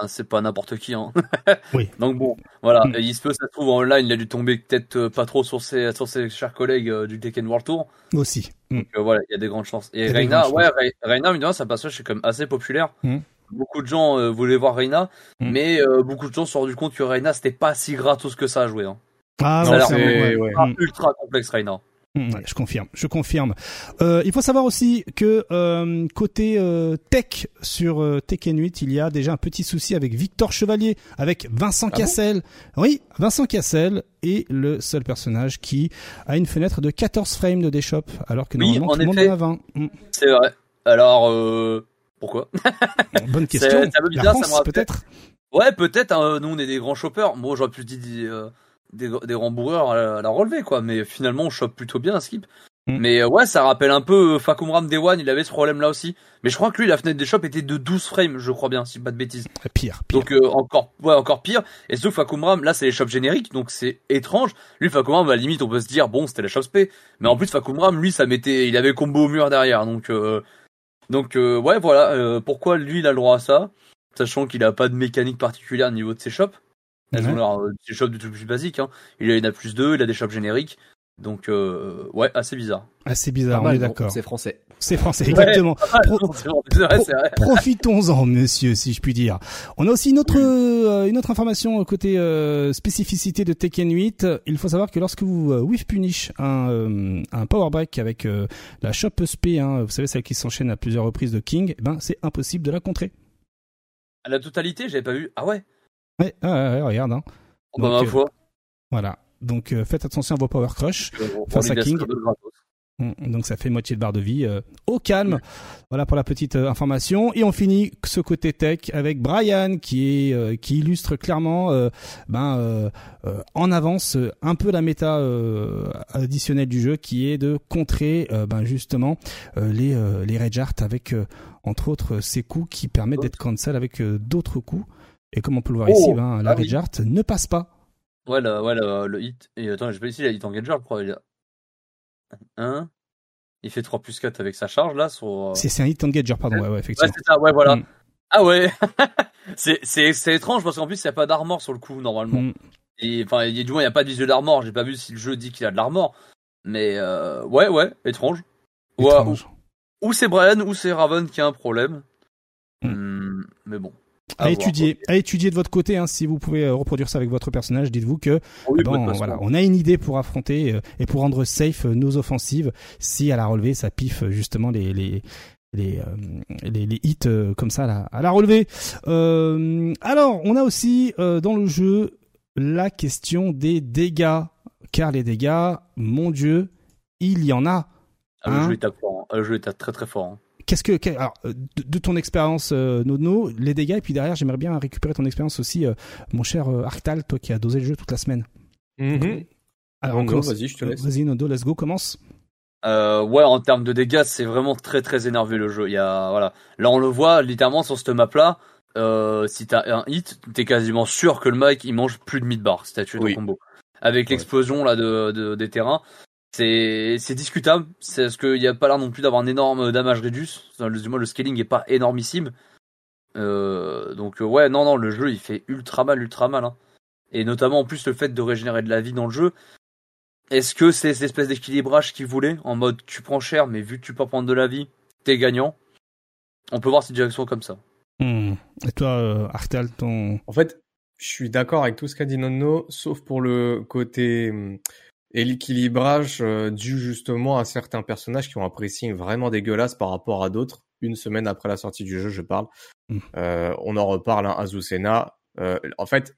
Euh... C'est pas n'importe qui. Hein. oui. Donc bon, voilà. Mm. Il se peut, ça se trouve en ligne, il a dû tomber peut-être euh, pas trop sur ses, sur ses chers collègues euh, du Tekken World Tour. Aussi. Mm. Donc euh, voilà, il y a des grandes chances. Et Reina, ouais, Reina, évidemment, ça passage c'est quand même assez populaire. Mm. Beaucoup de gens voulaient voir Reina, mais beaucoup de gens se sont rendus compte que Reina c'était pas si gratos que ça à jouer. Hein. Ah, ça c'est ultra complexe Reina. Je confirme, je confirme. Euh, il faut savoir aussi que euh, côté euh, tech sur euh, Tekken 8, il y a déjà un petit souci avec Victor Chevalier, avec Vincent ah Cassel. oui, Vincent Cassel est le seul personnage qui a une fenêtre de 14 frames de déshop, alors que normalement tout le monde en a 20. Mm. C'est vrai. Alors, euh, pourquoi? Bonne question. La France, peut-être Ouais, peut-être. Hein, nous, on est des grands shoppers. Moi, j'aurais pu dire des, des rembourreurs à la, à la relever, quoi. Mais finalement, on chope plutôt bien à Skip. Mm. Mais euh, ouais, ça rappelle un peu euh, Fakumram Day One, il avait ce problème là aussi. Mais je crois que lui, la fenêtre des shops était de 12 frames, je crois bien, si pas de bêtises. Pire. Donc euh, encore, ouais, encore pire. Et surtout Fakumram, là c'est les shops génériques, donc c'est étrange. Lui, Fakumram, à la limite, on peut se dire bon, c'était la shop P. Mais en plus, Fakumram, lui, ça mettait, il avait combo au mur derrière. Donc, donc ouais, voilà. pourquoi lui, il a le droit à ça, sachant qu'il a pas de mécanique particulière au niveau de ses shops. Elles ont leur, des shops du tout plus basique. Hein. Il en a plus deux, il a des shops génériques. Donc euh, ouais, assez bizarre. Assez bizarre, on est d'accord. C'est français. C'est français, exactement. Profitons-en, monsieur, si je puis dire. On a aussi une autre, euh, une autre information côté euh, spécificité de Tekken 8. Il faut savoir que lorsque vous euh, whiff punish un, euh, un power break avec la Shop SP, hein, vous savez celle qui s'enchaîne à plusieurs reprises de King, eh ben c'est impossible de la contrer. À la totalité, j'avais pas vu. Ah ouais? Ouais, regarde. Hein. Bah, ma foi. Voilà. Donc euh, faites attention à vos power crush face à King. Mm, donc ça fait moitié de barre de vie euh, au calme. Voilà pour la petite euh, information et on finit ce côté tech avec Brian qui est qui illustre clairement ben en avance un peu la méta additionnelle du jeu qui est de contrer ben justement les les rage avec entre autres ces coups qui permettent d'être cancel avec d'autres coups et comme on peut le voir ici oh, ben, la ah rage ne passe pas Ouais, ouais le hit. Et attends, je vais ici, il a hit engager, je crois. Il a... 1. Il fait 3 plus 4 avec sa charge là. Sur... Euh, c'est un hit engager, pardon, ouais, ouais, effectivement. Ouais, c'est ça, ouais, voilà. Mm. Ah ouais C'est étrange parce qu'en plus, il n'y a pas d'armor sur le coup, normalement. Mm. Et enfin, du moins, il n'y a pas de visuel d'armor. J'ai pas vu si le jeu dit qu'il a de l'armor. Mais euh, ouais, ouais, étrange. étrange. ou, c'est Brian ou c'est Raven qui a un problème. Mm. mais bon à, étudier, à étudier de votre côté. Hein, si vous pouvez euh, reproduire ça avec votre personnage, dites-vous que bon, voilà, on a une idée pour affronter euh, et pour rendre safe euh, nos offensives. Si à la relevée, ça piffe justement les les les, les, les, hits comme ça à la, à la relevée. alors, on a aussi dans le jeu la question des dégâts, car les dégâts, mon Dieu, il y en a. Ah, le, jeu est fort, hein. le jeu est très très fort. Hein. Qu'est-ce que, alors, de, ton expérience, euh, Nono, les dégâts, et puis derrière, j'aimerais bien récupérer ton expérience aussi, euh, mon cher euh, Arctal, toi qui as dosé le jeu toute la semaine. Mm-hmm. Alors, vas-y, je te laisse. Vas-y, Nono, let's go, commence. Euh, ouais, en termes de dégâts, c'est vraiment très très énervé le jeu. Il y a, voilà, là on le voit littéralement sur cette map là. Euh, si t'as un hit, t'es quasiment sûr que le mec il mange plus de mid bar si t'as tué ton combo. Avec l'explosion là de, de, des terrains, c'est c'est discutable. C'est parce qu'il n'y a pas l'air non plus d'avoir un énorme damage reduce. Du moins, le scaling est pas énormissime. Euh, donc euh, ouais, non, non, le jeu il fait ultra mal, ultra mal. Hein. Et notamment en plus le fait de régénérer de la vie dans le jeu. Est-ce que c'est cette espèce d'équilibrage qu'il voulait? En mode tu prends cher, mais vu que tu peux prendre de la vie, t'es gagnant. On peut voir cette direction comme ça. Hmm. Et toi, euh, Artel, ton. En fait, je suis d'accord avec tout ce qu'a dit Nono, sauf pour le côté hmm, et l'équilibrage euh, dû justement à certains personnages qui ont un pressing vraiment dégueulasse par rapport à d'autres. Une semaine après la sortie du jeu, je parle. Mm. Euh, on en reparle, hein, Azucena. Euh, en fait,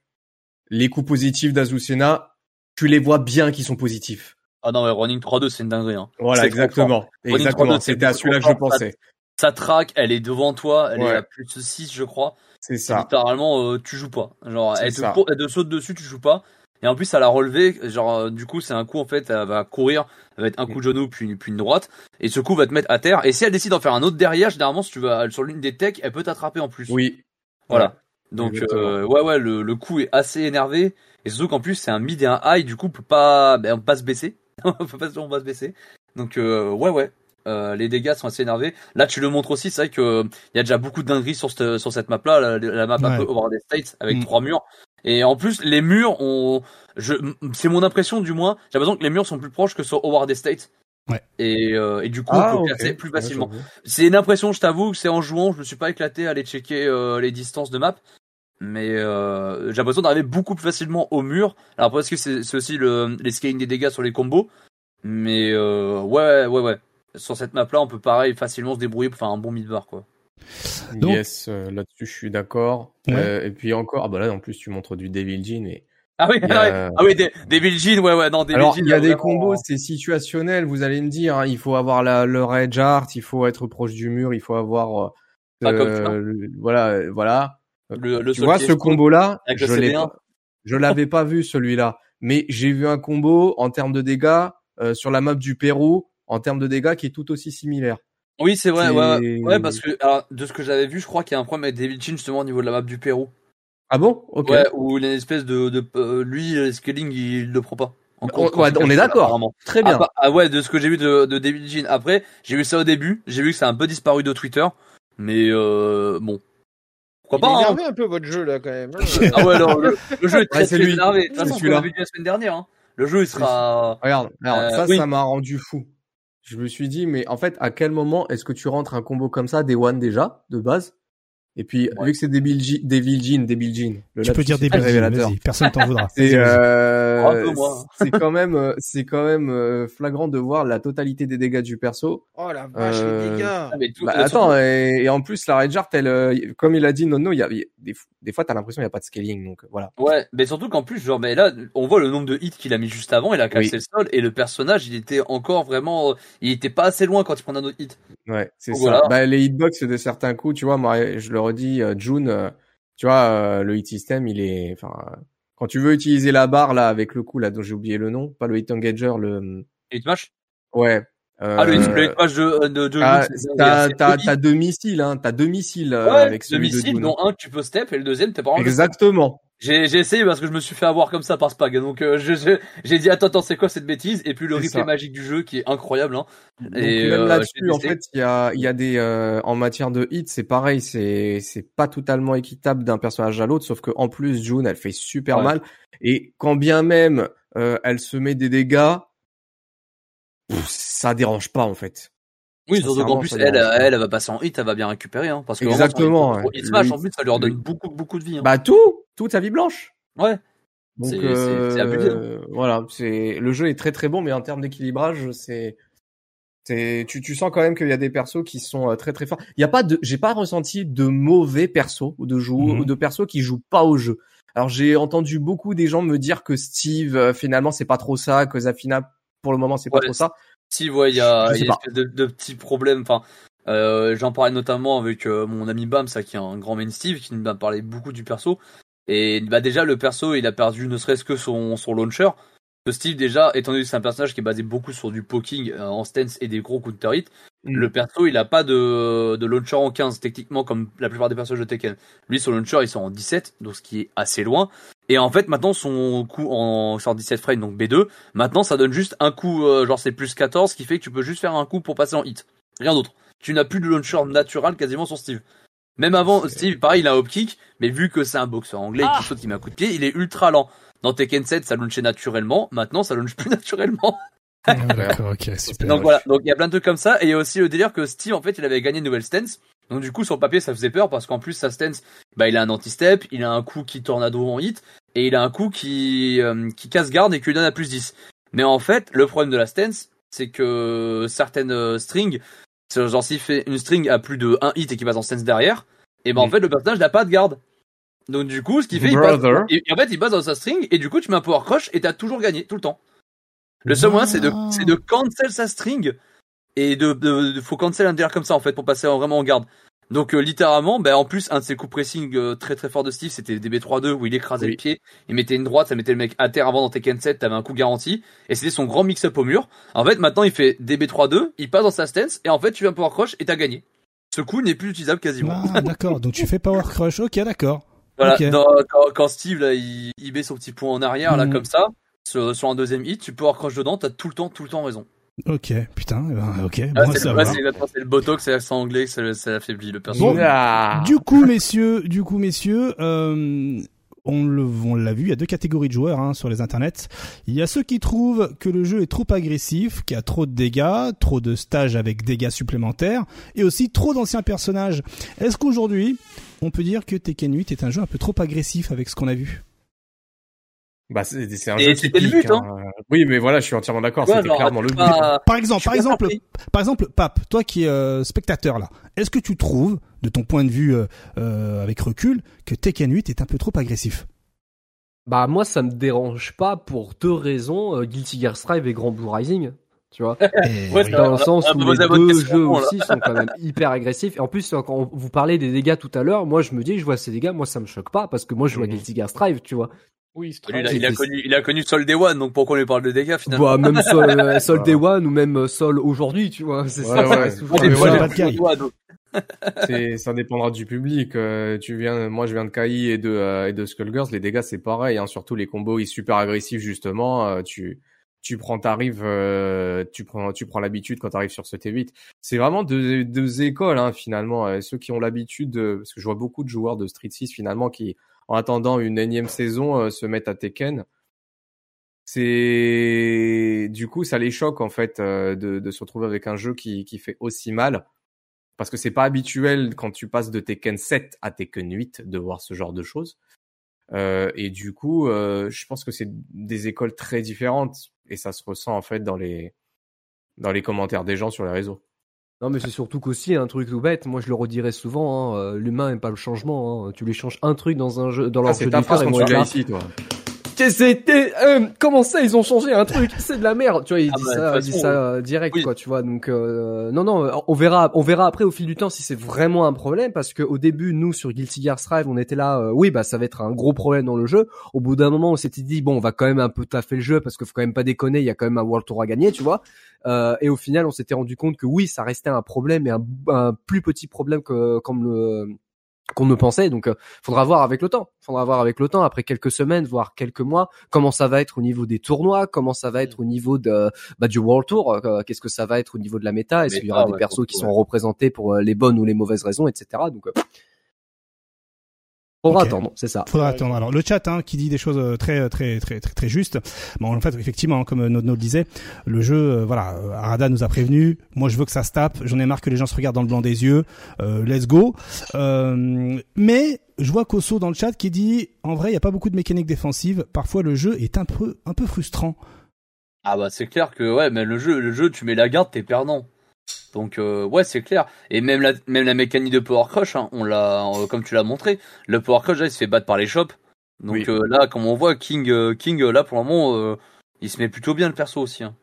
les coups positifs d'Azucena, tu les vois bien qu'ils sont positifs. Ah non, mais Running 3-2, c'est une dinguerie. Hein. Voilà, exactement. Exactement. C'était à celui-là que je pensais. Ça traque, elle est devant toi, elle est à plus de 6, je crois. C'est ça. Littéralement, euh, tu joues pas. Genre, elle te, elle te saute dessus, tu joues pas. Et en plus, à la relever, genre, euh, du coup, c'est un coup, en fait, elle va courir, elle va être un coup de genou, puis, puis une droite. Et ce coup va te mettre à terre. Et si elle décide d'en faire un autre derrière, généralement, si tu vas sur l'une des techs, elle peut t'attraper en plus. Oui. Voilà. Donc, euh, ouais, ouais, le, le coup est assez énervé. Et surtout qu'en plus, c'est un mid et un high, du coup, on peut pas, ben, on peut pas se baisser. on peut pas, on va se baisser. Donc, euh, ouais, ouais. Euh, les dégâts sont assez énervés. Là, tu le montres aussi, c'est vrai que il y a déjà beaucoup de dingueries sur cette sur cette map là, la, map un peu over the states avec mm. trois murs. Et en plus, les murs ont, je, c'est mon impression du moins. J'ai l'impression que les murs sont plus proches que sur Howard Estate. Ouais. Et, euh, et du coup, ah, on peut casser plus facilement. c'est une impression, je t'avoue, que c'est en jouant, je me suis pas éclaté à aller checker euh, les distances de map. Mais euh, j'ai l'impression d'arriver beaucoup plus facilement au mur. Alors après, est-ce que c'est, aussi le, les scaling des dégâts sur les combos Mais euh, ouais, ouais, ouais. Sur cette map-là, on peut pareil facilement se débrouiller pour faire un bon mid-bar, quoi. Yes, euh, là-dessus, je suis d'accord. Euh, et puis encore, ah bah là, en plus, tu montres du Devil Jean et ah oui, ah, ah oui, Devil Jean, ouais, ouais, non, Devil Alors, il y a des combos, c'est situationnel, vous allez me dire, hein, il faut avoir la, le Red Art, il faut être proche du mur, il faut avoir, euh, euh voilà, voilà. Le, le tu vois, ce combo-là, je l'ai, je l'avais pas vu celui-là, mais j'ai vu un combo en termes de dégâts euh, sur la map du Pérou, en termes de dégâts qui est tout aussi similaire. Oui, c'est vrai. Ouais, ouais, parce que alors, de ce que j'avais vu, je crois qu'il y a un problème avec David Chin justement au niveau de la map du Pérou. Ah bon? Ok. Ouais, où il y a une espèce de, de euh, lui, le scaling, il le prend pas. on est d'accord. Très bien. Ah, bah, ah, ouais, de ce que j'ai vu de, de David Jean. Après, j'ai vu ça au début. J'ai vu que ça a un peu disparu de Twitter. Mais euh, bon. Pourquoi pas hein. un peu votre jeu là quand même. Hein. ah ouais, non, le, jeu est très, très énervé. De toute façon, on l'a vu la semaine dernière. Hein. Le jeu, il sera. Regarde, regarde euh, ça, ça m'a rendu fou. Je me suis dit, mais en fait, à quel moment est-ce que tu rentres un combo comme ça, des one déjà, de base? Et puis, vu que c'est des Jean, des Jean, des Jean. Le tu peux dire des révélateur. Personne t'en voudra. euh, c'est quand même, euh, c'est quand même euh, flagrant de voir la totalité des dégâts du perso. Oh la vache, les euh, dégâts. Ah, bah, attends, et, en plus, la Redjart, elle, comme il a dit Nono, il y a, des, des fois, t'as l'impression qu'il n'y a pas de scaling, donc voilà. Ouais, mais surtout qu'en plus, genre, mais là, on voit le nombre de hits qu'il a mis juste avant, il a cassé le sol, et le personnage, il était encore vraiment, il était pas assez loin quand il prenait un autre hit. Ouais, c'est ça. Bah, les hitbox de certains coups, tu vois, moi, je le redis, euh, June, euh, tu vois, euh, le hit system, il est, enfin, quand tu veux utiliser la barre là avec le coup là dont j'ai oublié le nom, pas le hit engager, le hit match? Ouais. ah le hit, de, de, de ah, t'as deux missiles, hein, t'as deux missiles ouais, avec deux missiles, dont un tu peux step et le deuxième t'es pas. Exactement. J'ai, j'ai essayé parce que je me suis fait avoir comme ça par Spag. Donc euh, je, j'ai dit attends attends c'est quoi cette bêtise? Et puis le replay magique du jeu qui est incroyable. Hein. et même euh, là-dessus en fait il y a il y a des euh, en matière de hit c'est pareil c'est c'est pas totalement équitable d'un personnage à l'autre sauf que en plus June elle fait super mal et quand bien même elle se met des dégâts ça dérange pas en fait. Oui, surtout qu'en plus, elle, elle, va passer en hit, elle va bien récupérer, hein, parce que exactement. Hit smash, en plus, ça lui redonne beaucoup, beaucoup de vie. Hein. Bah tout, toute sa vie blanche. Ouais. Donc c'est abusé. Hein. Voilà, c'est le jeu est très très bon, mais en termes d'équilibrage, c'est c'est tu, tu sens quand même qu'il y a des persos qui sont euh, très très forts. Il y a pas de, j'ai pas ressenti de mauvais persos ou de joueurs mhm. ou de persos qui jouent pas au jeu. Alors j'ai entendu beaucoup des gens me dire que Steve euh, finalement c'est pas trop ça, que Zafina pour le moment c'est pas trop ça. Si, ouais, il y a, y a de, de, petits problèmes. Enfin, euh, j'en parlais notamment avec euh, mon ami Bam, ça qui est un grand main Steve, qui m'a parlé beaucoup du perso. Et bah déjà le perso, il a perdu ne serait-ce que son, son launcher. Que Steve déjà, étant donné que c'est un personnage qui est basé beaucoup sur du poking euh, en stance et des gros counter hits, mm. le perso il a pas de, de launcher en 15 techniquement comme la plupart des personnages de Tekken. Lui son launcher ils sont en 17, donc ce qui est assez loin. Et en fait, maintenant, son coup en sur 17 frames, donc B2, maintenant, ça donne juste un coup, euh, genre c'est plus 14, qui fait que tu peux juste faire un coup pour passer en hit. Rien d'autre. Tu n'as plus de launcher natural quasiment sur Steve. Même avant, Steve, pareil, il a un hop kick, mais vu que c'est un boxeur anglais qui ah. saute, qui met un coup de pied, il est ultra lent. Dans Tekken 7, ça launchait naturellement. Maintenant, ça launche plus naturellement. Ah, d'accord, ok, super. Donc voilà, donc il y a plein de trucs comme ça. Et il y a aussi le délire que Steve, en fait, il avait gagné une nouvelle stance. Donc du coup, sur le papier, ça faisait peur parce qu'en plus, sa stance, bah, il a un anti-step, il a un coup qui tornado en hit, et il a un coup qui, euh, qui casse garde et qui lui donne à plus 10. Mais en fait, le problème de la stance, c'est que certaines euh, genre s'il fait une string à plus de 1 hit et qu'il passe en stance derrière, et ben en fait, le personnage n'a pas de garde. Donc du coup, ce qu'il fait, il passe, et, en fait, il passe dans sa string, et du coup, tu mets un power crush, et t'as toujours gagné, tout le temps. Le seul moyen, c'est de, c'est de cancel sa string, et de, de, faut cancel un délire comme ça, en fait, pour passer vraiment en garde. Donc euh, littéralement, ben en plus un de ses coups pressing euh, très très fort de Steve, c'était DB3-2 où il écrasait le pied, il mettait une droite, ça mettait le mec à terre avant dans Tekken 7, t'avais un coup garanti, et c'était son grand mix-up au mur. En fait, maintenant il fait DB3-2, il passe dans sa stance, et en fait tu un power crush et t'as gagné. Ce coup n'est plus utilisable quasiment. Ah, d'accord, donc tu fais power crush, ok d'accord. Voilà, quand, Steve là, il, il met son petit point en arrière là hmm. comme ça, sur, sur, un deuxième hit, tu power crush dedans, t'as tout le temps, tout le temps raison. Ok, putain, eh ben, ok. Ah, c'est le, botox, c'est l'accent anglais, ça, affaiblit le personnage. Bon, du coup, messieurs, du coup, messieurs, euh, on le, on l'a vu, il y a deux catégories de joueurs hein, sur les internets. Il y a ceux qui trouvent que le jeu est trop agressif, qu'il y a trop de dégâts, trop de stages avec dégâts supplémentaires, et aussi trop d'anciens personnages. Est-ce qu'aujourd'hui, on peut dire que Tekken 8 est un jeu un peu trop agressif avec ce qu'on a vu? Bah, c'est un jeu c'était le but, hein. hein. Oui, mais voilà, je suis entièrement d'accord. c'était clairement le but. Par exemple, par exemple, par exemple, Pape, toi qui es euh, spectateur là, est-ce que tu trouves, de ton point de vue euh, euh, avec recul, que Tekken 8 est un peu trop agressif? Bah moi, ça me dérange pas pour deux raisons Guilty Gear Strive et Grand Blue Rising. Tu vois, dans le sens où les deux jeux aussi sont quand même hyper agressifs. Et en plus, quand vous parlez des dégâts tout à l'heure, moi je me dis, je vois ces dégâts, moi ça me choque pas parce que moi je joue à. Guilty Gear Strive, tu vois. Oui, il, a, il, a connu, il a connu Sol Day One, donc pourquoi on lui parle de dégâts finalement bah, Même Sol, euh, Sol Day One ou même Sol aujourd'hui, tu vois. C'est ça. Ouais, c'est, ça dépendra du public. Euh, tu viens, moi, je viens de Kai et de euh, et de Skullgirls. Les dégâts, c'est pareil. Hein, surtout les combos, ils super agressifs justement. Euh, tu tu prends t'arrives, tu prends tu prends l'habitude quand t'arrives sur ce T8. C'est vraiment deux, deux écoles hein, finalement. ceux qui ont l'habitude, parce que je vois beaucoup de joueurs de Street 6 finalement qui, en attendant une énième saison, se mettent à Tekken c'est du coup ça les choque en fait de, de, se retrouver avec un jeu qui, qui fait aussi mal parce que c'est pas habituel quand tu passes de Tekken 7 à Tekken 8 de voir ce genre de choses. Euh, et du coup, euh, je pense que c'est des écoles très différentes et ça se ressent en fait dans les dans les commentaires des gens sur les réseaux. Non, mais c'est surtout qu'aussi un truc tout bête. Moi, je le redirai souvent. Hein, euh, L'humain n'aime pas le changement. Hein. Tu lui changes un truc dans un jeu, dans leur ah, jeu. C'est ta phrase quand tu ici, toi. C'était euh, comment ça ils ont changé un truc? C'est de la merde tu vois il ah dit bah, ça il dit ça euh, direct quoi tu vois donc euh, non non on verra on verra après au fil du temps si c'est vraiment un problème parce que au début nous sur Guilty Gear Strive on était là oui bah ça va être un gros problème dans le jeu au bout d'un moment on s'était dit bon on va quand même un peu taffer le jeu parce qu'il faut quand même pas déconner il y a quand même un World Tour à gagner tu vois et au final on s'était rendu compte que oui ça restait un problème et un, un plus petit problème que comme le qu'on ne pensait. Donc, euh, faudra voir avec le temps. Faudra voir avec le temps, après quelques semaines, voire quelques mois, comment ça va être au niveau des tournois, comment ça va être au niveau de bah, du World Tour, euh, qu'est-ce que ça va être au niveau de la méta, est-ce qu'il y aura des persos qui sont représentés pour euh, les bonnes ou les mauvaises raisons, etc. Donc, Faudra attendre, c'est ça. Faudra attendre. Alors le chat hein, qui dit des choses euh, très très très très très justes. Bon en fait effectivement comme notre le disait, le jeu euh, voilà, Arada nous a prévenu. Moi je veux que ça se tape. J'en ai marre que les gens se regardent dans le blanc des yeux. Euh, let's go. Euh, mais je vois Koso dans le chat qui dit en vrai il y a pas beaucoup de mécaniques défensives. Parfois le jeu est un peu un peu frustrant. Ah bah c'est clair que ouais mais le jeu le jeu tu mets la garde t'es perdant. Donc euh, ouais, c'est clair. Et même la même la mécanique de Power Crush, hein, on l'a euh, comme tu l'as montré, le Power Crush là, il se fait battre par les shops. Donc euh, là, comme on voit, King King là pour le moment, il se met plutôt bien le perso aussi. Hein.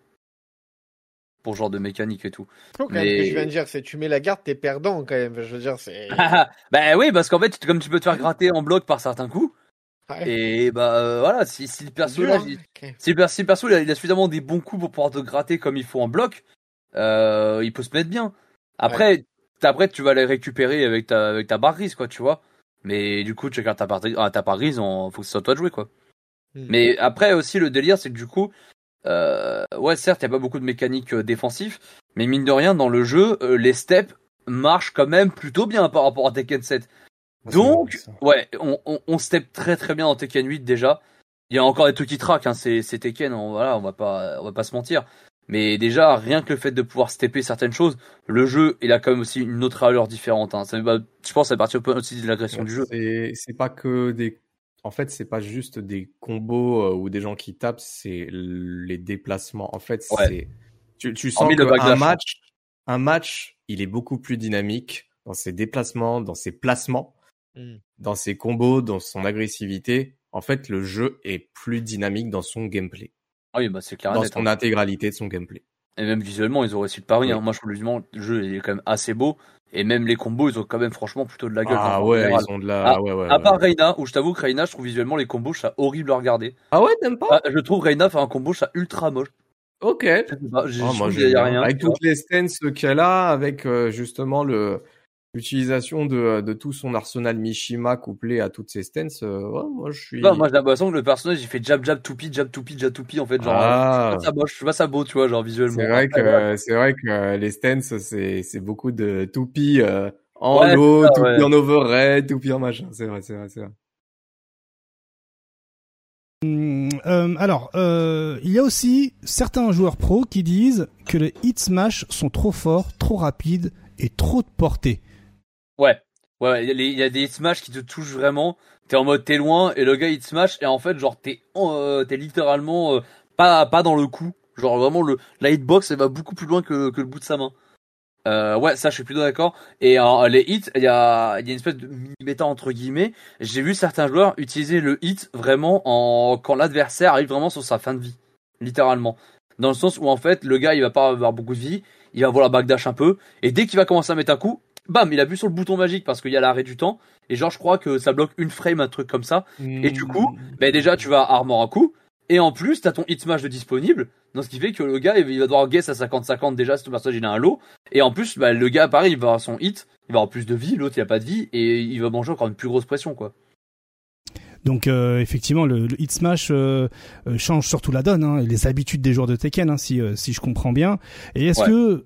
Pour genre de mécanique et tout. Mais... je viens de dire, c'est tu mets la garde, t'es perdant quand même. Je veux dire, c'est. bah oui, parce qu'en fait, comme tu peux te faire gratter en bloc par certains coups. Et bah voilà, si, si le perso là, hein. si, le perso il a, il a, suffisamment des bons coups pour pouvoir te gratter comme il faut en bloc, euh, il peut se mettre bien. Après, après tu vas les récupérer avec ta, avec ta barre grise, quoi, tu vois. Mais du coup, tu regardes ta barre, ah, ta barre grise, on, faut que ce soit toi de jouer, quoi. Hmm. Mais après aussi, le délire, c'est que du coup, euh, ouais, certes, il n'y a pas beaucoup de mécaniques euh, défensives, mais mine de rien, dans le jeu, euh, les steps marchent quand même plutôt bien par rapport à Tekken 7. Donc, ouais, on, on, on, step très très bien dans Tekken 8 déjà. Il y a encore des trucs qui traquent, hein, c'est Tekken, on, voilà, on va pas, on va pas se mentir. Mais déjà, rien que le fait de pouvoir stepper certaines choses, le jeu, il a quand même aussi une autre allure différente. Hein. Ça, je pense à partir aussi de l'agression du jeu. C'est pas que des. En fait, c'est pas juste des combos euh, ou des gens qui tapent, c'est les déplacements. En fait, c'est. Tu, tu sens qu'un match, un match, il est beaucoup plus dynamique dans ses déplacements, dans ses placements, hmm. dans ses combos, dans son agressivité. En fait, le jeu est plus dynamique dans son gameplay. Ah oui, bah c'est clair. Dans son hein. intégralité de son gameplay. Et même visuellement, ils ont réussi le pari. Hein. Moi, je trouve le jeu est quand même assez beau. Et même les combos, ils ont quand même franchement plutôt de la gueule. Ah ouais, ils ont de la. Ah, ouais, ouais, à part Reina, où je t'avoue que Reina, je trouve visuellement les combos, ça horrible à regarder. Ah ouais, t'aimes pas? Ah, Je trouve Reina faire un combo, ça ultra moche. Ok. Ah, moi, j'ai rien. Avec toutes les stances qu'elle a, avec euh, justement le l'utilisation de, de tout son arsenal Mishima couplé à toutes ses stances, euh, ouais, moi je suis. Non, moi j'ai l'impression que le personnage il fait jab jab toupi jab toupi jab toupi en fait genre. Ah. Je, trouve ça ça beau tu vois genre visuellement. C'est vrai que c'est vrai que les stances c'est c'est beaucoup de toupi euh, en ouais, low, toupi en overhead, toupi en machin. C'est vrai, c'est vrai, c'est vrai. Hum, euh, alors, euh, il y a aussi certains joueurs pros qui disent que les hit smash sont trop forts, trop rapides et trop de portée. Ouais. Ouais, il y, a des smash qui te touchent vraiment. T'es en mode t'es loin et le gars il te smash et en fait genre t'es euh, t'es littéralement euh, pas pas dans le coup. Genre vraiment le la hitbox elle va beaucoup plus loin que, que le bout de sa main. Euh, ouais, ça je suis plutôt d'accord. Et euh, les hits, il y a, y a une espèce de méta entre guillemets. J'ai vu certains joueurs utiliser le hit vraiment en quand l'adversaire arrive vraiment sur sa fin de vie, littéralement. Dans le sens où en fait le gars il va pas avoir beaucoup de vie, il va avoir la backdash un peu et dès qu'il va commencer à mettre un coup, bam, il appuie sur le bouton magique parce qu'il y a l'arrêt du temps. Et genre, je crois que ça bloque une frame, un truc comme ça. Et du coup, ben déjà, tu vas armor un coup. Et en plus, t'as ton hit smash de disponible. Donc, ce qui fait que le gars, il va devoir guess à 50-50 déjà si ton personnage il a un lot. Et en plus, bah, le gars, pareil, il va avoir son hit. Il va avoir plus de vie. L'autre, il a pas de vie. Et il va manger encore une plus grosse pression, quoi. Donc euh, effectivement, le, hit smash euh, euh, change surtout la donne, hein, les habitudes des joueurs de Tekken, hein, si si je comprends bien. Et est-ce que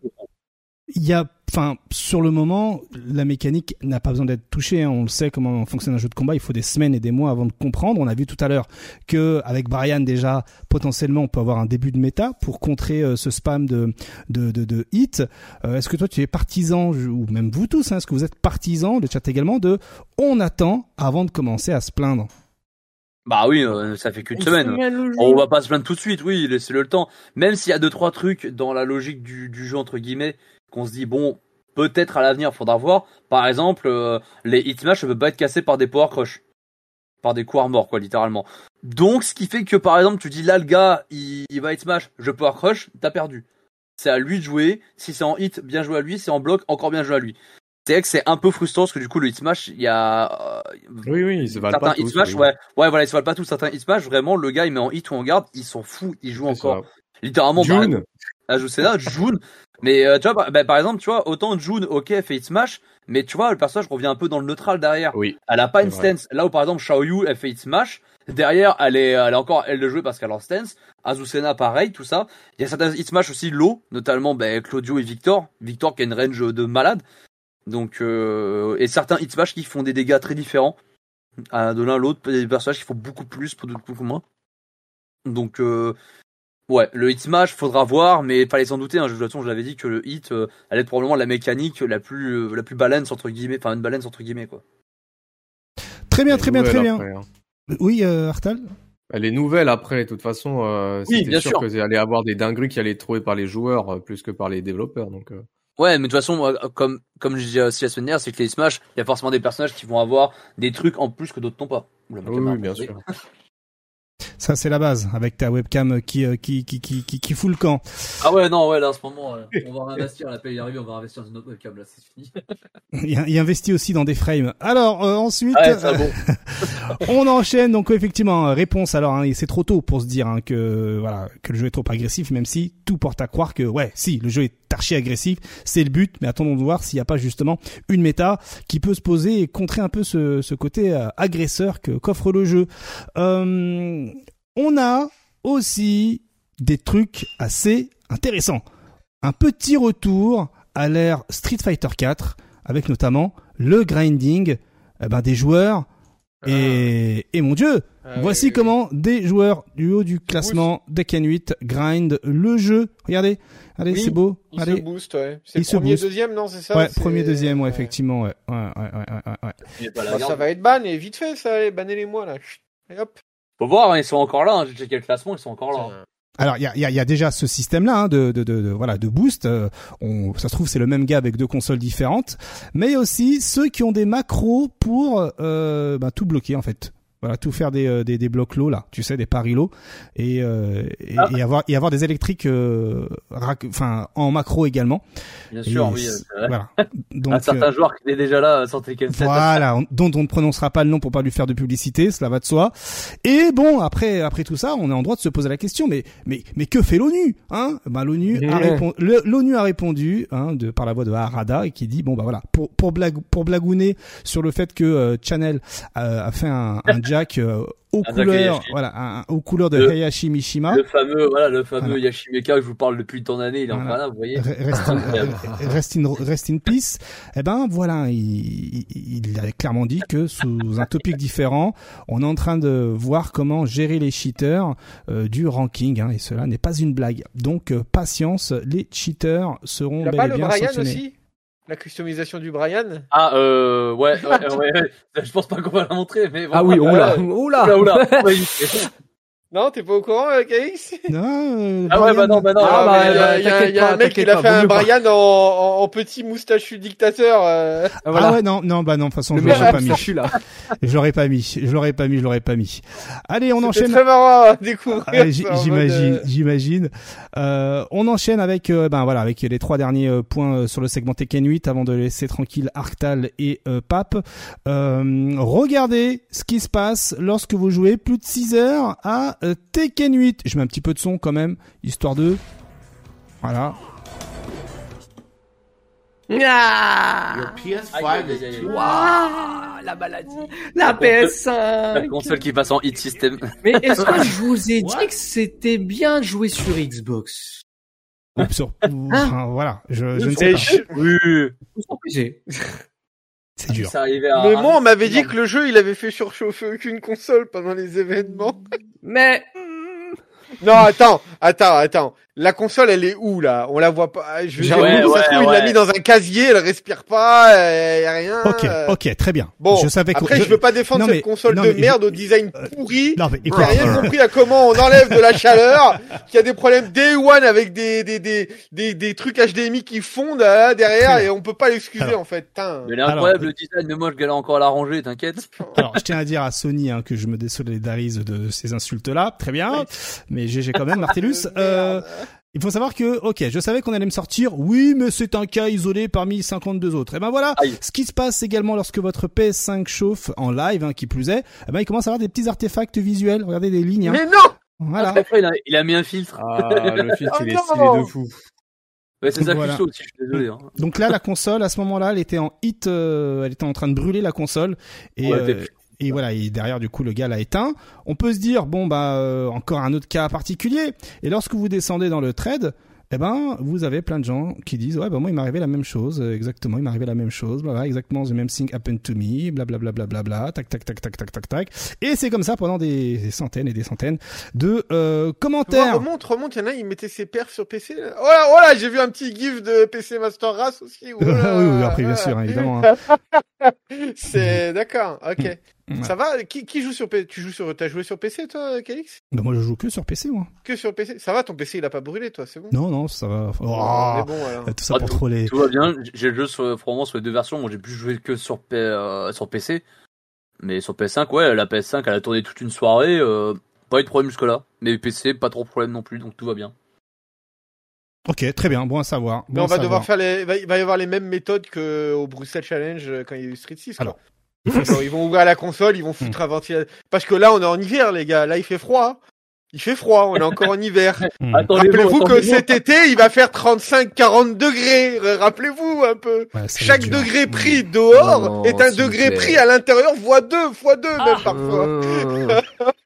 il y a, enfin, sur le moment, la mécanique n'a pas besoin d'être touchée. Hein. On le sait comment fonctionne un jeu de combat. Il faut des semaines et des mois avant de comprendre. On a vu tout à l'heure que avec Brian déjà, potentiellement, on peut avoir un début de méta pour contrer euh, ce spam de de de, de hit. Euh, est-ce que toi, tu es partisan ou même vous tous, hein, est-ce que vous êtes partisans, le chat également, de on attend avant de commencer à se plaindre? Bah oui, euh, ça fait qu'une semaine. On va pas se plaindre tout de suite, oui, laissez-le le temps. Même s'il y a deux trois trucs dans la logique du, du jeu entre guillemets qu'on se dit bon, peut-être à l'avenir, faudra voir. Par exemple, euh, les hitmatch ne peuvent pas être cassés par des power crush, par des coups morts quoi, littéralement. Donc, ce qui fait que par exemple, tu dis là le gars, il, va hitmatch, je power crush, t'as perdu. C'est à lui de jouer. Si c'est en hit, bien joué à lui. Si c'est en bloc, encore bien joué à lui. C'est vrai que c'est un peu frustrant parce que du coup le hitmatch, il y a euh, oui oui, ils se valent certains pas tous, ouais, ouais voilà, ils se valent pas tous certains hitmatch, vraiment le gars il met en hit ou en garde, il s'en fout, il joue encore. Littéralement June. Bah, je sais là, June, mais euh, tu vois, bah, par exemple, tu vois, autant June, ok, elle fait hit smash, mais tu vois, le personnage revient un peu dans le neutral derrière. Oui. Elle a pas une stance. Là où par exemple Xiaoyu, elle fait hit smash, derrière, elle est, elle est encore elle de jouer parce qu'elle a en stance. Azucena, pareil, tout ça. Il y a certains hit smash aussi low, notamment ben, Claudio et Victor. Victor qui a une range de malade. Donc, euh, et certains hit smash qui font des dégâts très différents. de l'un à l'autre, des personnages qui font beaucoup plus pour beaucoup moins. Donc, euh, Ouais, le hit smash, faudra voir, mais fallait s'en douter. Hein. De toute façon, je l'avais dit que le hit euh, allait être probablement la mécanique la plus euh, la plus balance entre guillemets, enfin une balance entre guillemets quoi. Très bien, très bien, très bien. Hein. Oui, euh, Artal? Elle est nouvelle après, de toute façon. Euh, oui, bien sûr, sûr. que allait avoir des dingueries qui allaient être trouvées par les joueurs plus que par les développeurs, donc. Ouais, mais de toute façon, comme comme je disais aussi la semaine dernière, c'est que les Smash, il y a forcément des personnages qui vont avoir des trucs en plus que d'autres n'ont pas. oui, bien sûr. Ça, c'est la base, avec ta webcam qui, euh, qui, qui, qui, qui, qui fout le camp. Ah ouais, non, ouais, là, en ce moment, euh, on va investir, la paye est arrivée, on va investir dans une autre webcam, là, c'est fini. il, investit aussi dans des frames. Alors, euh, ensuite, ouais, bon. on enchaîne, donc, effectivement, réponse, alors, hein, c'est trop tôt pour se dire, hein, que, voilà, que le jeu est trop agressif, même si tout porte à croire que, ouais, si, le jeu est archi agressif, c'est le but, mais attendons de voir s'il n'y a pas justement une méta qui peut se poser et contrer un peu ce, ce côté agresseur que qu'offre le jeu. Euh, on a aussi des trucs assez intéressants. Un petit retour à l'ère Street Fighter 4 avec notamment le grinding eh ben, des joueurs et, ah. et mon dieu, ah voici comment des joueurs du haut du classement Decken 8 grind le jeu. Regardez, allez, c'est beau. Il allez. se booste, ouais. C'est premier, deuxième, non, c'est ça Ouais, premier, deuxième, ouais, effectivement, ouais. Ouais, ouais, ouais, ouais, bah, ça va être ban et vite fait, ça, allez, bannez les moi là. Et hop. Faut voir, hein, ils sont encore là. Hein. J'ai checké le classement, ils sont encore là. Alors il y a, y, a, y a, déjà ce système-là hein, de, de, de, voilà de boost. Euh, on, ça se trouve c'est le même gars avec deux consoles différentes, mais aussi ceux qui ont des macros pour euh, bah, tout bloquer en fait. Voilà, tout faire des, euh, des, des blocs low là, tu sais, des paris low et, euh, et, ah. et, avoir et avoir des électriques, euh, enfin en macro également. Bien sûr, oui. Vrai. Voilà. Donc, un certain euh, joueur qui est déjà là sans Tekken 7. Voilà, dont on ne prononcera pas le nom pour pas lui faire de publicité, cela va de soi. Et bon, après après tout ça, on est en droit de se poser la question, mais mais mais que fait l'ONU Hein? Ben l'ONU a répondu, l'ONU a répondu hein, de par la voix de Harada et qui dit bon bah voilà pour pour blague pour blagouner sur le fait que Channel a fait un, un euh, aux couleurs, voilà, aux couleurs de Hayashi Mishima. Le fameux, voilà, le fameux Yashimeka que je vous parle depuis tant d'années, il est en là, vous voyez. Rest in, rest in, rest in peace. Eh ben, voilà, il, il, a clairement dit que sous un topic différent, on est en train de voir comment gérer les cheaters euh, du ranking, hein, et cela n'est pas une blague. Donc, euh, patience, les cheaters seront bel et bien sanctionnés. Aussi? La customisation du Brian? Ah, euh, ouais, ouais, ouais, Je pense pas qu'on va la montrer, mais Ah oui, oula, oula, oula, oula. Non, t'es pas au courant, avec euh, KX Non. Euh, ah ouais, bah non, bah non. Ah, bah, il y, a, un mec qui a fait un Brian en, en, petit moustachu dictateur. Euh... Ah, voilà. ah ouais, non, non, bah non, de toute façon, je l'aurais pas mis. Je l'aurais pas mis, je l'aurais pas mis, je l'aurais pas mis. Allez, on enchaîne. C'est très marrant à découvrir. Ah, j'imagine, j'imagine. Euh, on enchaîne avec, euh, ben voilà, avec les trois derniers points sur le segment Tekken 8 avant de laisser tranquille Arctal et Pape. regardez ce qui se passe lorsque vous jouez plus de 6 heures à euh, Tekken 8. Je mets un petit peu de son quand même, histoire de... Voilà. Ah PS5 la maladie. La PS5 La console qui passe en hit system. Mais est-ce que je vous ai dit que c'était bien joué sur Xbox? Sur... Hein voilà, je, je ne sais pas. C'est dur. Mais moi, on m'avait dit que le jeu, il avait fait surchauffer aucune console pendant les événements. Mais... Non, attends, attends, attends la console, elle est où là? On la voit pas. Je veux dire, ouais, il l'a mis dans un casier, elle respire pas, il y a rien. Ok, ok, très bien. Bon, je savais après, je veux pas défendre cette console de merde au design euh, pourri. Non, mais écoute, rien compris à comment on enlève de la chaleur, qu'il y a des problèmes day one avec des des des des, des trucs HDMI qui fondent là, derrière et on peut pas l'excuser en fait. Mais incroyable le design, mais moi je galère encore à l'arranger, t'inquiète. Alors, je tiens à dire à Sony hein, que je me désolidarise de ces insultes-là, très bien, mais j'ai quand même Martellus. euh, il faut savoir que, ok, je savais qu'on allait me sortir, oui, mais c'est un cas isolé parmi 52 autres. Et ben voilà, ce qui se passe également lorsque votre PS5 chauffe en live, hein, qui plus est, eh ben il commence à avoir des petits artefacts visuels. Regardez des lignes. Hein. Mais non Voilà. il, a, mis un filtre. Ah, le filtre, il est stylé de fou. Ouais, c'est ça voilà. aussi, je suis désolé. Hein. Donc là, la console, à ce moment-là, elle était en hit, euh, elle était en train de brûler la console. Et, euh, et voilà, et derrière du coup le gars l'a éteint. On peut se dire bon bah euh, encore un autre cas particulier. Et lorsque vous descendez dans le trade, eh ben vous avez plein de gens qui disent ouais bah moi il m'est arrivé la même chose euh, exactement il m'est arrivé la même chose voilà exactement the même thing happened to me bla bla tac tac tac tac tac tac tac et c'est comme ça pendant des, centaines et des centaines de euh, commentaires remonte remonte il y en a il mettait ses perfs sur PC là. oh là, oh là j'ai vu un petit gif de PC Master Race aussi oui, oui après bien sûr hein, évidemment hein. c'est d'accord ok ça va qui, qui joue sur PC Tu joues sur T'as joué sur PC toi, Calix? Bah moi je joue que sur PC moi. Que sur PC Ça va ton PC il a pas brûlé toi, c'est bon? Non non, ça va. Oh, bon, alors. Tout ça ah, pour tout, troller. Tout va bien. J'ai le jeu sur, vraiment sur les deux versions. Moi j'ai pu jouer que sur euh, sur PC. Mais sur PS5 ouais, la PS5 elle a tourné toute une soirée. Euh, pas eu de problème jusque là. Mais PC pas trop de problème non plus, donc tout va bien. Ok, très bien, bon à savoir. Mais on va devoir faire les, il va y avoir les mêmes méthodes que au Bruxelles Challenge euh, quand il y a eu Street 6. Alors, ils vont ouvrir la console, ils vont foutre un ventilateur. Parce que là, on est en hiver, les gars. Là, il fait froid. Il fait froid, on est encore en hiver. Rappelez-vous que cet été, il va faire 35-40 degrés. Rappelez-vous un peu. Chaque degré pris dehors est un degré pris à l'intérieur, fois deux, fois deux même parfois.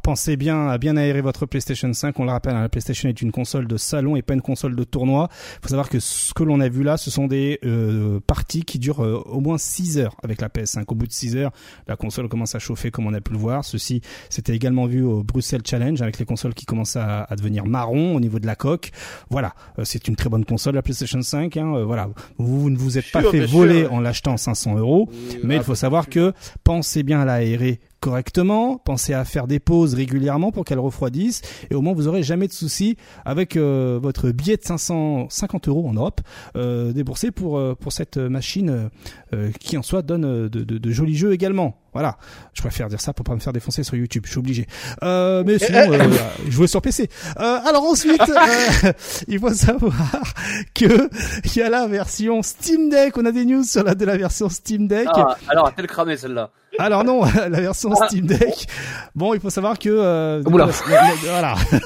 Alors pensez bien à bien aérer votre PlayStation 5. On le rappelle, hein, la PlayStation est une console de salon et pas une console de tournoi. Il faut savoir que ce que l'on a vu là, ce sont des euh, parties qui durent euh, au moins 6 heures avec la PS5. Au bout de 6 heures, la console commence à chauffer comme on a pu le voir. Ceci, c'était également vu au Bruxelles Challenge avec les consoles qui commencent à, à devenir marron au niveau de la coque. Voilà, euh, c'est une très bonne console la PlayStation 5. Hein. voilà, vous, ne vous êtes pas fait voler en l'achetant 500 euros, mais il faut savoir que pensez bien à l'aérer correctement, pensez à faire des pauses régulièrement pour qu'elle refroidisse et au moins vous aurez jamais de soucis avec euh, votre billet de 550 euros en Europe euh, déboursé pour euh, pour cette machine euh, qui en soi donne de, de, de, jolis jeux également. Voilà, je préfère dire ça pour pas me faire défoncer sur YouTube, je suis obligé. Euh, mais sinon, euh, jouer sur PC. Euh, alors ensuite, il faut savoir que il y a la version Steam Deck. On a des news sur la de la version Steam Deck. Ah, alors, a-t-elle celle-là alors non, la version ah. Steam Deck. Bon, il faut savoir que euh, voilà.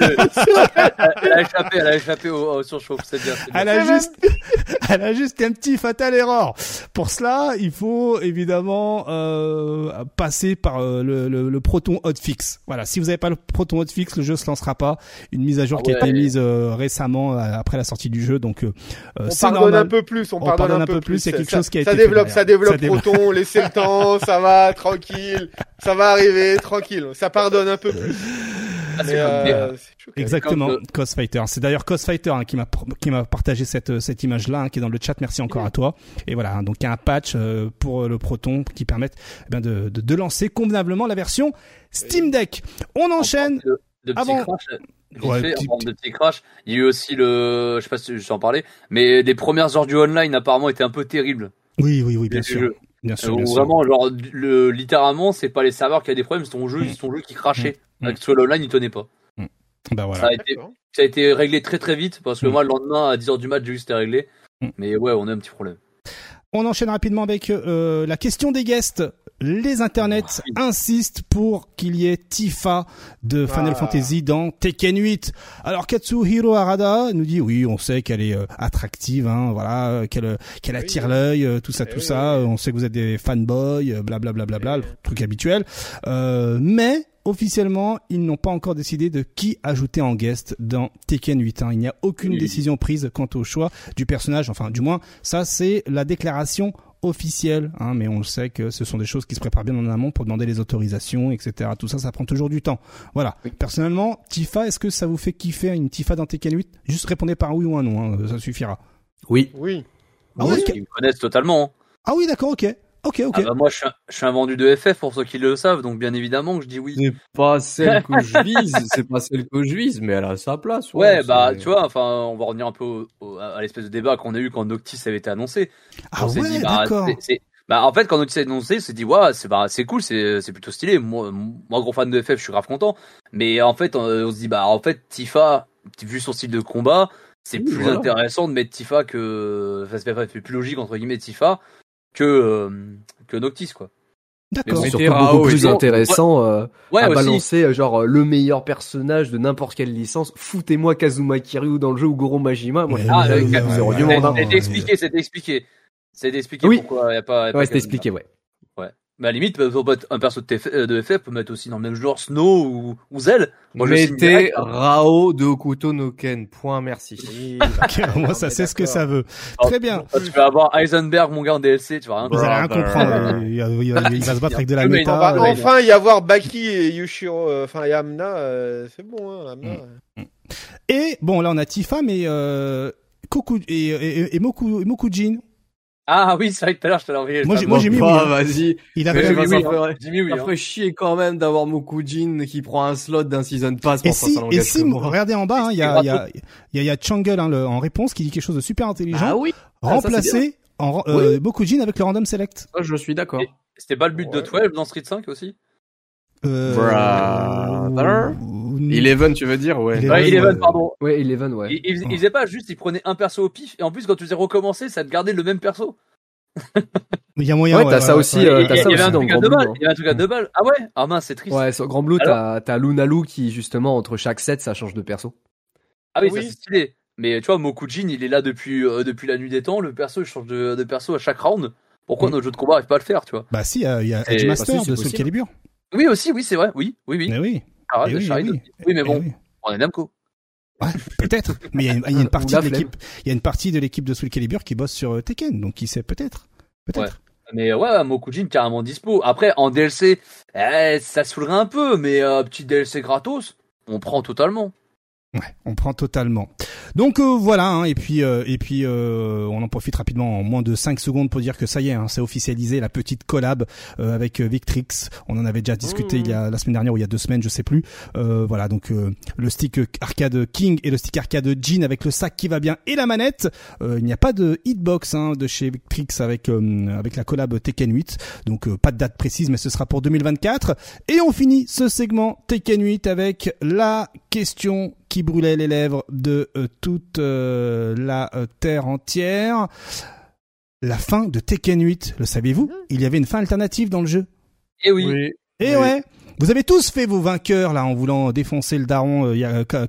elle a échappé, elle a échappé au, surchauffe, c'est bien. Elle a juste, elle a juste un petit fatal erreur. Pour cela, il faut évidemment euh, passer par euh, le, le, le, Proton Hotfix. Voilà, si vous n'avez pas le Proton Hotfix, le jeu se lancera pas. Une mise à jour qui a été mise euh, récemment après la sortie du jeu, donc euh, on pardonne un peu plus. On, pardonne, un, peu plus. C'est quelque chose qui a ça été développe, ça développe, Proton. laissez le temps, ça va tranquille, ça va arriver tranquille. Ça pardonne un peu plus. Ah, euh, exactement, Cos Fighter. C'est d'ailleurs Cos Fighter hein, qui m'a qui m'a partagé cette cette image là, hein, qui est dans le chat. Merci encore à toi. Et voilà, hein, donc il y a un patch euh, pour le Proton qui permet eh de, de, de lancer convenablement la version Steam Deck. On enchaîne de petits crash, ouais, fait, de petits crash, il y a eu aussi le, je sais pas si je en parler, mais les premières heures du online apparemment étaient un peu terribles. Oui, oui, oui, bien sûr. Bien sûr, bien vraiment, genre, le, littéralement, c'est pas les serveurs qui avaient des problèmes, c'est ton jeu, mm. c'est ton jeu qui crachait. Mm. Avec le online, il tenait pas. Mm. Bah voilà. Ça a, été, ça a été réglé très très vite parce que moi, le lendemain, à 10h du match, j'ai vu c'était réglé. Mais ouais, on a un petit problème. On enchaîne rapidement avec euh, la question des guests. Les internets insistent pour qu'il y ait Tifa de Final ah. Fantasy dans Tekken 8. Alors Katsuhiro Arada nous dit oui, on sait qu'elle est euh, attractive, hein, voilà, qu'elle qu'elle attire l'œil, euh, tout ça, tout ça. On sait que vous êtes des fanboys, blablabla, bla, bla, bla, le truc habituel. mais officiellement, ils n'ont pas encore décidé de qui ajouter en guest dans Tekken 8. Hein. Il n'y a aucune décision prise quant au choix du personnage. Enfin, du moins, ça c'est la déclaration officielle. Hein, mais on le sait que ce sont des choses qui se préparent bien en amont pour demander les autorisations, etc. Tout ça, ça prend toujours du temps. Voilà. Personnellement, Tifa, est-ce que ça vous fait kiffer une Tifa dans Tekken 8 Juste répondez par oui ou un non, hein, ça suffira. Oui. Oui. Ah oui, ils me connaissent totalement. Ah oui, d'accord, ok. Ok, ok. Ah bah moi, je suis, un, je suis, un, vendu de FF pour ceux qui le savent, donc bien évidemment que je dis oui. C'est pas celle que je vise, c'est pas celle que je vise, mais elle a sa place. Ouais, bah tu vois, enfin, on va revenir un peu à l'espèce de débat qu'on a eu quand Noctis avait été annoncé. Ah ouais, dit, bah, d'accord. Bah en fait, quand Noctis a été annoncé, on s'est dit ouais, c'est bah c'est cool, c'est c'est plutôt stylé. Moi, moi gros fan de FF, je suis grave content. Mais en fait, on, se dit bah en fait, Tifa, vu son style de combat, c'est plus intéressant de mettre Tifa que, enfin, c'est plus logique entre guillemets Tifa que euh, que Noctis quoi. D'accord. C'est surtout beaucoup plus intéressant euh, à balancer euh, genre le meilleur personnage de n'importe quelle licence. Foutez-moi Kazuma Kiryu dans le jeu ou Goro Majima. Moi, ah, c'est expliqué, c'est expliqué. C'est expliqué oui. pourquoi il y a pas. Y a ouais, c'est expliqué, ouais. Mais à la limite, un perso de, FF, de FF peut mettre aussi dans le même genre Snow ou, ou Zell. Moi, Mettez Rao de Okuto no Ken. Point, merci. moi, ça sait ce que ça veut. Très bien. Tu vas avoir Heisenberg, mon gars, en DLC, tu vas rien Vous allez rien comprendre. il, va se battre avec de la méta. Va enfin y avoir Baki et Yushiro, euh, enfin, et Amna, euh, c'est bon, hein, Amna. Mm. Et, bon, là, on a Tifa, mais, euh, Koku, et, et, et, Moku, et Mokujin. Ah oui, c'est vrai que tout à l'heure je te l'ai envoyé. Moi, j'ai mis oui. Hein. Vas-y. Il a fait oui, oui, J'ai mis oui. Ça ferait chier quand même d'avoir Mokujin qui prend un slot d'un season pass pour et si, Et si, regardez en bas, hein, il y a, il y a, il y a, Changel hein, le, en réponse qui dit quelque chose de super intelligent. Ah oui. Ah, remplacer en, euh, Mokujin avec le random select. Ah, je suis d'accord. C'était pas le but de 12 dans Street 5 aussi? Euh... Brother. Eleven, tu veux dire? Ouais. Eleven, pardon. Ouais, Eleven, ouais. Il, il, il, faisait pas juste, il prenait un perso au pif, et en plus, quand tu faisais recommencer, ça te gardait le même perso. Il y a moyen. Ouais, t'as ça aussi. Euh, t'as ça aussi dans Grand Blue. Il y a un truc à deux balles. Ah ouais? Ah mince, c'est triste. Ouais, sur Grand Blue, t'as t'as Lunalu qui justement entre chaque set, ça change de perso. Ah oui, ça c'est stylé. Mais tu vois, Mokujin, il est là depuis euh, depuis la nuit des temps. Le perso, il change de, de perso à chaque round. Pourquoi mm. notre jeu de combat arrive pas à le faire, tu vois? Bah si, il y a Edge Master bah, de Soul Calibur. Oui aussi, oui c'est vrai. Oui, oui, oui. Mais oui. Ah, oui, oui, oui, mais bon, on est Namco. Ouais, peut-être. Mais il y, y, a une partie de l'équipe, il y a une partie de l'équipe de Soul Calibur qui bosse sur euh, Tekken, donc qui sait peut-être. Peut-être. Mais ouais, Mokujin carrément dispo. Après, en DLC, eh, ça saoulerait un peu, mais euh, petit DLC gratos, on prend totalement. Ouais, on prend totalement. Donc euh, voilà, hein, et puis euh, et puis euh, on en profite rapidement en moins de 5 secondes pour dire que ça y est, hein, c'est officialisé la petite collab avec Victrix. On en avait déjà discuté il y a la semaine dernière ou il y a deux semaines, je sais plus. voilà, donc le stick arcade King et le stick arcade Jean avec le sac qui va bien et la manette. il n'y a pas de hitbox hein, de chez Victrix avec avec la collab Tekken 8, donc pas de date précise, mais ce sera pour 2024. Et on finit ce segment Tekken 8 avec la question qui brûlait les lèvres de euh, toute euh, la euh, terre entière. La fin de Tekken 8, le saviez-vous? Il y avait une fin alternative dans le jeu. Eh oui. Et eh ouais. Vous avez tous fait vos vainqueurs là en voulant défoncer le daron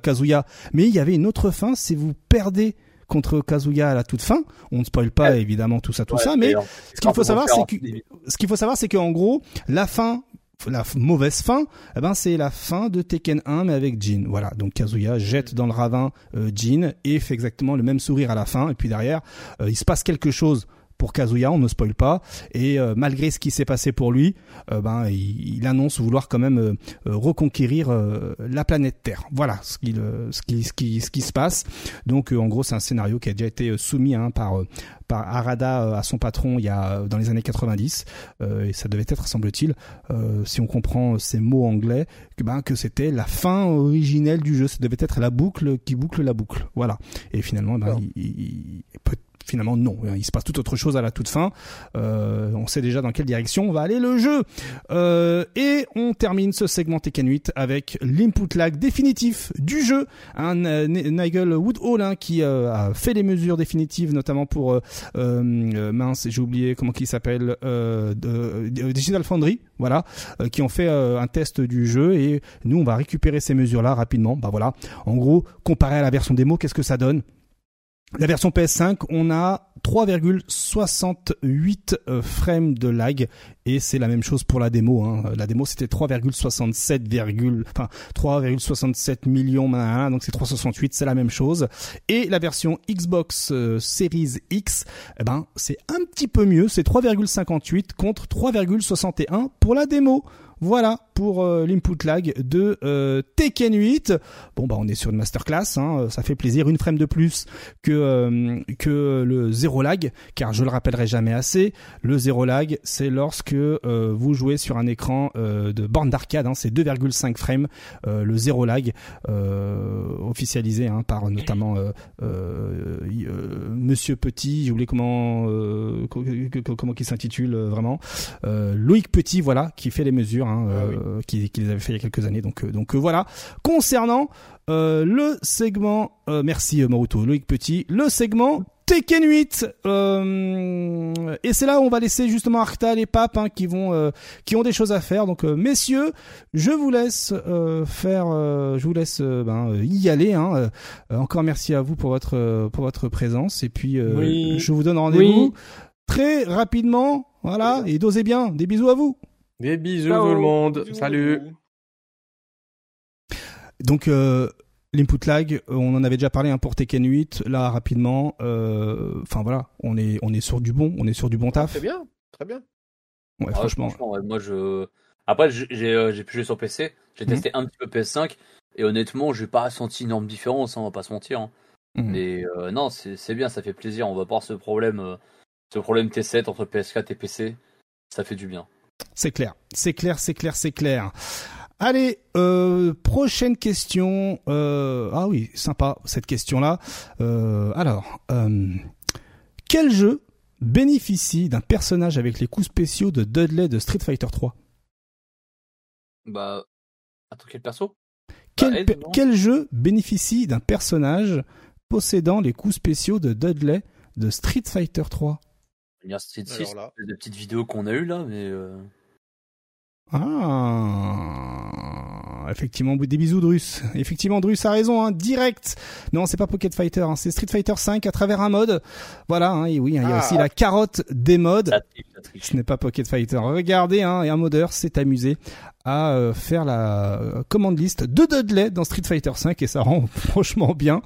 Kazuya, mais il y avait une autre fin, c'est vous perdez contre Kazuya à la toute fin. On ne spoil pas évidemment tout ça, tout ça, mais ce qu'il faut savoir, c'est que ce qu'il faut savoir, c'est qu'en gros, la fin la mauvaise fin, eh ben c'est la fin de Tekken 1 mais avec Jin. Voilà, donc Kazuya jette dans le ravin euh, Jin et fait exactement le même sourire à la fin. Et puis derrière euh, il se passe quelque chose pour Kazuya, on ne spoil pas. Et malgré ce qui s'est passé pour lui, ben il, il, annonce vouloir quand même reconquérir la planète Terre. Voilà ce qui, ce qui, ce qui, ce qui se passe. Donc en gros, c'est un scénario qui a déjà été soumis hein, par par Arada à son patron il y a dans les années 90 et ça devait être semble-t-il si on comprend ces mots anglais que ben que c'était la fin originelle du jeu ça devait être la boucle qui boucle la boucle voilà et finalement ben, il, il, peut finalement non, il se passe tout autre chose à la toute fin. Euh, on sait déjà dans quelle direction va aller le jeu. Euh, et on termine ce segment Tekken 8 avec l'input lag définitif du jeu. Euh, Nigel Woodhall hein, qui euh, a fait les mesures définitives, notamment pour euh, euh mince, j'ai oublié comment il s'appelle, Digital Foundry, voilà, qui ont fait un test du jeu et nous on va récupérer ces mesures là rapidement. Bah voilà, en gros, comparé à la version démo, qu'est-ce que ça donne? La version PS5, on a 3,68 euh, frames de lag et c'est la même chose pour la démo. Hein. La démo c'était 3,67, enfin 3,67 millions, donc c'est 368, c'est la même chose. Et la version Xbox euh, Series X, eh ben c'est un petit peu mieux, c'est 3,58 contre 3,61 pour la démo. Voilà pour euh, l'input lag de euh, Tekken 8. Bon bah on est sur une masterclass, hein, ça fait plaisir, une frame de plus que euh, que le zéro lag, car je le rappellerai jamais assez, le zéro lag c'est lorsque vous jouez sur un écran de borne d'arcade, hein, c'est 2,5 frames, le zéro lag officialisé hein, par notamment Monsieur Petit, j'ai oublié comment comment il s'intitule vraiment, Loïc Petit voilà qui fait les mesures Hein, ah euh, qui, les avait fait il y a quelques années. Donc, euh, donc euh, voilà. Concernant le segment, merci Maruto, Loïc Petit, le segment Tekken 8 et c'est là où on va laisser justement Arctal et Pape hein, qui vont qui ont des choses à faire. Donc messieurs je vous laisse faire je vous laisse ben, y aller hein. encore merci à vous pour votre pour votre présence. Et puis je vous donne rendez-vous très rapidement. Voilà. Et dosez bien. Des bisous à vous des bisous tout le monde. Salut. Donc euh, l'input lag, on en avait déjà parlé hein, pour Tekken 8. Là rapidement, euh, enfin voilà, on est on est sur du bon, on est sur du bon taf. Très bien, très bien. Ouais, ah, franchement. moi je. Après j'ai euh, j'ai pu jouer sur PC, j'ai mhm. testé un petit peu PS5 et honnêtement j'ai pas senti une énorme différence, hein, on va pas se mentir. Hein. Mhm. Mais non, c'est bien, ça fait plaisir. On va pas avoir ce problème, ce problème T7 entre PS4 et PC. Ça fait du bien. C'est clair, c'est clair, c'est clair, c'est clair. Allez, euh, prochaine question. Euh, ah oui, sympa cette question-là. Euh, alors, quel jeu bénéficie d'un personnage avec les coups spéciaux de Dudley de Street Fighter 3 Bah, attends, quel perso? Quel, bah, quel jeu bénéficie d'un personnage possédant les coups spéciaux de Dudley de Street Fighter 3 Street 6, des petites vidéos qu'on a eues là, mais. Euh... Ah, effectivement, des bisous Drus. Effectivement, Drus a raison, hein, direct. Non, c'est pas Pocket Fighter, hein, c'est Street Fighter 5 à travers un mode. Voilà, hein, et oui, il y a aussi ah. la carotte des modes. Ce n'est pas Pocket Fighter. Regardez, hein, et un modeur s'est amusé à euh, faire la euh, commande liste de Dudley dans Street Fighter 5 et ça rend franchement bien.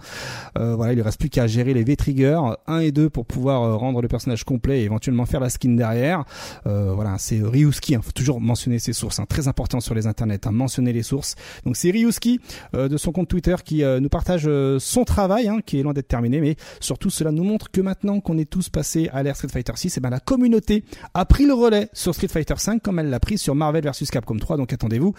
Euh, voilà, il ne reste plus qu'à gérer les V-Triggers 1 et 2 pour pouvoir rendre le personnage complet et éventuellement faire la skin derrière. voilà, c'est Ryuski, il hein, faut toujours mentionner ses sources, hein, très important sur les internets, hein, mentionner les sources. Donc c'est Ryuski de son compte Twitter qui nous partage son travail, qui est loin d'être terminé, mais surtout cela nous montre que maintenant qu'on est tous passés à l'ère Street Fighter 6, et eh ben la communauté a pris le relais sur Street Fighter 5 comme elle l'a pris sur Marvel vs Capcom 3. Donc attendez-vous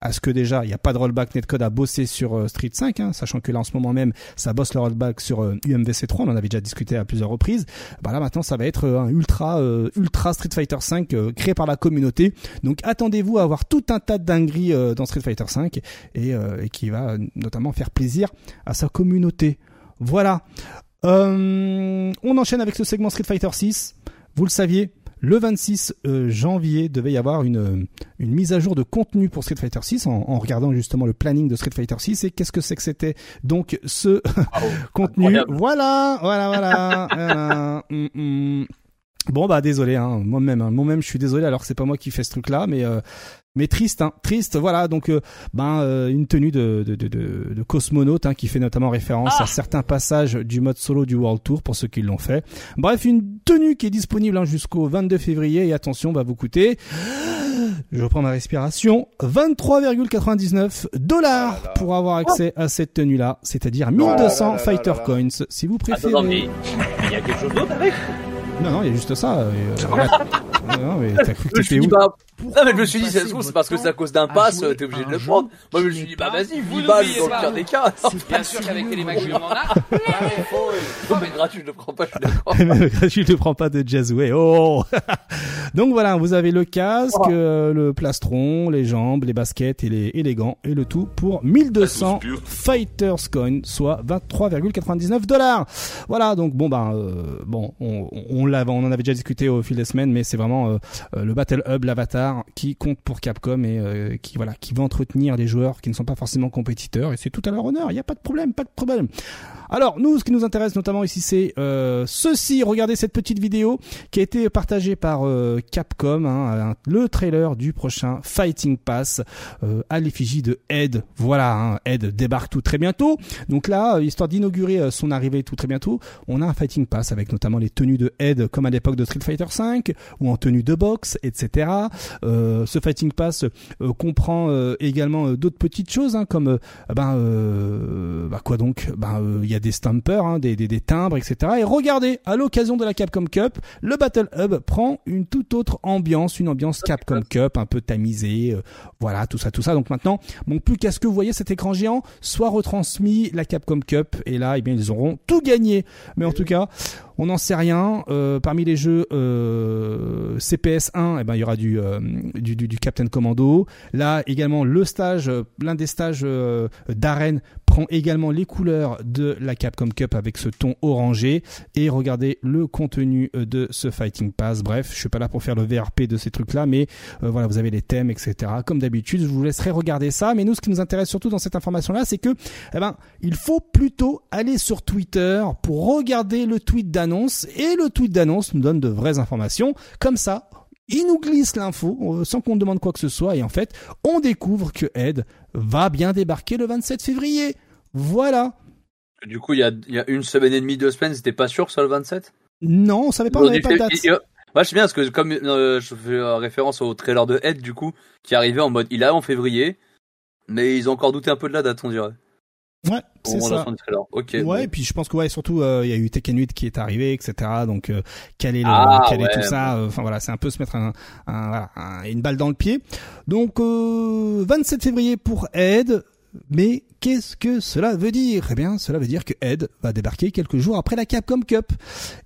à ce que déjà il n'y a pas de rollback netcode à bosser sur euh, Street 5, hein, sachant que là en ce moment même ça bosse le rollback sur UMVC euh, 3, on en avait déjà discuté à plusieurs reprises. Bah là maintenant ça va être euh, un ultra ultra Street Fighter 5 créé par la communauté. Donc attendez-vous à avoir tout un tas de dingueries dans Street Fighter 5 et, et, qui va notamment faire plaisir à sa communauté. Voilà. on enchaîne avec ce segment Street Fighter 6. Vous le saviez, le 26 euh, janvier devait y avoir une, une mise à jour de contenu pour Street Fighter 6 en, regardant justement le planning de Street Fighter 6 et qu'est-ce que c'est que c'était donc ce contenu. Voilà, voilà, voilà. Mm, mm. Bon bah désolé, hein, moi-même, hein, moi-même je suis désolé alors que c'est pas moi qui fais ce truc-là, mais euh, mais triste, hein, triste. Voilà, donc euh, ben euh, une tenue de de, de, de, cosmonaute hein, qui fait notamment référence à ah certains passages du mode solo du World Tour pour ceux qui l'ont fait. Bref, une tenue qui est disponible hein, jusqu'au 22 février et attention, va vous coûter. Je reprends ma respiration. 23,99 dollars ah pour avoir accès à cette tenue-là, c'est-à-dire 1200 fighter coins si vous préférez. Attends, mais il y a quelque chose d'autre avec non, non, il y a juste ça. Euh, non, mais t'as cru que t'étais où non, mais je me suis dit, c'est parce que c'est à cause d'un pass, t'es obligé de le prendre. Moi, je me suis dit, bah vas-y, 8 balles dans le pire des cas. Bien sûr qu'avec Télémac, on en a. Non, mais gratuit, je le prends pas, je suis d'accord. gratuit, je le prends pas de Jazzway. Oh! Donc voilà, vous avez le casque, euh, le plastron, les jambes, les baskets et les, et les gants, et le tout pour 1200 Fighters Coin, soit 23,99 dollars. Voilà, donc bon, bah, euh, bon, on, on, on, on en avait déjà discuté au fil des semaines, mais c'est vraiment euh, le Battle Hub, l'avatar qui compte pour Capcom et euh, qui voilà qui va entretenir des joueurs qui ne sont pas forcément compétiteurs et c'est tout à leur honneur. Il n'y a pas de problème, pas de problème. Alors nous, ce qui nous intéresse notamment ici, c'est euh, ceci. Regardez cette petite vidéo qui a été partagée par euh, Capcom, hein, le trailer du prochain Fighting Pass euh, à l'effigie de Ed. Voilà, hein, Ed débarque tout très bientôt. Donc là, histoire d'inaugurer son arrivée tout très bientôt, on a un Fighting Pass avec notamment les tenues de Ed comme à l'époque de Street Fighter V ou en tenue de boxe, etc. ce Fighting Pass comprend également d'autres petites choses hein, comme ben bah quoi donc? Ben il y a des stampers, hein, des, des, timbres, etc. Et regardez, à l'occasion de la Capcom Cup, le Battle Hub prend une toute autre ambiance, une ambiance Capcom Cup, un peu tamisée, euh, voilà, tout ça, tout ça. Donc maintenant, bon, plus qu'à ce que vous voyez cet écran géant, soit retransmis la Capcom Cup, et là, eh bien, ils auront tout gagné. Mais en tout cas, on n'en sait rien. Euh, parmi les jeux euh, CPS 1, eh ben il y aura du, euh, du, Captain Commando. Là également le stage, l'un des stages d'arène prend également les couleurs de la Capcom Cup avec ce ton orangé. Et regardez le contenu de ce Fighting Pass. Bref, je suis pas là pour faire le VRP de ces trucs-là, mais voilà, vous avez les thèmes, etc. Comme d'habitude, je vous laisserai regarder ça. Mais nous, ce qui nous intéresse surtout dans cette information-là, c'est que, eh ben, il faut plutôt aller sur Twitter pour regarder le tweet et le tweet d'annonce nous donne de vraies informations. Comme ça, il nous glisse l'info sans qu'on demande quoi que ce soit et en fait, on découvre que Ed va bien débarquer le 27 février. Voilà. Du coup, il y a, une semaine et demie, deux semaines, c'était pas sûr soit le 27 Non, on savait pas, on n'avait pas de date. Moi, je sais bien parce que comme euh, je fais référence au trailer de Ed, du coup, qui arrivait en mode, il est en février, mais ils ont encore douté un peu de la date, on dirait. Ouais, c'est ça. Ok. Ouais, et puis je pense que ouais, surtout euh, il y a eu Tekken 8 qui est arrivé, etc. Donc euh, quel est le, ah, quel est tout ça euh, Enfin voilà, c'est un peu se mettre un, un, voilà, une balle dans le pied. Donc 27 février pour Ed. Mais qu'est-ce que cela veut dire? Eh bien, cela veut dire que Ed va débarquer quelques jours après la Capcom Cup.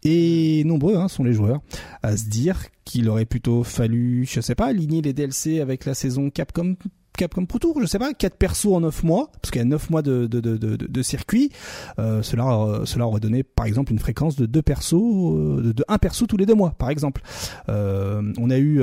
Et nombreux hein, sont les joueurs à se dire qu'il aurait plutôt fallu, je sais pas, aligner les DLC avec la saison Capcom Capcom Pro Tour, je sais pas, 4 persos en 9 mois, parce qu'il y a 9 mois de, de, de, de, circuit, euh, cela, euh, cela aurait donné par exemple une fréquence de 2 persos, euh, de, de 1 perso tous les 2 mois par exemple. On a eu,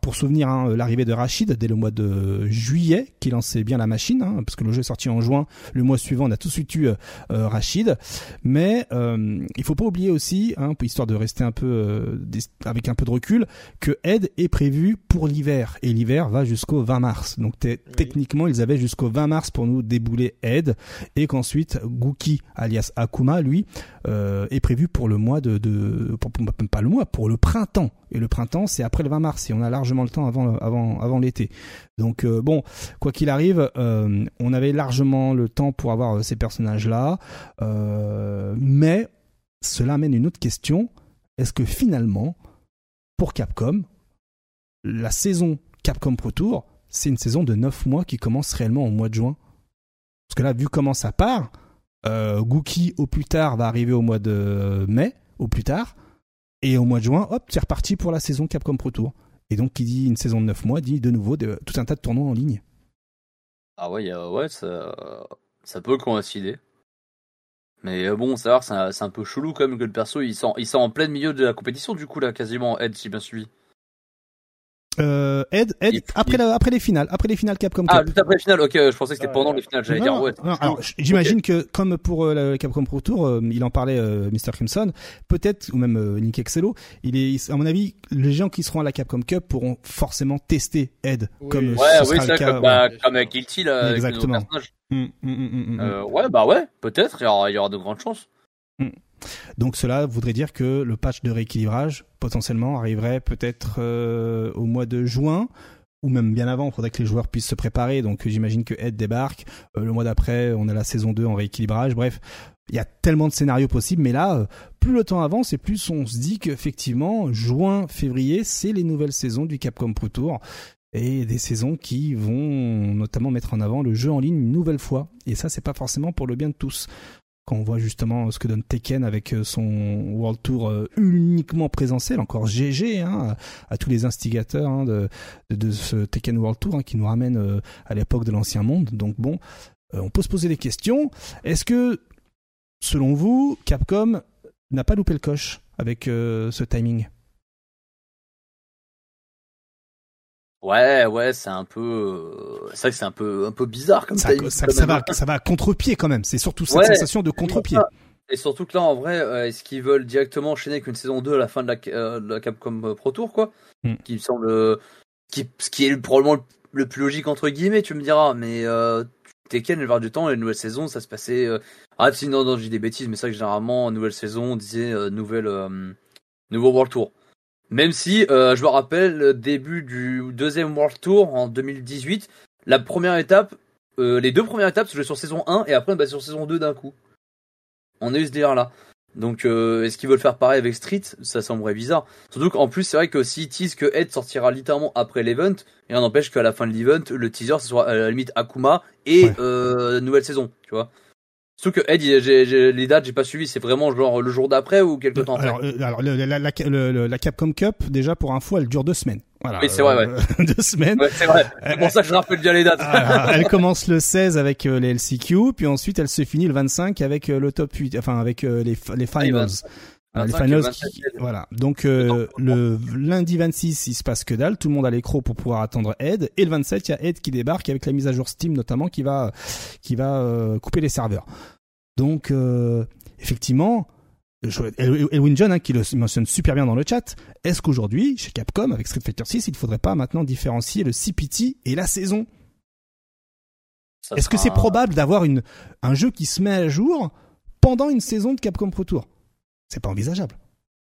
pour souvenir, hein, l'arrivée de Rachid dès le mois de juillet, qui lançait bien la machine, hein, parce que le jeu est sorti en juin, le mois suivant on a tout de suite eu Rachid, mais il faut pas oublier aussi, hein, histoire de rester un peu avec un peu de recul, que Ed est prévu pour l'hiver, et l'hiver va jusqu'au 20 mars, donc techniquement ils avaient jusqu'au 20 mars pour nous débouler Ed et qu'ensuite Gookie alias Akuma lui euh, est prévu pour le mois de, de pour, pas le mois pour le printemps. Et le printemps c'est après le 20 mars et on a largement le temps avant avant avant l'été. Donc euh, bon quoi qu'il arrive euh, on avait largement le temps pour avoir ces personnages là mais cela amène une autre question. Est-ce que finalement pour Capcom la saison Capcom Pro Tour c'est une saison de 9 mois qui commence réellement au mois de juin. Parce que là, vu comment ça part, euh, au plus tard va arriver au mois de mai, au plus tard, et au mois de juin, hop, c'est reparti pour la saison Capcom Pro Tour. Et donc, qui dit une saison de 9 mois, dit de nouveau tout un tas de tournois en ligne. Ah ouais, ouais ça, ça peut coïncider. Mais euh, bon, savoir, c'est un, peu chelou quand même que le perso, il sent en plein milieu de la compétition, du coup, là, quasiment, Ed, si bien suivi. Euh, Ed, Ed, après, après les finales, après les finales Capcom ah, Cup. Ah, juste après les finales, ok, je pensais que c'était pendant les finales, j'allais dire, ouais. alors, j'imagine que, comme pour euh, le Capcom Pro Tour, euh, il en parlait, euh, Mr. Crimson, peut-être, ou même Nick Excello, il est, à mon avis, les gens qui seront à la Capcom Cup pourront forcément tester Ed, comme ouais, ce oui, sera le cas. Comme, bah, comme avec Guilty, là, Exactement. Hum, hum, hum, euh, ouais, bah ouais, peut-être, il y aura, il y aura de grandes chances. Donc cela voudrait dire que le patch de rééquilibrage potentiellement arriverait peut-être euh, au mois de juin ou même bien avant, il faudrait que les joueurs puissent se préparer. Donc j'imagine que Ed débarque. Euh, le mois d'après, on a la saison 2 en rééquilibrage. Bref, il y a tellement de scénarios possibles. Mais là, euh, plus le temps avance et plus on se dit qu'effectivement, juin, février, c'est les nouvelles saisons du Capcom Pro Tour. Et des saisons qui vont notamment mettre en avant le jeu en ligne une nouvelle fois. Et ça, c'est pas forcément pour le bien de tous quand on voit justement ce que donne Tekken avec euh, son World Tour euh, uniquement présentiel, encore GG hein, à, tous les instigateurs hein, de, ce Tekken World Tour hein, qui nous ramène euh, à l'époque de l'ancien monde. Donc bon, on peut se poser des questions. Est-ce que, selon vous, Capcom n'a pas loupé le coche avec ce timing? Ouais, ouais, c'est un peu, euh, c'est vrai que c'est un peu, un peu bizarre comme ça. Ça, ça, va, ça va à contre-pied quand même. C'est surtout cette sensation de contre-pied. Et surtout que là, en vrai, euh, est-ce qu'ils veulent directement enchaîner avec une saison 2 à la fin de la, euh, de la Capcom Pro Tour, quoi hmm. Qui me semble, qui, ce qui est probablement le plus logique entre guillemets, tu me diras. Mais Tekken, le voir du temps, les nouvelles saisons, ça se passait. Ah, si non, non, j'ai des bêtises, mais c'est vrai que généralement, nouvelle saison, on disait nouvelle, nouveau World Tour. Même si, euh, je me rappelle, le début du deuxième World Tour en 2018, la première étape, euh, les deux premières étapes, c'était sur saison 1 et après bah, sur saison 2 d'un coup. On a eu ce délire là. Donc euh, est-ce qu'ils veulent faire pareil avec Street? Ça semblerait bizarre. Surtout qu'en plus c'est vrai que s'ils teasent que Ed sortira littéralement après l'event, et on empêche qu'à la fin de l'event, le teaser ce soit à la limite Akuma et nouvelle saison, tu vois. Surtout que Ed, les dates, j'ai pas suivi. C'est vraiment genre le jour d'après ou quelque temps alors, après. alors, la, la, Capcom Cup, déjà pour info, elle dure deux semaines. Voilà, oui, c'est vrai, ouais. deux semaines. Ouais, c'est vrai. C'est pour ça que je rappelle bien les dates. elle commence le 16 avec euh, les LCQ, puis ensuite elle se finit le 25 avec euh, le top 8, enfin avec euh, les, les finals. Les finals, voilà. Donc le lundi 26, il se passe que dalle. Tout le monde a l'écro pour pouvoir attendre Ed. Et le 27, il y a Ed qui débarque avec la mise à jour Steam notamment qui va qui va couper les serveurs. Donc, euh, effectivement, Elwin John, hein, qui le mentionne super bien dans le chat, est-ce qu'aujourd'hui, chez Capcom, avec Street Fighter 6, il ne faudrait pas maintenant différencier le CPT et la saison? Est-ce que c'est probable d'avoir une, un jeu qui se met à jour pendant une saison de Capcom Pro Tour? C'est pas envisageable.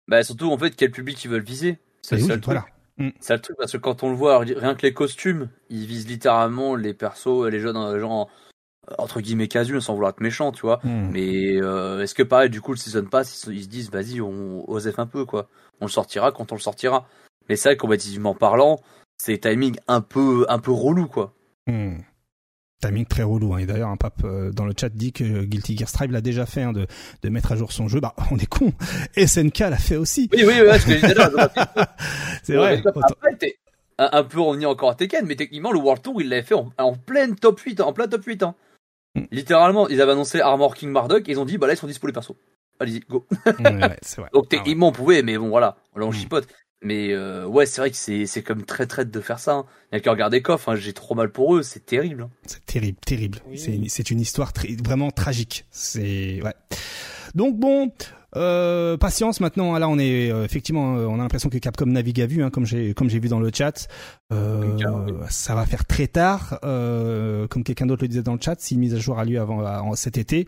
Bah surtout, en fait, quel public ils veulent viser C'est ça le truc. Mm. C'est le truc, parce que quand on le voit, rien que les costumes, ils visent littéralement les persos, les jeunes, les gens entre guillemets casu sans vouloir être méchant tu vois hmm. mais euh, est-ce que pareil du coup le season pass ils, se disent vas-y on osef un peu quoi on le sortira quand on le sortira mais c'est vrai parlant c'est timing un peu un peu relou quoi hmm. Timing très relou hein. et d'ailleurs un pape euh, dans le chat dit que Guilty Gear Strive l'a déjà fait hein, de, de mettre à jour son jeu bah on est con SNK l'a fait aussi oui oui, oui c'est vrai Après, un, peu on y encore à Tekken mais techniquement le World Tour il l'avait fait en, en pleine top 8 en plein top 8 hein. Littéralement, ils avaient annoncé Armor King Marduk et ils ont dit bah là ils sont dispo les persos. Allez-y, go. ouais, vrai. Donc techniquement ah on pouvait, mais bon voilà, là on mm. chipote. Mais euh, ouais, c'est vrai que c'est c'est comme très traite de faire ça. Hein. Il y a qu'à regarder Koff, hein. j'ai trop mal pour eux, c'est terrible. Hein. C'est terrible, terrible. C'est c'est une histoire vraiment tragique. C'est ouais. Donc bon, euh, patience maintenant. Là, on est euh, effectivement, euh, on a l'impression que Capcom navigue à vue, hein, comme j'ai comme j'ai vu dans le chat. Euh, ça va faire très tard, comme quelqu'un d'autre le disait dans le chat. Si une mise à jour a lieu avant cet été,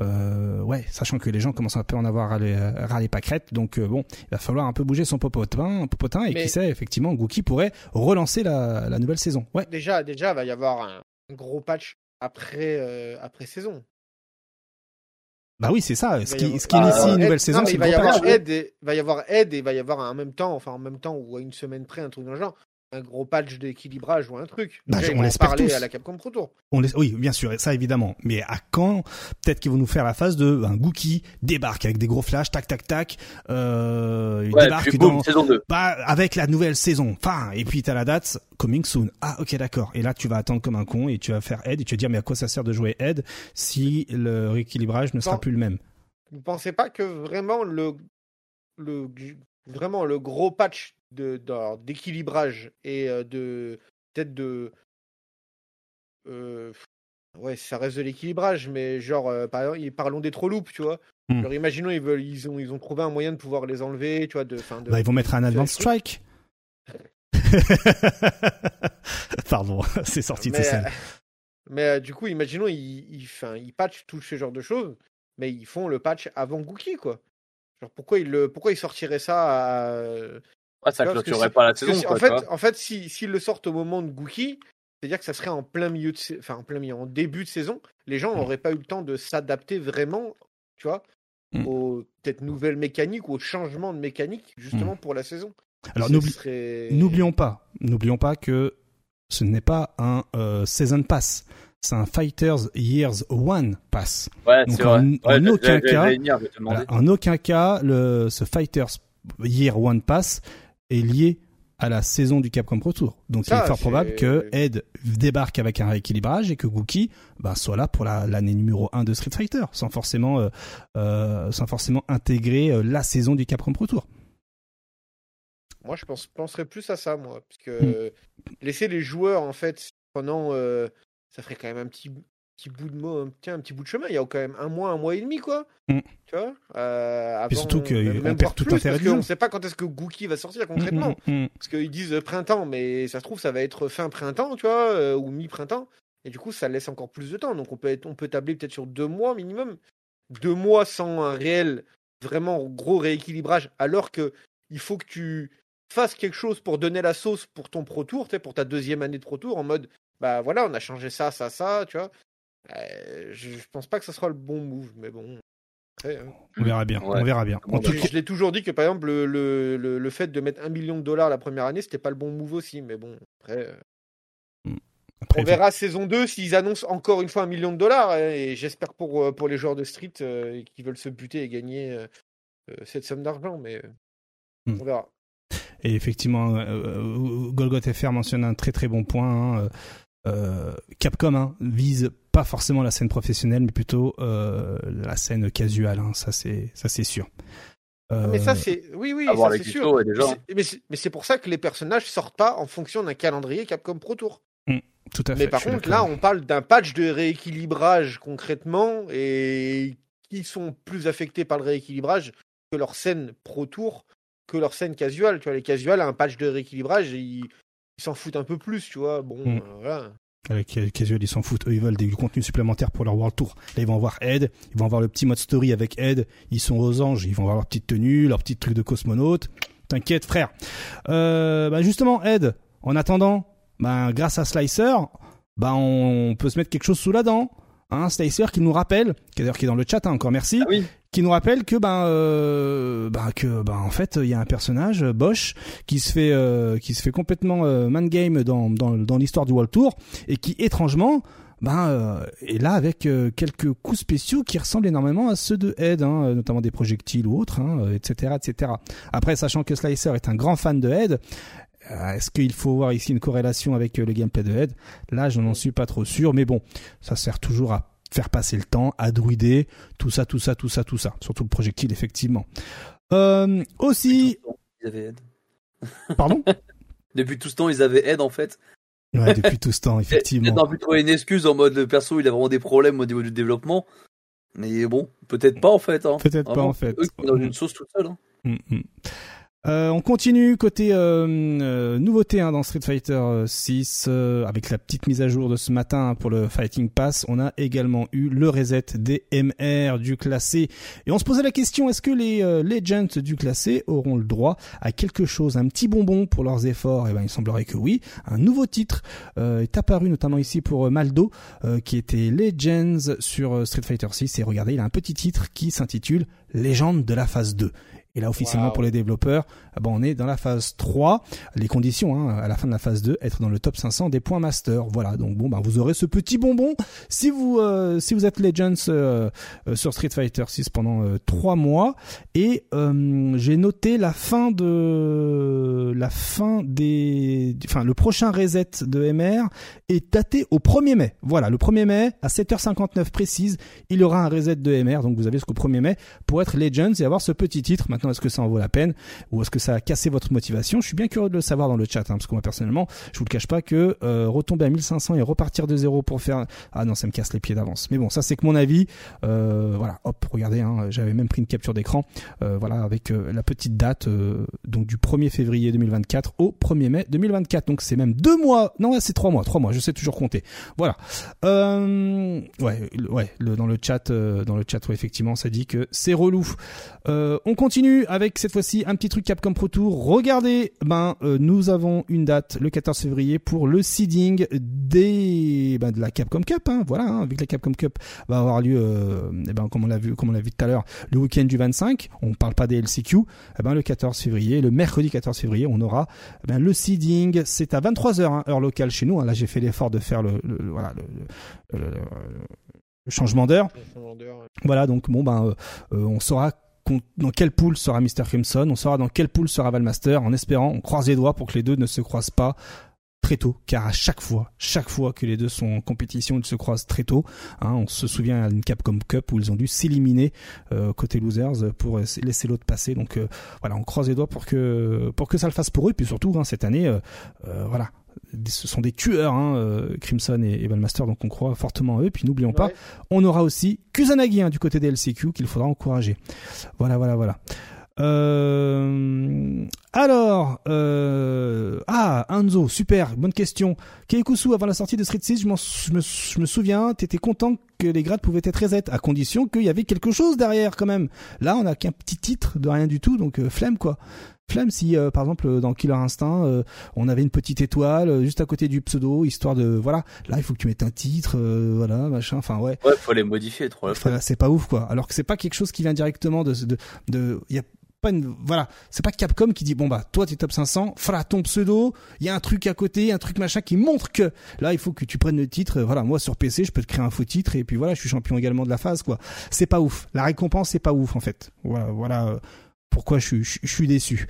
ouais, sachant que les gens commencent un peu à en avoir à les pâquerettes. Donc bon, il va falloir un peu bouger son popotin, popotin et qui sait, effectivement, Gookie pourrait relancer la, la nouvelle saison. Ouais. Déjà, déjà, il va y avoir un gros patch après après saison. Bah oui, c'est ça. Ce qui, ce qui initie une nouvelle saison, c'est il va y avoir aide, et, va y avoir aide et il va y avoir en même temps, enfin en même temps ou à une semaine près, un truc dans le genre, un gros patch d'équilibrage ou un truc. Bah, on l'espère tous. à la Capcom Pro Tour. On Oui, bien sûr, ça évidemment. Mais à quand Peut-être qu'ils vont nous faire la phase de un Gookie débarque avec des gros flashs, tac tac tac, euh, débarque dans saison 2. Bah, avec la nouvelle saison. Enfin, et puis t'as la date coming soon. Ah, ok, d'accord. Et là, tu vas attendre comme un con et tu vas faire aide et tu vas dire mais à quoi ça sert de jouer aide si le rééquilibrage ne sera plus le même? Vous pensez pas que vraiment le le vraiment le gros patch d'équilibrage et euh, de peut-être de euh, ouais ça reste de l'équilibrage mais genre euh, parlons des trop tu vois. Hmm. Genre imaginons ils veulent ils ont ils ont trouvé un moyen de pouvoir les enlever tu vois de, bah, ils vont mettre un advance strike. Pardon c'est sorti mais, de ça mais du coup imaginons ils patchent tout ce genre de choses mais ils font le patch avant Gookie quoi. Pourquoi il le, sortirait ça à... clôturerait pas la saison. En fait, en si, le sortent au moment de Gookie, c'est-à-dire que ça serait en plein milieu de, enfin en début de saison, les gens mm. n'auraient pas eu le temps de s'adapter vraiment, tu vois, mm. aux peut-être nouvelles mécaniques ou aux changements de mécanique mm. justement pour la saison. Alors n'oublions pas, n'oublions pas que ce n'est pas un euh, season pass c'est un Fighters Years One Pass. Ouais, Donc en, vrai. en aucun cas, euh, en aucun cas, le, ce Fighters Year One Pass est lié à la saison du Capcom Pro Tour. Donc il est fort probable que Ed débarque avec un rééquilibrage et que Gookie bah, soit là pour l'année numéro 1 de Street Fighter, sans forcément, euh, euh, sans forcément intégrer la saison du Capcom Pro Tour. Moi, je pense, penserais plus à ça, moi, parce que hmm. laisser les joueurs en fait pendant ça ferait quand même un petit, bout de mot, un bout de chemin. Il y a quand même un mois, un mois et demi, quoi. Tu vois euh, surtout qu'on perd tout intérêt. Parce ne sait pas quand est-ce que Gookie va sortir concrètement. Parce qu'ils disent euh, printemps, mais ça se trouve, ça va être fin printemps, tu vois, euh, ou mi-printemps. Et du coup, ça laisse encore plus de temps. Donc, on peut, on peut tabler peut-être sur deux mois minimum. Deux mois sans un réel, vraiment gros rééquilibrage, alors que il faut que tu fasses quelque chose pour donner la sauce pour ton Pro Tour, pour ta deuxième année de Pro Tour, en mode bah voilà, on a changé ça, ça, ça, tu vois. Euh, je, pense pas que ce sera le bon move, mais bon. Hein. On verra bien, on verra bien. En bah, je, je l'ai toujours dit que par exemple, le, le, le, fait de mettre un million de dollars la première année, c'était pas le bon move aussi, mais bon, après. Euh, hmm. On verra saison 2 s'ils annoncent encore une fois un million de dollars. Hein, et j'espère pour, euh, pour les joueurs de street qui veulent se buter et gagner cette somme d'argent. Mais hmm. on verra. Et effectivement, Golgot FR mentionne un très très bon point. Hein, euh, Capcom hein, vise pas forcément la scène professionnelle, mais plutôt euh, la scène casual. Hein, ça c'est sûr. Ah, mais ça, c'est. Oui, oui. Mais c'est pour ça que les personnages sortent pas en fonction d'un calendrier Capcom Pro Tour. Hum, mais par contre, là, on parle d'un patch de rééquilibrage concrètement et qui sont plus affectés par le rééquilibrage que leur scène Pro Tour, que leur scène casual. Tu vois, les casuals, un patch de rééquilibrage, ils, ils s'en foutent un peu plus, tu vois. Bon, mm. euh, voilà. Euh, avec Casual, ils s'en foutent. Eux, ils veulent du contenu supplémentaire pour leur World Tour. Là, ils vont voir Ed, ils vont voir le petit mode story avec Ed, ils sont aux anges, ils vont voir leur petite tenue, leur petit truc de cosmonaute. T'inquiète, frère. Euh, bah justement, Ed, en attendant, bah, grâce à Slicer, bah, on peut se mettre quelque chose sous la dent hein, Stacer qui nous rappelle, qui d'ailleurs qui est dans le chat, hein, encore merci, ah oui. qui nous rappelle que ben, euh, ben que ben en fait il y a un personnage euh, Bosch qui se fait euh, qui se fait complètement euh, man game dans dans, dans l'histoire du World Tour et qui étrangement ben euh, et là avec euh, quelques coups spéciaux qui ressemblent énormément à ceux de Head, hein, euh, notamment des projectiles ou autres, hein, euh, etc., etc. Après, sachant que Slicer est un grand fan de Head, euh, est-ce qu'il faut voir ici une corrélation avec euh, le gameplay de Head Là, je n'en suis pas trop sûr, mais bon, ça sert toujours à faire passer le temps, à druider, tout ça, tout ça, tout ça, tout ça. Surtout le projectile, effectivement. Euh, aussi. Ils avaient. Pardon? Depuis tout ce temps, ils avaient aide en fait. Ouais, depuis tout ce temps, effectivement. Peut-être pu trouver une excuse en mode le perso, il a vraiment des problèmes au niveau du développement. Mais bon, peut-être pas en fait. Hein. Peut-être pas en fait. Eux, dans une sauce toute seule. Hein. Mm, mm. Euh, on continue côté euh, euh nouveauté hein, dans Street Fighter euh, 6 avec la petite mise à jour de ce matin pour le Fighting Pass. On a également eu le reset des MR du classé et on se posait la question est-ce que les Legends du classé auront le droit à quelque chose, un petit bonbon pour leurs efforts? Et ben il semblerait que oui. Un nouveau titre est apparu notamment ici pour Maldo qui était Legends sur Street Fighter 6 et regardez il a un petit titre qui s'intitule Légende de la phase 2. Et là, officiellement pour les développeurs, ah ben, on est dans la phase 3. Les conditions, hein, à la fin de la phase 2, être dans le top 500 des points master. Voilà. Donc bon, ben, vous aurez ce petit bonbon si vous euh, si vous êtes Legends euh, euh, sur Street Fighter 6 pendant euh, 3 mois. Et euh, j'ai noté la fin de la fin des, enfin le prochain reset de MR est daté au 1er mai. Voilà, le 1er mai à 7h59 précise, il y aura un reset de MR. Donc vous avez jusqu'au 1er mai pour être Legends et avoir ce petit titre maintenant est-ce que ça en vaut la peine ou est-ce que ça a cassé votre motivation? Je suis bien curieux de le savoir dans le chat, hein, parce que moi personnellement, je vous le cache pas que euh, retomber à 1500 et repartir de zéro pour faire, ah non, ça me casse les pieds d'avance. Mais bon, ça c'est que mon avis. Euh, voilà, hop, regardez, hein, j'avais même pris une capture d'écran, euh, voilà, avec la petite date, donc du 1er février 2024 au 1er mai 2024. Donc c'est même deux mois, non, c'est trois mois, trois mois. Je sais toujours compter. Voilà. Ouais, ouais, dans le chat, dans le chat, ouais, effectivement, ça dit que c'est relou. on continue avec cette fois-ci un petit truc Capcom Pro Tour. Regardez, ben nous avons une date le 14 février pour le seeding des ben, de la Capcom Cup. Hein, voilà, hein, avec la Capcom Cup va avoir lieu, eh ben comme on l'a vu, comme on l'a vu tout à l'heure, le week-end du 25. On parle pas des LCQ. Eh ben le 14 février, le mercredi 14 février, on aura eh ben, le seeding. C'est à 23 h hein, heure locale chez nous. Là, j'ai fait l'effort de faire le, voilà le, changement d'heure. Voilà, donc bon ben, euh, on saura dans quelle poule sera Mr. Crimson, on saura dans quelle poule sera Valmaster, en espérant, on croise les doigts pour que les deux ne se croisent pas très tôt, car à chaque fois, chaque fois que les deux sont en compétition, ils se croisent très tôt. Hein, on se souvient d'une Capcom Cup où ils ont dû s'éliminer euh, côté losers pour laisser l'autre passer. Donc euh, voilà, on croise les doigts pour que pour que ça le fasse pour eux. Et puis surtout, hein, cette année, euh, voilà, ce sont des tueurs, hein, Crimson et, et Valmaster, donc on croit fortement à eux. Puis n'oublions pas, on aura aussi Kusanagi hein, du côté des LCQ qu'il faudra encourager. Voilà, voilà, voilà. Euh, alors, euh, ah, Anzo, super, bonne question. Keikusu, avant la sortie de Street 6, je, je, me, je me souviens, t'étais content que les grades pouvaient être reset, à condition qu'il y avait quelque chose derrière quand même. Là, on a qu'un petit titre de rien du tout, donc euh, flemme quoi. Flemme si, euh, par exemple, dans Killer Instinct, euh, on avait une petite étoile juste à côté du pseudo, histoire de, voilà, là, il faut que tu mettes un titre, voilà, machin, enfin ouais. Ouais, faut les modifier, trop. c'est pas ouf quoi. Alors que c'est pas quelque chose qui vient directement de, de, de, y a voilà, c'est pas Capcom qui dit bon bah toi t'es top 500, fera ton pseudo, il y a un truc à côté, un truc machin qui montre que là il faut que tu prennes le titre. Voilà, moi sur PC je peux te créer un faux titre et puis voilà je suis champion également de la phase quoi. C'est pas ouf. La récompense c'est pas ouf en fait. Voilà, voilà euh, pourquoi je, suis déçu.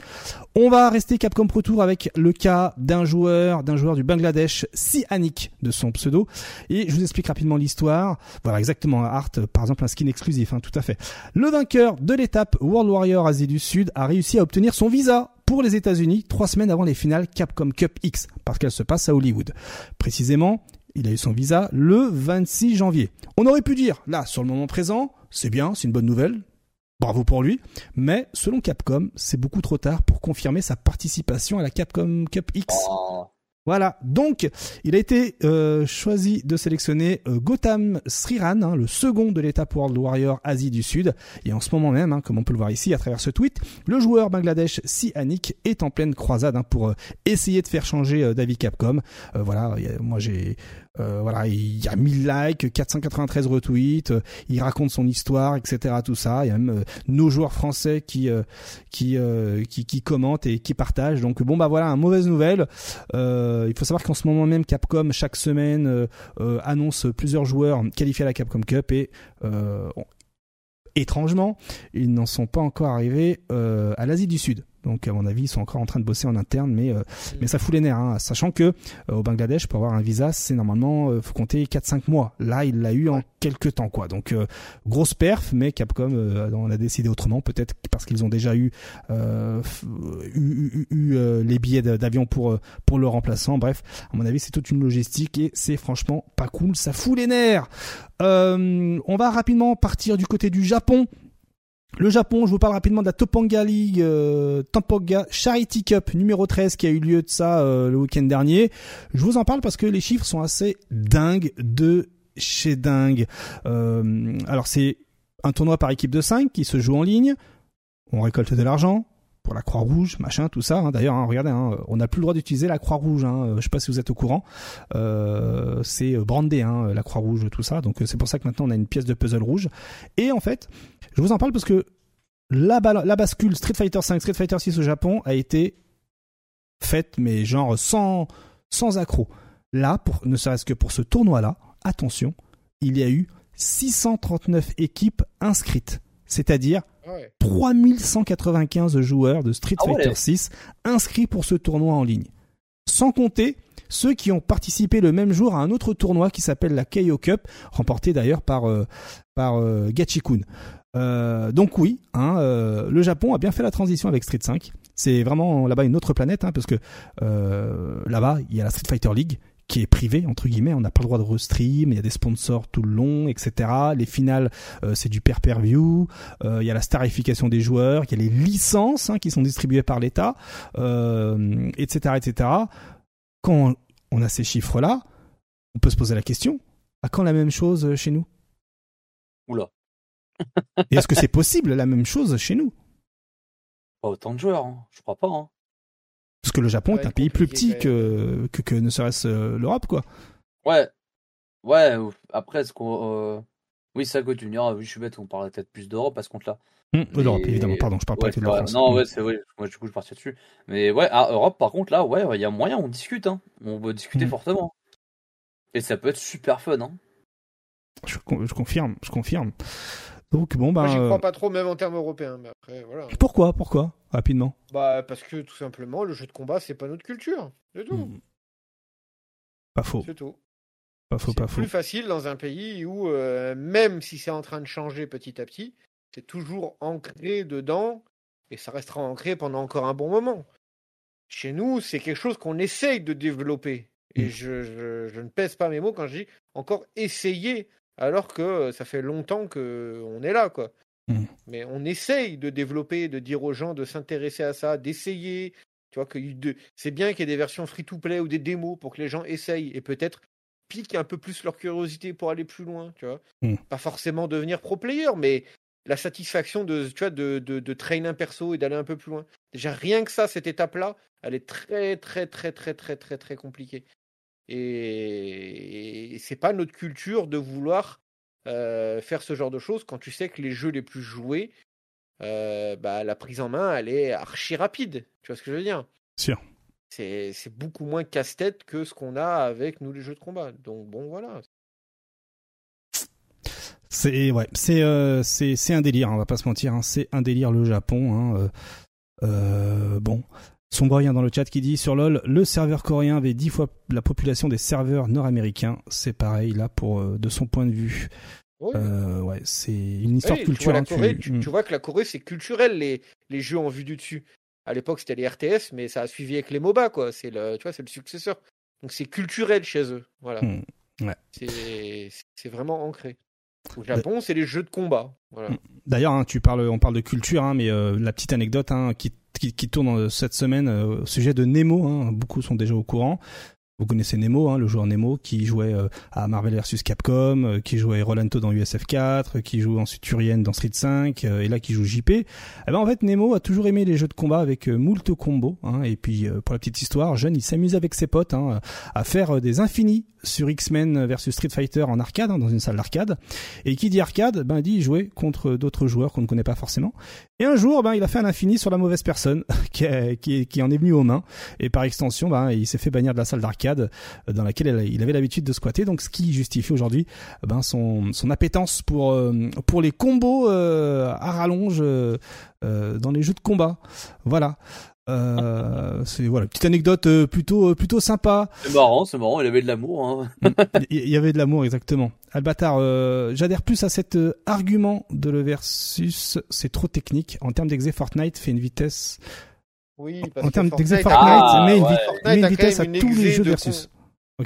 On va rester Capcom Pro Tour avec le cas d'un joueur, d'un joueur du Bangladesh, Si Anik de son pseudo. Et je vous explique rapidement l'histoire. Voilà, exactement, Art, par exemple, un skin exclusif, hein, tout à fait. Le vainqueur de l'étape World Warrior Asie du Sud a réussi à obtenir son visa pour les États-Unis trois semaines avant les finales Capcom Cup X, parce qu'elle se passe à Hollywood. Précisément, il a eu son visa le 26 janvier. On aurait pu dire, là, sur le moment présent, c'est bien, c'est une bonne nouvelle, Bravo pour lui, mais selon Capcom, c'est beaucoup trop tard pour confirmer sa participation à la Capcom Cup X. Oh. Voilà, donc il a été euh, choisi de sélectionner euh, Gotham Sriran, hein, le second de l'étape World Warrior Asie du Sud. Et en ce moment même, hein, comme on peut le voir ici à travers ce tweet, le joueur Bangladesh Si Anik est en pleine croisade hein, pour euh, essayer de faire changer David Capcom. voilà, moi j'ai euh, voilà, il y a 1000 likes, 493 retweets, euh, il raconte son histoire, etc. Tout ça. Il y a même euh, nos joueurs français qui qui, qui, qui commentent et qui partagent. Donc bon bah voilà, une mauvaise nouvelle. il faut savoir qu'en ce moment même, Capcom chaque semaine annonce plusieurs joueurs qualifiés à la Capcom Cup et étrangement, ils n'en sont pas encore arrivés à l'Asie du Sud. Donc à mon avis, ils sont encore en train de bosser en interne, mais euh, mais ça fout les nerfs. Hein. Sachant que euh, au Bangladesh, pour avoir un visa, c'est normalement euh, faut compter 4-5 mois. Là, il l'a eu en quelques temps, quoi. Donc grosse perf, mais Capcom on a décidé autrement, peut-être parce qu'ils ont déjà eu eu, eu, les billets d'avion pour pour le remplaçant. Bref, à mon avis, c'est toute une logistique et c'est franchement pas cool. Ça fout les nerfs. on va rapidement partir du côté du Japon le Japon, je vous parle rapidement de la Topanga League, euh, Charity Cup numéro 13 qui a eu lieu de ça euh, le week-end dernier. Je vous en parle parce que les chiffres sont assez dingues de chez dingue. Euh, alors c'est un tournoi par équipe de 5 qui se joue en ligne. On récolte de l'argent pour la Croix-Rouge, machin, tout ça. Hein. D'ailleurs, hein, regardez, hein, on n'a plus le droit d'utiliser la Croix-Rouge. Hein. Je sais pas si vous êtes au courant. Euh, c'est brandé, hein, la Croix-Rouge, tout ça. Donc c'est pour ça que maintenant on a une pièce de puzzle rouge. Et en fait, je vous en parle parce que la, bascule Street Fighter 5, Street Fighter 6 au Japon a été faite, mais genre sans, sans accroc. Là, ne serait-ce que pour ce tournoi-là, attention, il y a eu 639 équipes inscrites. C'est-à-dire 3195 joueurs de Street ah Fighter 6 inscrits pour ce tournoi en ligne. Sans compter ceux qui ont participé le même jour à un autre tournoi qui s'appelle la KO Cup, remporté d'ailleurs par, euh, par euh, Gachikun. Euh, donc oui, hein, le Japon a bien fait la transition avec Street 5. C'est vraiment là-bas une autre planète, hein, parce que là-bas, il y a la Street Fighter League qui est privé entre guillemets, on n'a pas le droit de restream, il y a des sponsors tout le long, etc. Les finales, c'est du per-per-view, il y a la starification des joueurs, il y a les licences hein, qui sont distribuées par l'État, etc., etc quand on a ces chiffres-là, on peut se poser la question à quand la même chose chez nous? Oula. Et est-ce que c'est possible la même chose chez nous? Pas autant de joueurs, hein. je crois pas. Hein. Parce que le Japon est un pays plus petit que, que, ne serait-ce euh, l'Europe, quoi. Ouais. Ouais, après, ce qu'on. Euh, oui, ça que tu me diras, oui, je suis bête, on parle peut-être plus d'Europe à ce compte-là. L'Europe, évidemment, pardon, je parle pas de la France. Non, ouais, c'est vrai, moi du coup je partais dessus. Mais ouais, à Europe, par contre, là, ouais, il y a moyen, on discute, hein. On va discuter hum. fortement. Et ça peut être super fun, hein. Je, confirme, je confirme. Donc bon, bah. Moi, j'y crois euh, pas trop, même en termes européens, mais après, voilà. Pourquoi, pourquoi, rapidement? Bah, parce que tout simplement, le jeu de combat, c'est pas notre culture, c'est tout. Hum. Pas faux. C'est tout. Pas faux, pas faux. plus facile dans un pays où, euh, même si c'est en train de changer petit à petit, c'est toujours ancré dedans et ça restera ancré pendant encore un bon moment. Chez nous, c'est quelque chose qu'on essaye de développer. Et mmh. je, ne pèse pas mes mots quand je dis encore essayer, alors que ça fait longtemps qu'on est là, quoi. Mmh. Mais on essaye de développer, de dire aux gens de s'intéresser à ça, d'essayer. Tu vois que c'est bien qu'il y ait des versions free-to-play ou des démos pour que les gens essayent et peut-être piquent un peu plus leur curiosité pour aller plus loin, tu vois. Mmh. Pas forcément devenir pro player, mais la satisfaction de, tu vois, de, de, de trainer un perso et d'aller un peu plus loin. Déjà, rien que ça, cette étape-là, elle est très, très, très, très, très, très, très compliquée. Et, c'est pas notre culture de vouloir euh, faire ce genre de choses quand tu sais que les jeux les plus joués, euh, bah, la prise en main, elle est archi rapide. Tu vois ce que je veux dire? Sûr. C'est beaucoup moins casse-tête que ce qu'on a avec nous les jeux de combat. Donc bon, voilà. C'est ouais, c'est euh, c'est c'est un délire, hein, on va pas se mentir, hein, c'est un délire le Japon. Hein, euh, bon, Sombrien dans le chat qui dit sur LoL, le serveur coréen avait dix fois la population des serveurs nord-américains. C'est pareil là pour de son point de vue. ouais, c'est une histoire culturelle. Tu, hmm. tu, vois que la Corée c'est culturel les les jeux en vue du dessus. À l'époque c'était les RTS, mais ça a suivi avec les MOBA quoi. C'est le tu vois c'est le successeur. Donc c'est culturel chez eux. Voilà. Ouais. C'est vraiment ancré. Au Japon, c'est les jeux de combat. Mm. D'ailleurs, hein, tu parles, on parle de culture, hein, mais euh, la petite anecdote hein, qui, qui, tourne euh, cette semaine euh, au sujet de Nemo, beaucoup sont déjà au courant. Vous connaissez Nemo, hein, le joueur Nemo qui jouait euh, à Marvel vs Capcom, euh, qui jouait Rolando dans USF 4, qui joue ensuite Urien dans Street 5, euh, et là qui joue JP. Eh ben en fait Nemo a toujours aimé les jeux de combat avec moult combo. Hein, et puis pour la petite histoire, jeune il s'amuse avec ses potes hein, à faire des infinis sur X-Men versus Street Fighter en arcade, hein, dans une salle d'arcade. Et qui dit arcade, ben dit jouer contre d'autres joueurs qu'on ne connaît pas forcément. Et un jour, ben il a fait un infini sur la mauvaise personne qui, qui, qui en est venu aux mains. Et par extension, ben il s'est fait bannir de la salle d'arcade euh, dans laquelle il avait l'habitude de squatter, donc ce qui justifie aujourd'hui euh, ben son, son appétence pour euh, pour les combos à rallonge dans les jeux de combat. Voilà. C'est voilà petite anecdote plutôt plutôt sympa. C'est marrant, c'est marrant. Il avait de l'amour. Hein. il y avait de l'amour exactement. Albatar, j'adhère plus à cet argument de le versus. C'est trop technique en termes d'exé. Fortnite fait une vitesse oui, parce en termes d'exé Fortnite, ah, met, une, une vitesse à tous les jeux versus.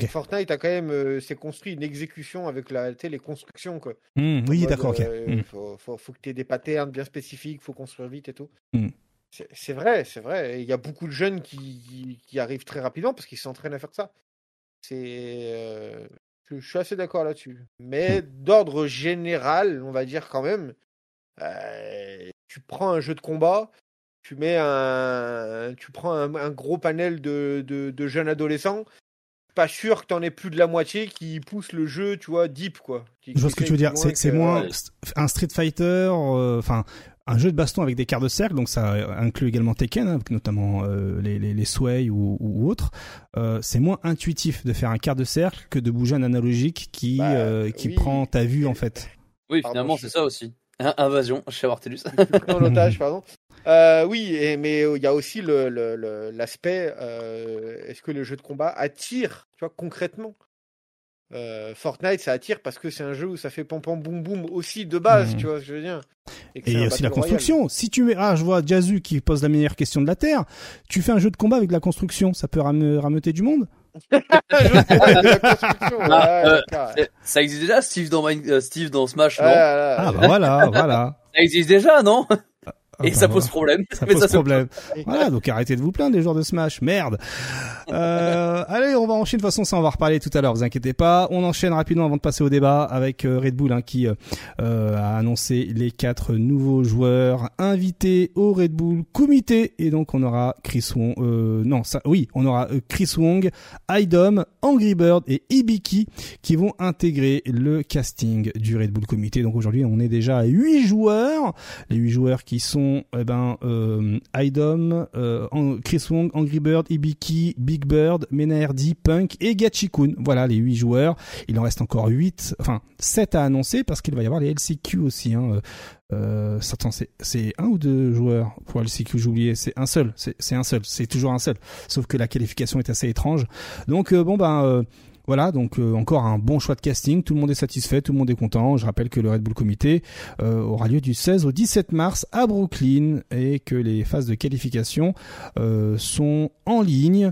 Fortnite a quand même euh, s'est construit une exécution avec la, les constructions quoi. Mmh, oui, d'accord, ok. Euh, mmh. faut, faut, faut, que tu aies des patterns bien spécifiques, faut construire vite et tout. Mmh. C'est vrai, c'est vrai. Il y a beaucoup de jeunes qui, qui arrivent très rapidement parce qu'ils s'entraînent à faire ça. C'est, euh, je, suis assez d'accord là-dessus. Mais d'ordre général, on va dire quand même, tu prends un jeu de combat, tu mets un, tu prends un, gros panel de, de, jeunes adolescents, pas sûr que t'en aies plus de la moitié qui poussent le jeu, tu vois, deep quoi. je vois ce que tu veux dire. C'est moins un Street Fighter, euh, enfin. Un jeu de baston avec des quarts de cercle, donc ça inclut également Tekken, hein, notamment euh, les, les, les, Sway ou, ou autres. Euh, c'est moins intuitif de faire un quart de cercle que de bouger un analogique qui, bah, qui prend ta vue en fait. Oui, finalement, c'est ça aussi. Invasion chez Artelus. en otage, pardon. Euh, oui, mais il y a aussi l'aspect le, est-ce que le jeu de combat attire, tu vois, concrètement? Euh, Fortnite, ça attire parce que c'est un jeu où ça fait pom pom boum boum aussi de base, mmh. tu vois ce que je veux dire. Et, aussi la construction. Si tu mets, ah, je vois Jazu qui pose la meilleure question de la Terre. Tu fais un jeu de combat avec de la construction, ça peut rameuter du monde ah, euh, ça existe déjà Steve dans, euh, Steve dans Smash, non? Ah bah voilà, voilà. Ça existe déjà, non? Et bah ça pose problème. Ça pose problème. voilà, donc arrêtez de vous plaindre les joueurs de Smash, merde. Euh, allez, on va enchaîner. De toute façon, ça on va reparler tout à l'heure. Vous inquiétez pas. On enchaîne rapidement avant de passer au débat avec euh, Red Bull hein, qui euh, euh, a annoncé les quatre nouveaux joueurs invités au Red Bull Comité. Et donc on aura Chris Wong. Euh, non, ça, oui, on aura Chris Wong, Idom, Angry Bird et Ibiki qui vont intégrer le casting du Red Bull Comité. Donc aujourd'hui, on est déjà à huit joueurs. Les huit joueurs qui sont eh ben, euh, euh, Chris Wong, Angry Bird, Ibiki, Big Bird, Menaerdi, Punk et Gachikun. Voilà les huit joueurs. Il en reste encore 8, enfin 7 à annoncer parce qu'il va y avoir les LCQ aussi. Hein. Euh, c'est un ou deux joueurs pour LCQ, j'ai oublié. C'est un seul, c'est un seul, c'est toujours un seul. Sauf que la qualification est assez étrange. Donc bon ben voilà, donc euh, encore un bon choix de casting, tout le monde est satisfait, tout le monde est content. Je rappelle que le Red Bull Comité euh, aura lieu du 16 au 17 mars à Brooklyn et que les phases de qualification euh, sont en ligne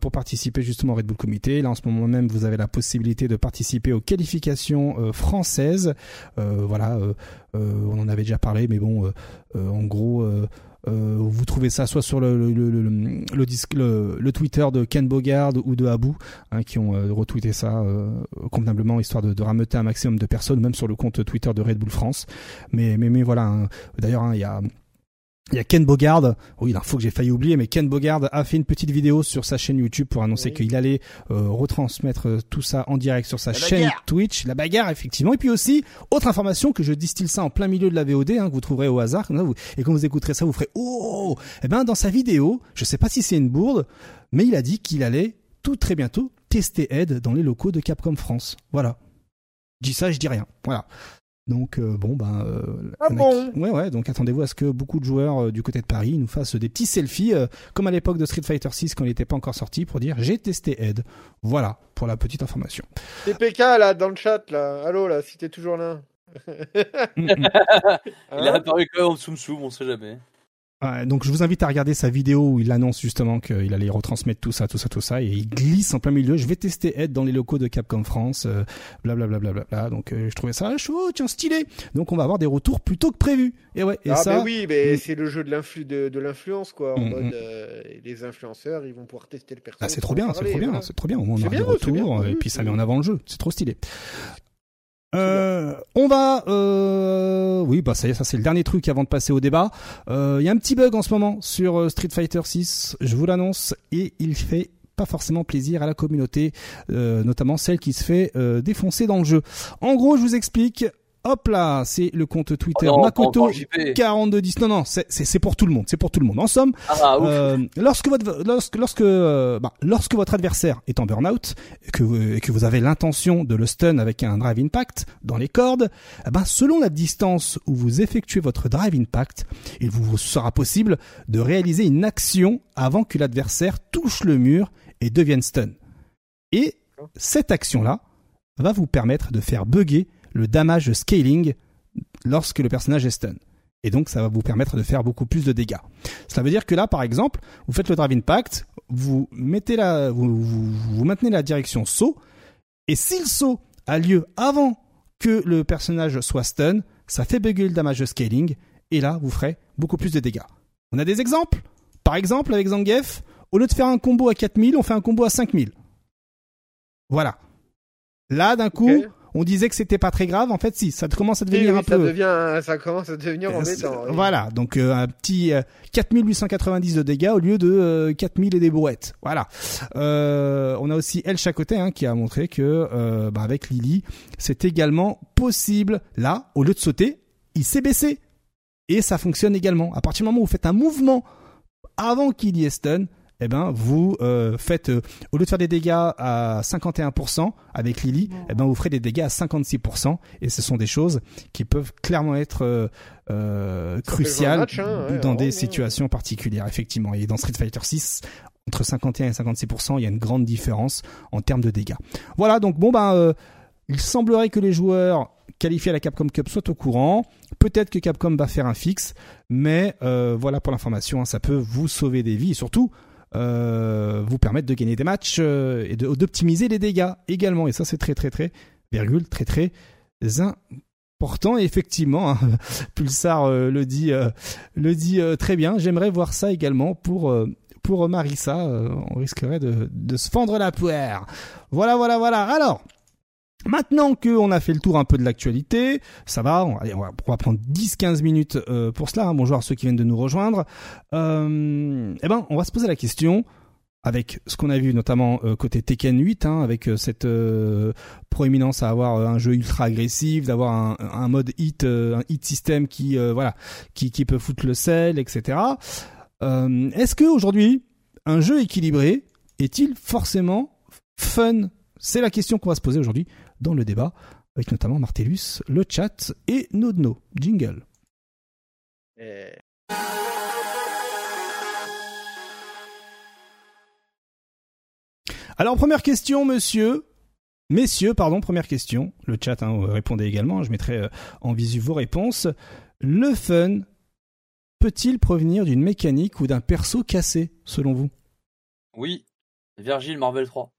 pour participer justement au Red Bull Comité. Là en ce moment même, vous avez la possibilité de participer aux qualifications françaises. voilà, on en avait déjà parlé, mais bon, en gros euh, vous trouvez ça soit sur le, le, le, le, Twitter de Ken Bogard ou de Abou, hein, qui ont euh, retweeté ça euh, convenablement, histoire de, de rameuter un maximum de personnes, même sur le compte Twitter de Red Bull France. Mais, mais, mais voilà, hein. d'ailleurs, hein, il y a il y a Ken Bogard, oui, il faut que j'ai failli oublier, mais Ken Bogard a fait une petite vidéo sur sa chaîne YouTube pour annoncer qu'il allait euh, retransmettre euh, tout ça en direct sur sa chaîne Twitch, la bagarre effectivement. Et puis aussi, autre information que je distille ça en plein milieu de la VOD, hein, que vous trouverez au hasard, et quand vous écouterez ça, vous ferez oh. Eh ben dans sa vidéo, je sais pas si c'est une bourde, mais il a dit qu'il allait tout très bientôt tester Ed dans les locaux de Capcom France. Voilà. Je dis ça, je dis rien. Voilà. Donc euh, bon ben euh, ah bon ouais ouais donc attendez-vous à ce que beaucoup de joueurs euh, du côté de Paris nous fassent des petits selfies comme à l'époque de Street Fighter 6 quand il n'était pas encore sorti pour dire j'ai testé Ed. Voilà pour la petite information. TPK là dans le chat là. Allô là si t'es toujours là. il a apparu quand même en soum soum on sait jamais donc je vous invite à regarder sa vidéo où il annonce justement qu'il allait retransmettre tout ça, tout ça, tout ça, et il glisse en plein milieu. Je vais tester Ed dans les locaux de Capcom France, blablabla. Euh, bla, bla, donc euh, je trouvais ça chaud, tiens stylé. Donc on va avoir des retours plutôt que prévu. Et ouais. Et ah ça. oui, mais mm. c'est le jeu de l'influ de, l'influence quoi. En mm, mode mm. euh, les influenceurs, ils vont pouvoir tester le personnage. Ah c'est trop bien, c'est trop bien, c'est trop bien. On a des retours et puis ça met en avant le jeu. C'est trop stylé. Euh, on va, euh, oui, bah ça y est, ça c'est le dernier truc avant de passer au débat. Euh, il y a un petit bug en ce moment sur euh, Street Fighter 6, je vous l'annonce, et il fait pas forcément plaisir à la communauté, notamment celle qui se fait défoncer dans le jeu. En gros, je vous explique. Hop là, c'est le compte Twitter oh Makoto 4210. Non non, c'est pour tout le monde, c'est pour tout le monde. En somme, ah, euh, lorsque votre lorsque lorsque euh, bah, lorsque votre adversaire est en burn-out et que vous, que vous avez l'intention de le stun avec un drive impact dans les cordes, eh ben selon la distance où vous effectuez votre drive impact, il vous sera possible de réaliser une action avant que l'adversaire touche le mur et devienne stun. Et cette action là va vous permettre de faire bugger le damage scaling lorsque le personnage est stun. Et donc, ça va vous permettre de faire beaucoup plus de dégâts. Cela veut dire que là, par exemple, vous faites le Drive Impact, vous mettez la, vous, vous, maintenez la direction saut, et si le saut a lieu avant que le personnage soit stun, ça fait bugger le damage scaling, et là, vous ferez beaucoup plus de dégâts. On a des exemples Par exemple, avec Zangief, au lieu de faire un combo à 4000, on fait un combo à 5000. Voilà. Là, d'un coup, on disait que c'était pas très grave. En fait, si, ça commence à devenir un ça peu. Devient, ça commence à devenir embêtant. Voilà, donc euh, un petit 4890 euh, de dégâts au lieu de 4000 euh, et des brouettes. Voilà. on a aussi El Chacoté hein, qui a montré que bah, avec Lily, c'est également possible. Là, au lieu de sauter, il s'est baissé et ça fonctionne également. À partir du moment où vous faites un mouvement avant qu'il y ait stun, eh ben vous euh, faites euh, au lieu de faire des dégâts à 51% avec Lily, eh ben vous ferez des dégâts à 56% et ce sont des choses qui peuvent clairement être euh, cruciales hein, dans des situations particulières effectivement. Et dans Street Fighter 6 entre 51 et 56%, il y a une grande différence en termes de dégâts. Voilà, donc bon ben il semblerait que les joueurs qualifiés à la Capcom Cup soient au courant. Peut-être que Capcom va faire un fixe, mais voilà pour l'information, hein, ça peut vous sauver des vies et surtout vous permettre de gagner des matchs euh, et d'optimiser les dégâts également. Et ça, c'est très, très, très, virgule, très, très important. Et effectivement, hein, Pulsar euh, le dit, le dit très bien. J'aimerais voir ça également pour pour Marissa. on risquerait de, de se fendre la poire. Voilà, voilà, voilà. Alors. Maintenant qu'on a fait le tour un peu de l'actualité, ça va, on va, prendre 10-15 minutes euh, pour cela. Bonjour à ceux qui viennent de nous rejoindre. Euh, eh ben, on va se poser la question avec ce qu'on a vu notamment euh, côté Tekken 8, hein, avec euh, cette proéminence à avoir un jeu ultra agressif, d'avoir un, un, mode hit, un hit system qui voilà, qui, qui peut foutre le sel, etc. Est-ce que aujourd'hui un jeu équilibré est-il forcément fun? C'est la question qu'on va se poser aujourd'hui dans le débat, avec notamment Martellus, le chat et Nodno. Jingle. Alors, première question, monsieur. Messieurs, pardon, première question. Le chat hein, répondait également. Je mettrai euh, en visu vos réponses. Le fun peut-il provenir d'une mécanique ou d'un perso cassé, selon vous? Oui. Virgile Marvel 3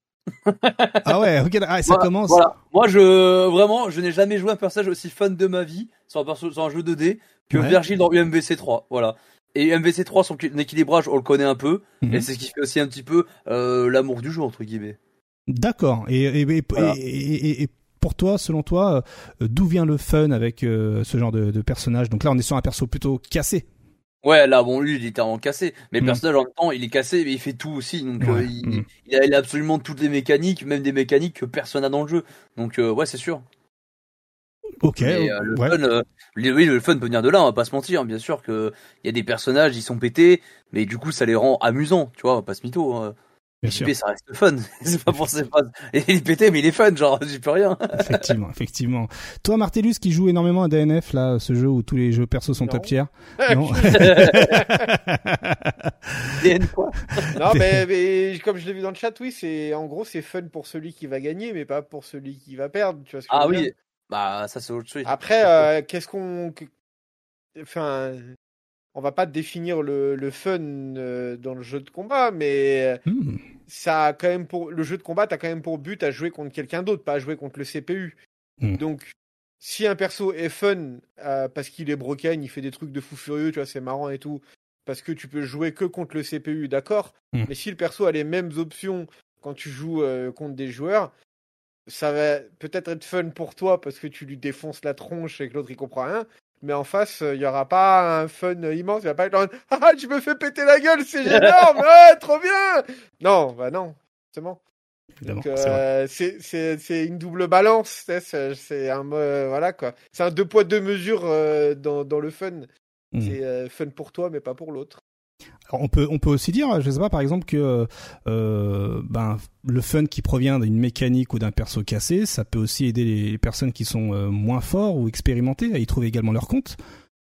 ah ouais, ok, ah, ça commence. Voilà. Moi, je vraiment, je n'ai jamais joué un personnage aussi fun de ma vie sur un, perso, sur un jeu 2D que Virgile dans UMVC 3. Voilà. Et UMVC 3, son équilibrage, on le connaît un peu, mhm. et c'est ce qui fait aussi un petit peu euh, l'amour du jeu entre guillemets. D'accord. Et, et, et, pour toi, selon toi, euh, d'où vient le fun avec euh, ce genre de, de personnage? Donc là, on est sur un perso plutôt cassé. Ouais, là, bon, lui, il est en cassé. Mais le mm. personnage, en même temps, il est cassé, mais il fait tout aussi. Donc, euh, mm. il, a, absolument toutes les mécaniques, même des mécaniques que personne n'a dans le jeu. Donc, euh, ouais, c'est sûr. Ok. Euh, le, fun, oui, le fun peut venir de là, on va pas se mentir. Bien sûr qu'il y a des personnages, ils sont pétés, mais du coup, ça les rend amusants, tu vois, on va pas se mytho. Hein. Bien ça reste fun. c'est pas pour ses Il est pété, mais il est fun, genre, j'y peux rien. effectivement, effectivement. Toi, Martellus, qui joue énormément à DNF, là, ce jeu où tous les jeux perso sont top tier. non. DN quoi? Non, mais, comme je l'ai vu dans le chat, oui, c'est, en gros, c'est fun pour celui qui va gagner, mais pas pour celui qui va perdre, tu vois ce que Ah oui. Bah, ça, c'est autre chose. Après, euh, qu'est-ce qu'on, enfin, on va pas définir le, le fun euh, dans le jeu de combat, mais hmm. ça a quand même pour le jeu de combat, t'as quand même pour but à jouer contre quelqu'un d'autre, pas à jouer contre le CPU. Hmm. Donc, si un perso est fun euh, parce qu'il est broken, il fait des trucs de fou furieux, tu vois, c'est marrant et tout, parce que tu peux jouer que contre le CPU, d'accord. Hmm. Mais si le perso a les mêmes options quand tu joues euh, contre des joueurs, ça va peut-être être fun pour toi parce que tu lui défonces la tronche et que l'autre il comprend rien, mais en face, il n'y aura pas un fun immense. Il va pas être Ah, tu me fais péter la gueule, c'est énorme, ouais, trop bien Non, bah non. Donc, euh, c'est une double balance, c'est un voilà quoi. C'est un deux poids deux mesures euh, dans, dans le fun. Hmm. C'est euh, fun pour toi mais pas pour l'autre on peut on peut aussi dire, je sais pas, par exemple que euh, ben le fun qui provient d'une mécanique ou d'un perso cassé, ça peut aussi aider les personnes qui sont euh, moins forts ou expérimentées à y trouver également leur compte.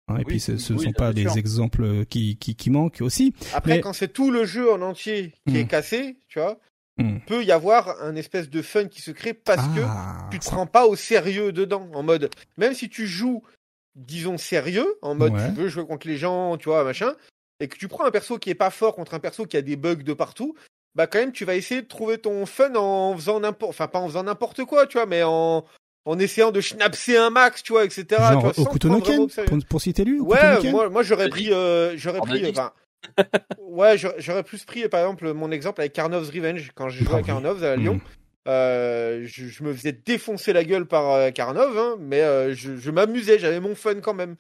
Hein, et puis ce ne sont pas des exemples qui, qui, qui manquent aussi. Après, quand c'est tout le jeu en entier qui est hmm. cassé, tu vois, hmm. peut y avoir un espèce de fun qui se crée parce que ah, tu te prends pas au sérieux dedans, en mode même si tu joues disons sérieux, en mode tu veux jouer contre les gens, tu vois, machin, et que tu prends un perso qui est pas fort contre un perso qui a des bugs de partout, bah quand même tu vas essayer de trouver ton fun en faisant n'importe, enfin pas en faisant n'importe quoi, tu vois, mais en en essayant de schnapser un max, tu vois, etc. Genre tu vois, pour, citer lui. Ouais, moi, moi j'aurais pris, euh, j'aurais pris, enfin, ouais, j'aurais plus pris par exemple mon exemple avec Karnov's Revenge quand j'ai joué à Karnov's à Lyon. Mm. Euh, je, je, me faisais défoncer la gueule par euh, Karnov, hein, mais euh, je, je m'amusais, j'avais mon fun quand même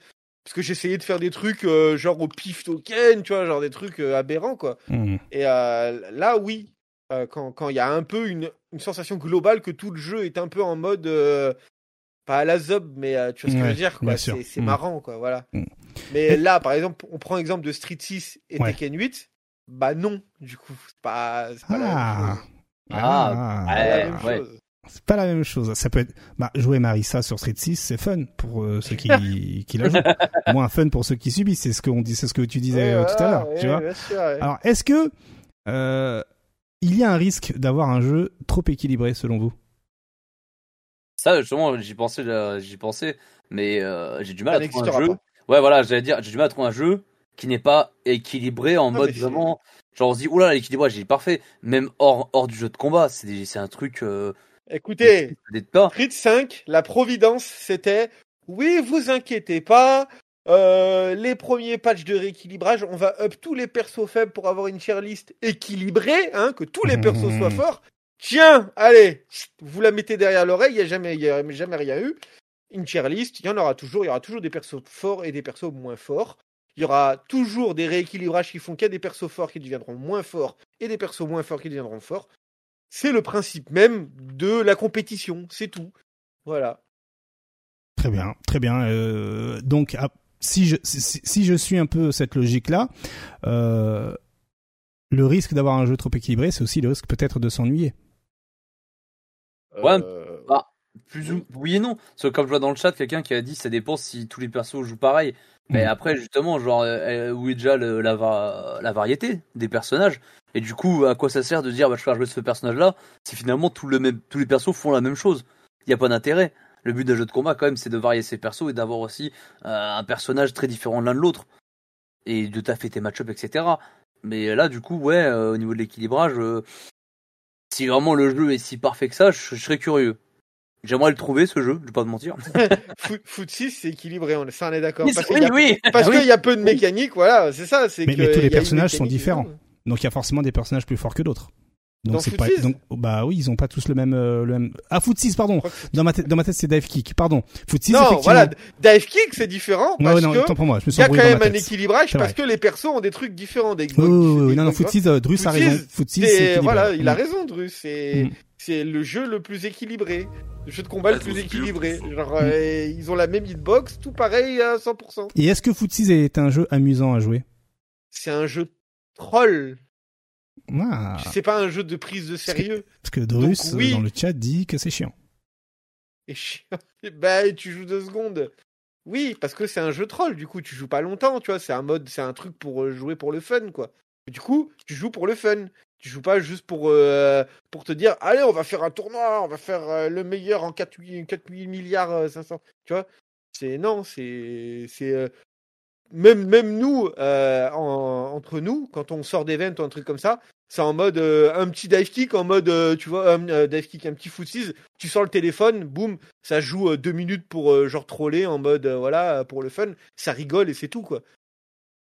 parce que j'essayais de faire des trucs euh, genre au pif token, tu vois, genre des trucs euh, aberrants quoi. Mmh. Et euh, là, oui, quand il y a un peu une, une, sensation globale que tout le jeu est un peu en mode pas à la zob, mais tu vois ce que je veux dire quoi. C'est mmh. marrant quoi, voilà. Mmh. Mais là, par exemple, on prend l'exemple de Street 6 et Tekken 8. Bah non, du coup, c'est pas, pas la même Ah. chose. Ah, C'est pas la ouais, même ouais. chose. C'est pas la même chose. Ça peut être, bah, jouer Marissa sur Street 6, c'est fun pour euh, ceux qui, qui la jouent. Moins fun pour ceux qui subissent. C'est ce qu'on dit, c'est ce que tu disais euh, tout à l'heure, ouais, tu vois. bien sûr, ouais. Alors, est-ce que, euh, il y a un risque d'avoir un jeu trop équilibré selon vous? Ça, justement, j'y pensais, j'y pensais, mais euh, j'ai du mal Ça à trouver un jeu. Ouais, voilà, j'allais dire, j'ai du mal à trouver un jeu qui n'est pas équilibré en Non, mode vraiment. Genre, on se dit, oula, l'équilibrage, il est parfait. Même hors, hors du jeu de combat, c'est c'est un truc. Écoutez. Street 5, la providence, c'était oui, vous inquiétez pas. euh, les premiers patchs de rééquilibrage, on va up tous les persos faibles pour avoir une tier list équilibrée, hein, que tous les persos soient forts. Tiens, allez, vous la mettez derrière l'oreille, il n'y a jamais, y a jamais rien eu. Une tier list, il y en aura toujours, il y aura toujours des persos forts et des persos moins forts. Il y aura toujours des rééquilibrages qui font qu'il y a des persos forts qui deviendront moins forts et des persos moins forts qui deviendront forts. C'est le principe même de la compétition, c'est tout. Voilà. Très bien, très bien. Euh, donc, ah, si je, si, si je suis un peu cette logique-là, euh, le risque d'avoir un jeu trop équilibré, c'est aussi le risque peut-être de s'ennuyer. Ouais. Plus ou... Oui et non. Parce que comme je vois dans le chat, quelqu'un qui a dit ça dépend si tous les persos jouent pareil. Mais Mm. après, justement, genre, euh, où est déjà le- la, va- la variété des personnages? Et du coup, à quoi ça sert de dire bah, je vais faire jouer ce personnage-là si finalement tout le même... tous les persos font la même chose? Il n'y a pas d'intérêt. Le but d'un jeu de combat, quand même, c'est de varier ses persos et d'avoir aussi euh, un personnage très différent l'un de l'autre. Et de taffer tes match-up, etc. Mais là, du coup, ouais, euh, au niveau de l'équilibrage, euh, si vraiment le jeu est si parfait que ça, je, je serais curieux. J'aimerais le trouver ce jeu, je vais pas te mentir. Foot, foot 6, c'est équilibré, on, ça on est d'accord. Oui, Parce oui, qu'il y, a- oui. parce Ah oui. qu'il y a peu de mécanique, voilà, c'est ça. c'est Mais- que mais tous les il y personnages sont différents. Donc, il y a forcément des personnages plus forts que d'autres. Donc, c'est pas, 6? donc, bah oui, ils ont pas tous le même, euh, le même, ah, Foot 6, pardon. Dans ma tête, dans ma tête, c'est Dive Kick, pardon. Foot 6, Non, voilà, dive kick c'est différent parce ouais, non, que pour moi, je me il suis y a quand même un équilibrage parce vrai. que les persos ont des trucs différents des Oui, oui, non, non, Foot 6, euh, Drus a Foot raison. 6, Foot 6, c'est voilà, il a raison, Drus. C'est Mm. C'est le jeu le plus équilibré, le jeu de combat le That plus équilibré. Genre, euh, ils ont la même hitbox, tout pareil à 100%. Et est-ce que Foot 6 est un jeu amusant à jouer? C'est un jeu troll. Ah. C'est pas un jeu de prise de sérieux. Parce que Drus, Donc, oui. dans le chat, dit que c'est chiant. Et chiant. bah, tu joues deux secondes. Oui, parce que c'est un jeu troll. Du coup, tu joues pas longtemps, tu vois. C'est un mode, c'est un truc pour euh, jouer pour le fun, quoi. Du coup, tu joues pour le fun. Tu joues pas juste pour euh, pour te dire, allez, on va faire un tournoi, on va faire euh, le meilleur en 4, 8, 4 8 milliards euh, 500. Tu vois C'est non, c'est euh, même même nous euh, en- entre nous, quand on sort d'event ou un truc comme ça, c'est en mode euh, un petit dive kick, en mode euh, tu vois un euh, dive kick, un petit footsies. Tu sors le téléphone, boum, ça joue euh, deux minutes pour euh, genre troller en mode euh, voilà pour le fun. Ça rigole et c'est tout quoi.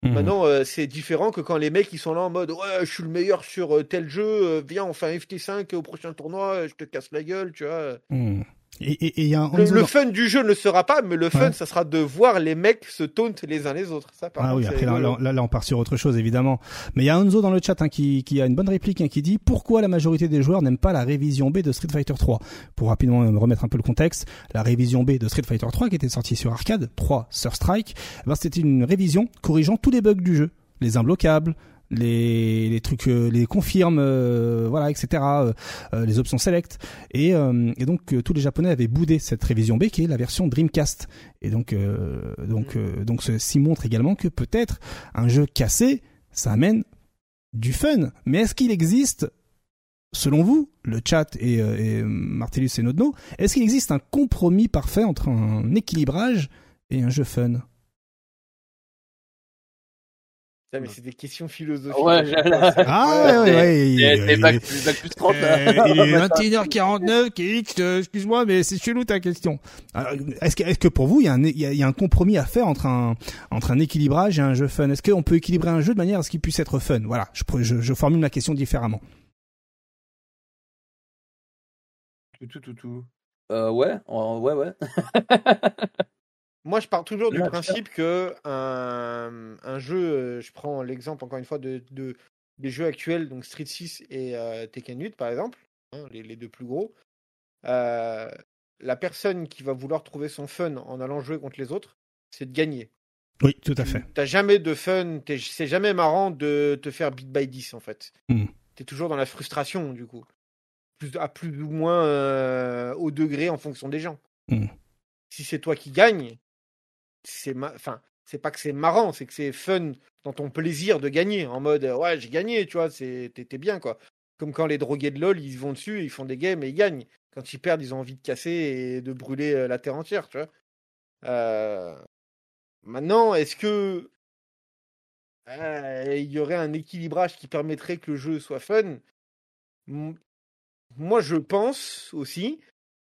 Mhm. Maintenant, euh, c'est différent que quand les mecs ils sont là en mode ouais, je suis le meilleur sur euh, tel jeu, euh, viens on fait un FT5 au prochain tournoi, je te casse la gueule, tu vois. Mhm. Et et- et il y a un Le, fun du jeu ne sera pas, mais le fun Ouais. ça sera de voir les mecs se taunt les uns les autres. Ça, par Ah contre, oui, après là, là, on part sur autre chose évidemment. Mais il y a Hanzo dans le chat hein, qui, qui a une bonne réplique hein, qui dit pourquoi la majorité des joueurs n'aiment pas la révision B de Street Fighter 3. Pour rapidement euh, remettre un peu le contexte, la révision B de Street Fighter 3 qui était sortie sur arcade, 3 Sur Strike, eh ben, c'était une révision corrigeant tous les bugs du jeu, les imbloquables, les, les trucs, euh, les confirmes, euh, voilà, etc. euh, les options select. Et, et donc tous les Japonais avaient boudé cette révision B qui est la version Dreamcast. Et donc, donc, euh, donc ceci montre également que peut-être un jeu cassé, ça amène du fun. Mais est-ce qu'il existe, selon vous, le chat et, et Martellus et Nodno, est-ce qu'il existe un compromis parfait entre un équilibrage et un jeu fun? Putain, mais c'est des questions philosophiques. Ouais, Ah ouais, ouais, il- C'est il- bac, il- bac plus 30 là. Euh, il est 21h49, Kix, excuse-moi, mais c'est chelou ta question. Est-ce que, est-ce que pour vous, il y, a un, il, y a, il y a un compromis à faire entre un, entre un équilibrage et un jeu fun? Est-ce qu'on peut équilibrer un jeu de manière à ce qu'il puisse être fun? Voilà, je, pr- je, je formule ma question différemment. Tout, tout, tout, tout. Euh, ouais, ouais, ouais. Moi, je pars toujours du Là, principe que un, un jeu, euh, je prends l'exemple encore une fois de, de- des jeux actuels, donc Street 6 et euh, Tekken 8 par exemple, hein, les, les deux plus gros. euh, la personne qui va vouloir trouver son fun en allant jouer contre les autres, c'est de gagner. Oui, tout à fait. T'as jamais de fun, c'est jamais marrant de te faire bit by 10 en fait. Mm. T'es toujours dans la frustration du coup. Plus, à plus ou moins euh, au degré en fonction des gens. Mm. Si c'est toi qui gagne, c'est enfin, c'est pas que c'est marrant, c'est que c'est fun dans ton plaisir de gagner, en mode ouais j'ai gagné, tu vois, t'es bien quoi. Comme quand les drogués de LoL, ils vont dessus, ils font des games et ils gagnent. Quand ils perdent, ils ont envie de casser et de brûler euh, la terre entière, tu vois. Euh... Maintenant, est-ce que euh, il y aurait un équilibrage qui permettrait que le jeu soit fun? Moi, je pense aussi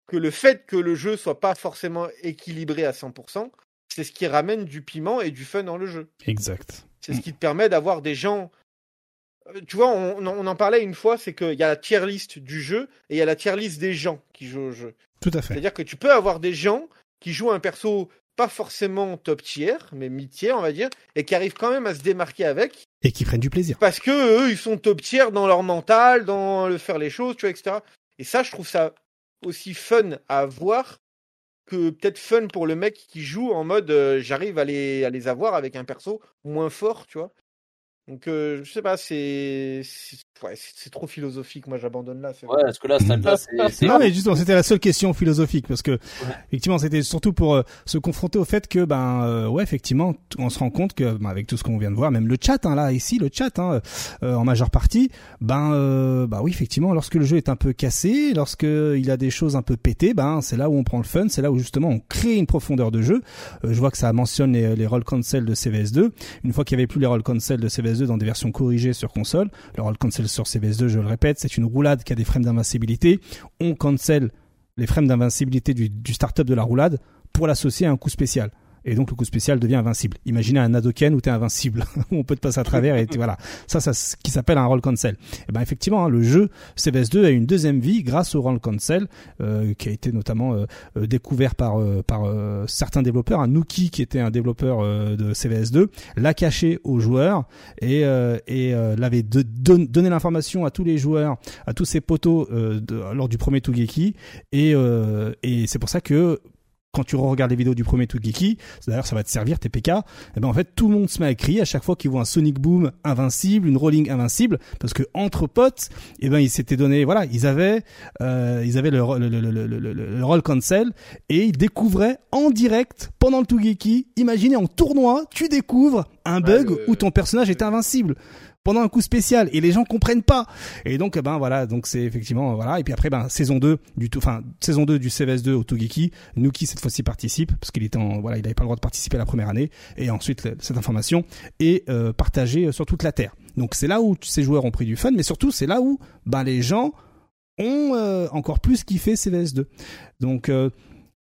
que le fait que le jeu soit pas forcément équilibré à 100%, c'est ce qui ramène du piment et du fun dans le jeu. Exact. C'est ce qui te permet d'avoir des gens. Euh, tu vois, on, en parlait une fois, c'est qu'il y a la tier list du jeu et il y a la tier list des gens qui jouent au jeu. Tout à fait. C'est-à-dire que tu peux avoir des gens qui jouent un perso pas forcément top tier, mais mi-tier, on va dire, et qui arrivent quand même à se démarquer avec. Et qui prennent du plaisir. Parce que eux, ils sont top tier dans leur mental, dans le faire les choses, tu vois, etc. Et ça, je trouve ça aussi fun à voir que peut-être fun pour le mec qui joue en mode j'arrive à les, à les avoir avec un perso moins fort, tu vois? Donc, je sais pas, c'est ouais, c'est trop philosophique. Moi, j'abandonne là. Ouais, parce que là, c'est. non, mais justement, c'était la seule question philosophique parce que effectivement, c'était surtout pour euh, se confronter au fait que, ben, euh, ouais, effectivement, on se rend compte que, ben, avec tout ce qu'on vient de voir, même le chat, hein, là, ici, le chat, hein, en majeure partie, ben, bah oui, effectivement, lorsque le jeu est un peu cassé, lorsque il a des choses un peu pétées, ben, c'est là où on prend le fun, c'est là où justement on crée une profondeur de jeu. je vois que ça mentionne les, les roll cancel de CVS2. Une fois qu'il y avait plus les roll cancel de CVS dans des versions corrigées sur console. Le roll cancel sur CVS2, je le répète, c'est une roulade qui a des frames d'invincibilité. On cancel les frames d'invincibilité du, du startup de la roulade pour l'associer à un coup spécial et donc le coup spécial devient invincible. Imaginez un Nadoken où t'es invincible, où on peut te passer à travers et voilà. Ça, ça, ce qui s'appelle un roll cancel. Et ben effectivement, hein, le jeu CVS2 a une deuxième vie grâce au roll cancel euh, qui a été notamment euh, euh, découvert par par certains développeurs. Un Nuki qui était un développeur de CVS2 l'a caché aux joueurs et et l'avait donné l'information à tous les joueurs, à tous ses potos lors du premier Tugeki et et c'est pour ça que quand tu regardes les vidéos du premier Tugeki, d'ailleurs ça va te servir TPK, et eh ben en fait tout le monde se met à crier à chaque fois qu'ils voient un Sonic Boom invincible, une Rolling invincible, parce que entre potes, et eh ben ils s'étaient donné, voilà, ils avaient, euh, ils avaient le, le, le, le, le roll cancel et ils découvraient en direct pendant le Tugeki. Imaginez en tournoi, tu découvres un bug où ton personnage est invincible pendant un coup spécial et les gens comprennent pas. Et donc ben voilà, donc c'est effectivement voilà et puis après ben saison 2 du tout enfin saison 2 du CVS2 au Togeki, Nuki cette fois-ci participe parce qu'il était en voilà, il avait pas le droit de participer la première année et ensuite cette information est euh, partagée sur toute la terre. Donc c'est là où ces joueurs ont pris du fun mais surtout c'est là où ben les gens ont euh, encore plus kiffé CVS2. Donc euh,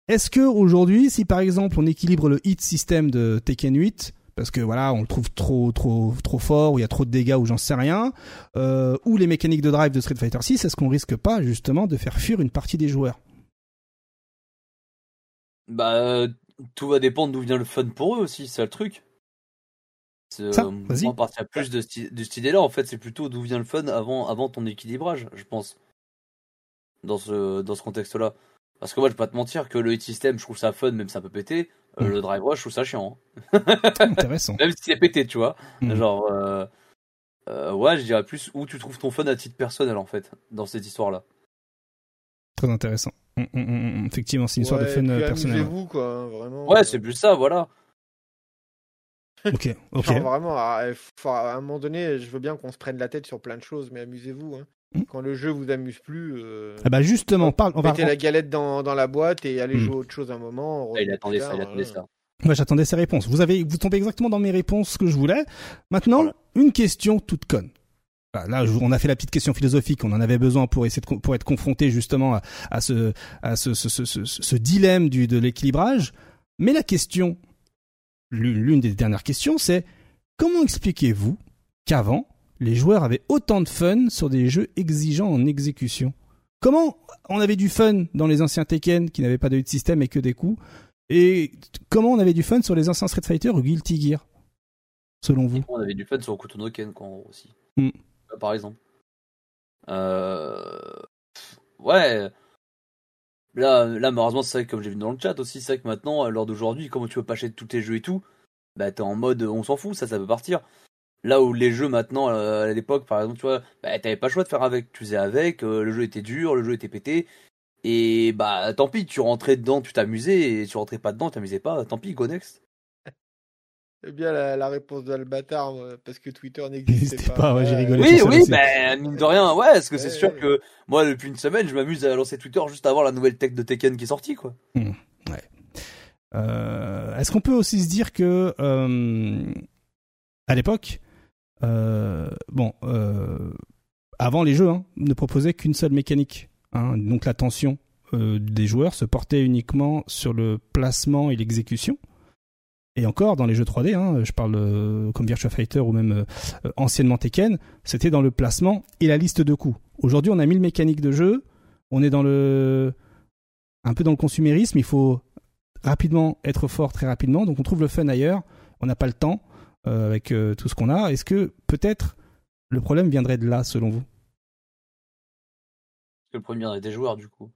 est-ce que aujourd'hui si par exemple on équilibre le hit system de Tekken 8 parce que voilà, on le trouve trop trop trop fort, ou il y a trop de dégâts, ou j'en sais rien, euh, ou les mécaniques de drive de Street Fighter 6, est-ce qu'on risque pas justement de faire fuir une partie des joueurs? Bah, tout va dépendre d'où vient le fun pour eux aussi, c'est le truc. Ça, vas-y. On partir plus de, de cette idée-là, en fait, c'est plutôt d'où vient le fun avant, avant ton équilibrage, je pense. Dans ce, dans ce contexte-là. Parce que moi, je vais pas te mentir que le hit system, je trouve ça fun, même ça peut péter. Euh, mm. Le drive rush, je trouve ça chiant. Hein. Intéressant. même si c'est pété, tu vois. Mm. Genre, euh, euh, ouais, je dirais plus où tu trouves ton fun à titre personnel, en fait, dans cette histoire-là. Très intéressant. Mm, Effectivement, c'est une histoire de fun personnel. vous quoi, vraiment. Ouais, c'est plus ça, voilà. ok, ok. vraiment, à, à, un moment donné, je veux bien qu'on se prenne la tête sur plein de choses, mais amusez-vous. Hein. Hmm. Quand le jeu vous amuse plus, euh... ah bah justement, parle, on mettez la galette dans, dans, la boîte et allez hmm. jouer autre chose un moment. il attendait ça, il attendait ça. Moi, j'attendais ces réponses. Vous avez, vous tombez exactement dans mes réponses que je voulais. Maintenant, une question toute conne. Là, on a fait la petite question philosophique. On en avait besoin pour essayer de, pour être confronté justement à, à ce, à ce, ce, ce, ce, ce dilemme du, de l'équilibrage. Mais la question, l'une des dernières questions, c'est comment expliquez-vous qu'avant, les joueurs avaient autant de fun sur des jeux exigeants en exécution. Comment on avait du fun dans les anciens Tekken qui n'avaient pas de hit system et que des coups Et comment on avait du fun sur les anciens Street Fighter ou Guilty Gear Selon vous? On avait du fun sur Kutono Ken aussi. Hmm. Euh, par exemple. Euh... Ouais. Là, là, malheureusement, c'est vrai que comme j'ai vu dans le chat aussi, c'est vrai que maintenant, lors d'aujourd'hui, comment tu peux pas acheter tous tes jeux et tout, bah t'es en mode on s'en fout, ça, ça peut partir. Là où les jeux maintenant, à l'époque, par exemple, tu vois, bah, t'avais pas le choix de faire avec. Tu faisais avec, le jeu était dur, le jeu était pété. Et bah tant pis, tu rentrais dedans, tu t'amusais, et tu rentrais pas dedans, tu t'amusais pas, tant pis, go next. C'est bien la, réponse de Albatar, parce que Twitter n'existait pas. pas ouais, j'ai rigolé. Oui, oui, ben, mine de rien, ouais, parce que c'est sûr que moi, depuis une semaine, je m'amuse à lancer Twitter juste avant la nouvelle tech de Tekken qui est sortie, quoi. Hmm, ouais. Euh, est-ce qu'on peut aussi se dire que, euh, à l'époque, euh, bon, avant les jeux, hein, ne proposaient qu'une seule mécanique Hein, donc l'attention euh, des joueurs se portait uniquement sur le placement et l'exécution. Et encore, dans les jeux 3D, hein, je parle euh, comme Virtua Fighter ou même euh, anciennement Tekken, c'était dans le placement et la liste de coups. Aujourd'hui, on a mis le mécanique de jeu, on est dans le un peu dans le consumérisme, il faut rapidement être fort très rapidement, donc on trouve le fun ailleurs, on n'a pas le temps avec tout ce qu'on a. Est-ce que peut-être le problème viendrait de là, selon vous? Le premier des joueurs du coup.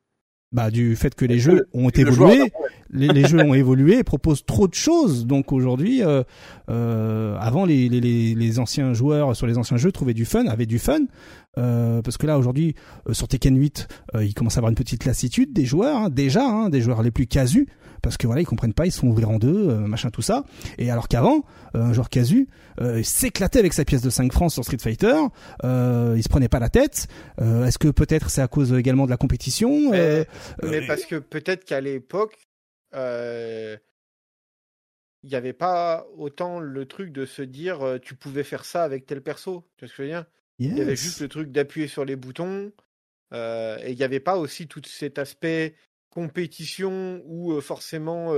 Bah du fait que les jeux ont évolué, les, jeux ont évolué et proposent trop de choses. Donc aujourd'hui, euh, euh, avant les, les, les, anciens joueurs sur les anciens jeux trouvaient du fun, avaient du fun. Euh, parce que là aujourd'hui sur Tekken 8, il commence à avoir une petite lassitude des joueurs hein, déjà, hein, des joueurs les plus casus parce que voilà ils comprennent pas, ils se font ouvrir en deux, euh, machin tout ça. Et alors qu'avant, euh, un joueur casu euh, s'éclatait avec sa pièce de 5 francs sur Street Fighter, il se prenait pas la tête. Est-ce que peut-être c'est à cause également de la compétition mais, parce que peut-être qu'à l'époque il n'y avait pas autant le truc de se dire tu pouvais faire ça avec tel perso. Tu vois ce que je veux dire? Il y avait juste le truc d'appuyer sur les boutons. et il n'y avait pas aussi tout cet aspect compétition ou forcément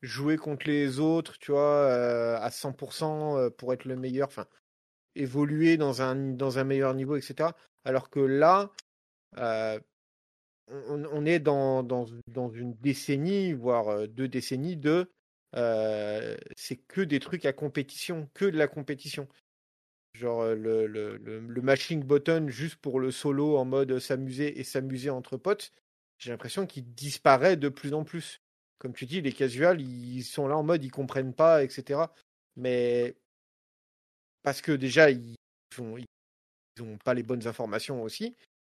jouer contre les autres, tu vois, à 100% pour être le meilleur, enfin, évoluer dans un, dans un meilleur niveau, etc. Alors que là, on, est dans, dans, dans, une décennie, voire deux décennies de c'est que des trucs à compétition, que de la compétition. Genre le, le, le, le mashing button juste pour le solo en mode s'amuser et s'amuser entre potes, j'ai l'impression qu'il disparaît de plus en plus. Comme tu dis, les casuals, ils sont là en mode ils comprennent pas, etc. Mais parce que déjà, ils ont, ils ont pas les bonnes informations aussi.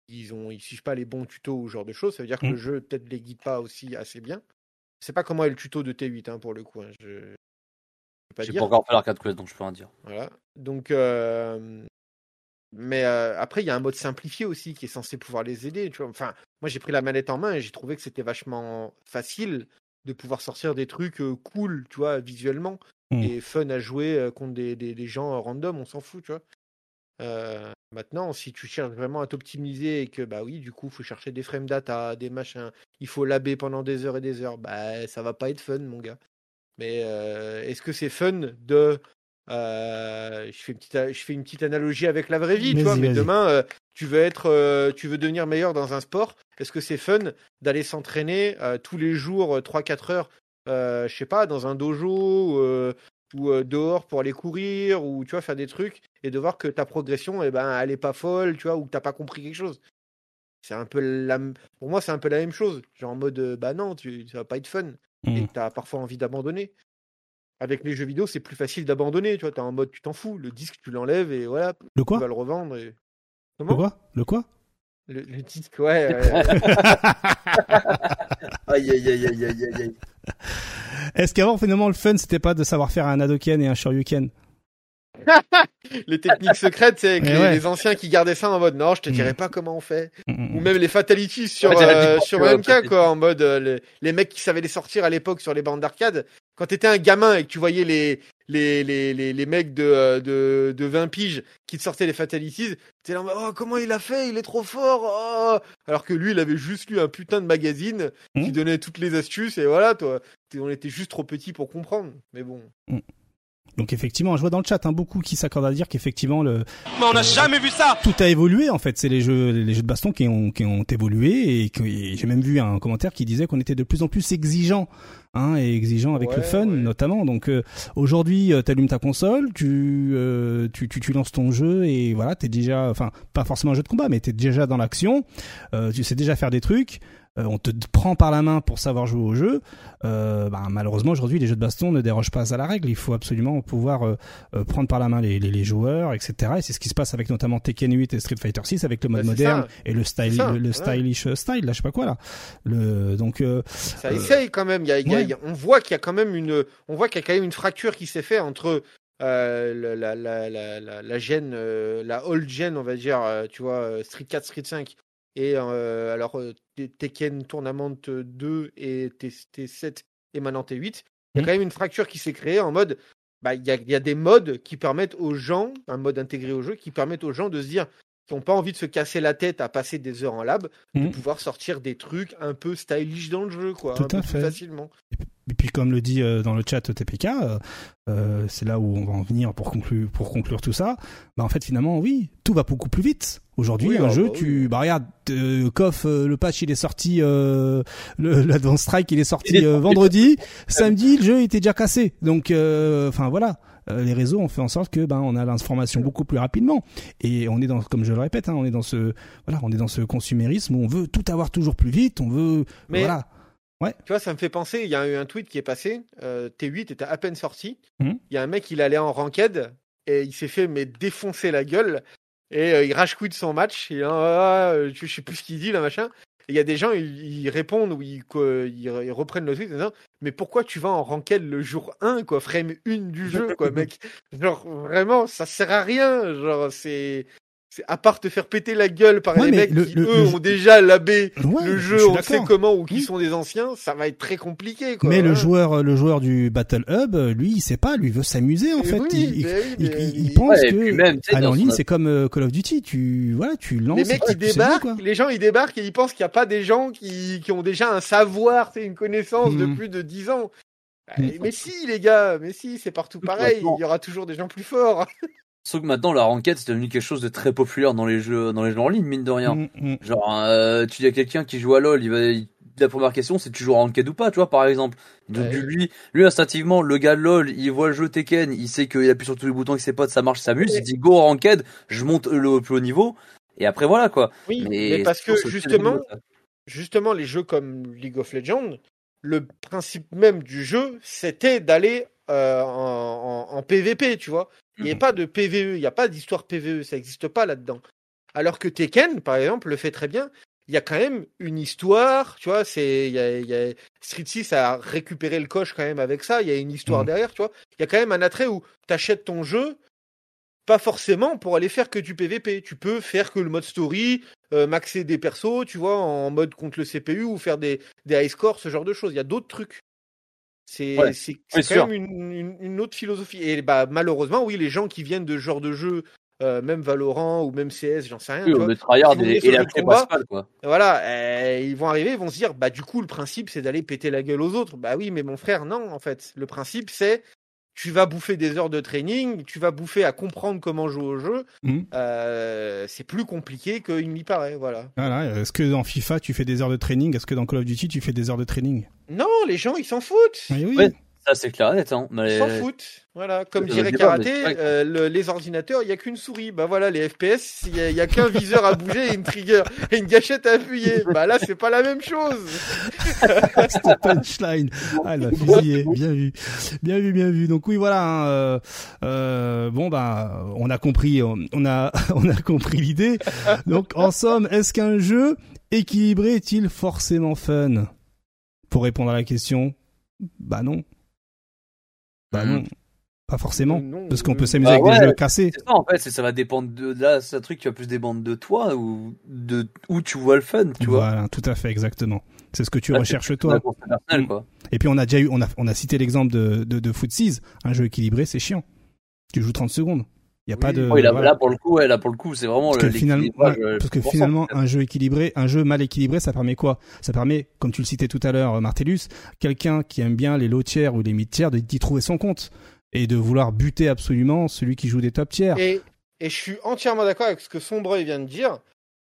Ils ont, ils suivent pas les bons tutos ou ce genre de choses. Ça veut dire que le mmh. jeu peut-être les guide pas aussi assez bien. Je sais pas comment est le tuto de T8 hein, pour le coup. Hein. Je... J'ai pas, pas encore fait l'arcade quest donc je peux en dire. Voilà. Donc, euh, mais après, il y a un mode simplifié aussi qui est censé pouvoir les aider. Tu vois. Enfin, moi, j'ai pris la manette en main et j'ai trouvé que c'était vachement facile de pouvoir sortir des trucs cool, tu vois, visuellement, mmh. et fun à jouer contre des, des, gens random, on s'en fout, tu vois. maintenant, si tu cherches vraiment à t'optimiser et que, bah oui, du coup, il faut chercher des frame data, des machins, il faut laber pendant des heures et des heures, bah ça va pas être fun, mon gars. Mais est-ce que c'est fun de euh, je, fais une petite, je fais une petite analogie avec la vraie vie, tu vois, mais demain, euh, tu veux être, euh, tu veux devenir meilleur dans un sport. Est-ce que c'est fun d'aller s'entraîner tous les jours, 3-4 heures, je sais pas, dans un dojo ou dehors pour aller courir ou tu vois, faire des trucs et de voir que ta progression, eh ben, elle est pas folle, tu vois, ou que t'as pas compris quelque chose? C'est un peu la, pour moi, c'est un peu la même chose. Genre en mode, bah non, tu, ça va pas être fun. Et mmh. tu as parfois envie d'abandonner. Avec les jeux vidéo, c'est plus facile d'abandonner, tu vois, t'es en mode tu t'en fous, le disque tu l'enlèves et voilà, le quoi? tu vas le revendre et... le quoi? Le quoi? Le, disque, ouais. aïe aïe aïe aïe aïe aïe. Est-ce qu'avant finalement le fun c'était pas de savoir faire un Hadoken et un Shoryuken? les techniques secrètes, c'est les, anciens qui gardaient ça en mode non, je te dirais mm. pas comment on fait. Mm, mm, Ou même les fatalities sur, euh, sur MK, quoi, en mode euh, les, les, mecs qui savaient les sortir à l'époque sur les bandes d'arcade. Quand t'étais un gamin et que tu voyais les, les, les, les, les mecs de, euh, de, de 20 piges qui te sortaient les fatalities, t'es là, oh, comment il a fait? Il est trop fort! Oh. Alors que lui, il avait juste lu un putain de magazine qui donnait toutes les astuces et voilà, toi. On était juste trop petit pour comprendre. Mais bon. Donc effectivement, je vois dans le chat hein, beaucoup qui s'accordent à dire qu'effectivement le. Mais on n'a jamais vu ça. Tout a évolué en fait. C'est les jeux, les jeux de baston qui ont qui ont évolué et, que j'ai même vu un commentaire qui disait qu'on était de plus en plus exigeant hein, et exigeant avec le fun notamment. Donc euh, aujourd'hui, tu allumes ta console, tu, tu, tu, tu lances ton jeu et voilà, t'es déjà, enfin pas forcément un jeu de combat, mais t'es déjà dans l'action. tu sais déjà faire des trucs. Euh, on te prend par la main pour savoir jouer au jeu. Euh, bah, malheureusement aujourd'hui les jeux de baston ne dérogent pas à la règle. Il faut absolument pouvoir euh, prendre par la main les, les, joueurs, etc. Et c'est ce qui se passe avec notamment Tekken 8 et Street Fighter 6 avec le mode bah, moderne et le style, le, stylish style, là je sais pas quoi là. Le donc ça essaye quand même. Y a, on voit qu'il y a quand même une, on voit qu'il y a quand même une fracture qui s'est faite entre euh, la, la, la, la, la gêne, la old gen, on va dire, tu vois, Street 4, Street 5, et alors, Tekken Tournament 2 et T7 et maintenant T8, il y a quand même une fracture qui s'est créée en mode, bah, il y, a, y, a, des modes qui permettent aux gens, un mode intégré au jeu, qui permettent aux gens de se dire, qui n'ont pas envie de se casser la tête à passer des heures en lab, de mmh. pouvoir sortir des trucs un peu stylish dans le jeu, quoi, Tout un à peu fait. facilement. Et puis comme le dit euh, dans le chat TPK, euh, euh, c'est là où on va en venir pour conclure, pour conclure tout ça. Bah en fait finalement oui, tout va beaucoup plus vite. Aujourd'hui un ah jeu, bah tu bah regarde, euh, KOF, le patch il est sorti, euh, l'Advance Strike il est sorti vendredi, samedi le jeu était déjà cassé. Donc enfin voilà. les réseaux ont fait en sorte que ben on a l'information beaucoup plus rapidement et on est dans comme je le répète hein, on est dans ce voilà on est dans ce consumérisme où on veut tout avoir toujours plus vite on veut voilà Ouais. Tu vois, ça me fait penser, il y a eu un tweet qui est passé, euh, T8 était à peine sorti, mmh. il y a un mec, il allait en ranked, et il s'est fait mais défoncer la gueule, et euh, il rage quit son match, et ah, ah, je sais plus ce qu'il dit, là, machin. Et il y a des gens, ils, répondent ou ils, ils, reprennent le tweet en disant Mais pourquoi tu vas en ranked le jour 1, quoi, frame 1 du jeu, quoi, mec Genre, vraiment, ça sert à rien. Genre, c'est à part te faire péter la gueule par les mecs qui eux ont déjà labé le jeu, on sait comment ou qui sont des anciens, ça va être très compliqué. Quoi, mais le joueur, le joueur du Battle Hub, lui, il sait pas, lui veut s'amuser en fait. il, il, pense que en ligne, c'est comme euh, Call of Duty, tu voilà, tu lances. Les mecs ils débarquent, les gens ils débarquent et ils pensent qu'il y a pas des gens qui, qui ont déjà un savoir, c'est une connaissance de hmm. plus de 10 ans. Bah, hmm. Mais si les gars, mais si, c'est partout pareil, il y aura toujours des gens plus forts. Sauf que maintenant, la ranked, c'est devenu quelque chose de très populaire dans les jeux, dans les jeux en ligne, mine de rien. Mm, mm. Genre, euh, tu dis à quelqu'un qui joue à LoL, il va, la première question, c'est tu joues en ranked ou pas, tu vois, par exemple. Donc, lui, lui, instinctivement, le gars de LoL, il voit le jeu Tekken, il sait qu'il appuie sur tous les boutons avec ses potes, ça marche, ça s'amuse, il dit go ranked, je monte le plus haut niveau, et après voilà, quoi. Oui, mais, parce que justement, justement, les jeux comme League of Legends, le principe même du jeu, c'était d'aller euh, en, en, PVP, tu vois. Il n'y a pas de PVE, il n'y a pas d'histoire PVE, ça n'existe pas là-dedans. Alors que Tekken, par exemple, le fait très bien. Il y a quand même une histoire, tu vois, c'est, y a, y a, Street 6 a récupéré le coche quand même avec ça, il y a une histoire mhm. derrière, tu vois. Il y a quand même un attrait où tu achètes ton jeu, pas forcément pour aller faire que du PVP. Tu peux faire que le mode story, euh, maxer des persos, tu vois, en mode contre le CPU ou faire des, des high scores, ce genre de choses. Il y a d'autres trucs. C'est quand même une, une, autre philosophie. Et bah, malheureusement, oui, les gens qui viennent de ce genre de jeu, euh, même Valorant ou même CS, j'en sais rien. le tryhard et, et la combat, quoi. Voilà, euh, ils vont arriver, ils vont se dire, bah du coup, le principe, c'est d'aller péter la gueule aux autres. Bah oui, mais mon frère, non, en fait. Le principe, c'est tu vas bouffer des heures de training, tu vas bouffer à comprendre comment jouer au jeu. Mmh. Euh, c'est plus compliqué qu'il n'y paraît, voilà. Voilà. Est-ce que dans FIFA tu fais des heures de training? Est-ce que dans Call of Duty tu fais des heures de training? Non, les gens ils s'en foutent. oui. oui. Ça, c'est clair net. Hein, mais... S'en foutent. Voilà, comme dirait Karaté, euh, les ordinateurs, il n'y a qu'une souris. Bah voilà, les FPS, il n'y a, qu'un viseur à bouger et une trigger et une gâchette à appuyer. Bah là, c'est pas la même chose. C'était punchline. Ah, la fusillé. Bien vu. Bien vu, bien vu. Donc oui, voilà. Hein, euh, euh, bon, bah, on a compris, on a, on a compris l'idée. Donc, en somme, est-ce qu'un jeu équilibré est-il forcément fun? Pour répondre à la question, bah non. Bah non. Pas forcément, parce qu'on peut s'amuser bah avec des jeux cassés. C'est ça, en fait, ça va dépendre de là, c'est un truc qui va plus dépendre de toi ou de où tu vois le fun, tu vois. Voilà, tout à fait, exactement. C'est ce que tu recherches toi. Mm. Quoi. Et puis on a déjà eu, on a, on a cité l'exemple de, de, de un jeu équilibré, c'est chiant. Tu joues 30 secondes. Il y a pas de. Oui, là, pour le coup, ouais, là pour le coup, c'est vraiment parce que, finalement, parce que finalement, un jeu équilibré, un jeu mal équilibré, ça permet quoi? Ça permet, comme tu le citais tout à l'heure, Martellus, quelqu'un qui aime bien les low tiers ou les mid tiers, d'y trouver son compte et de vouloir buter absolument celui qui joue des top tiers. Et, et je suis entièrement d'accord avec ce que Sombreuil vient de dire.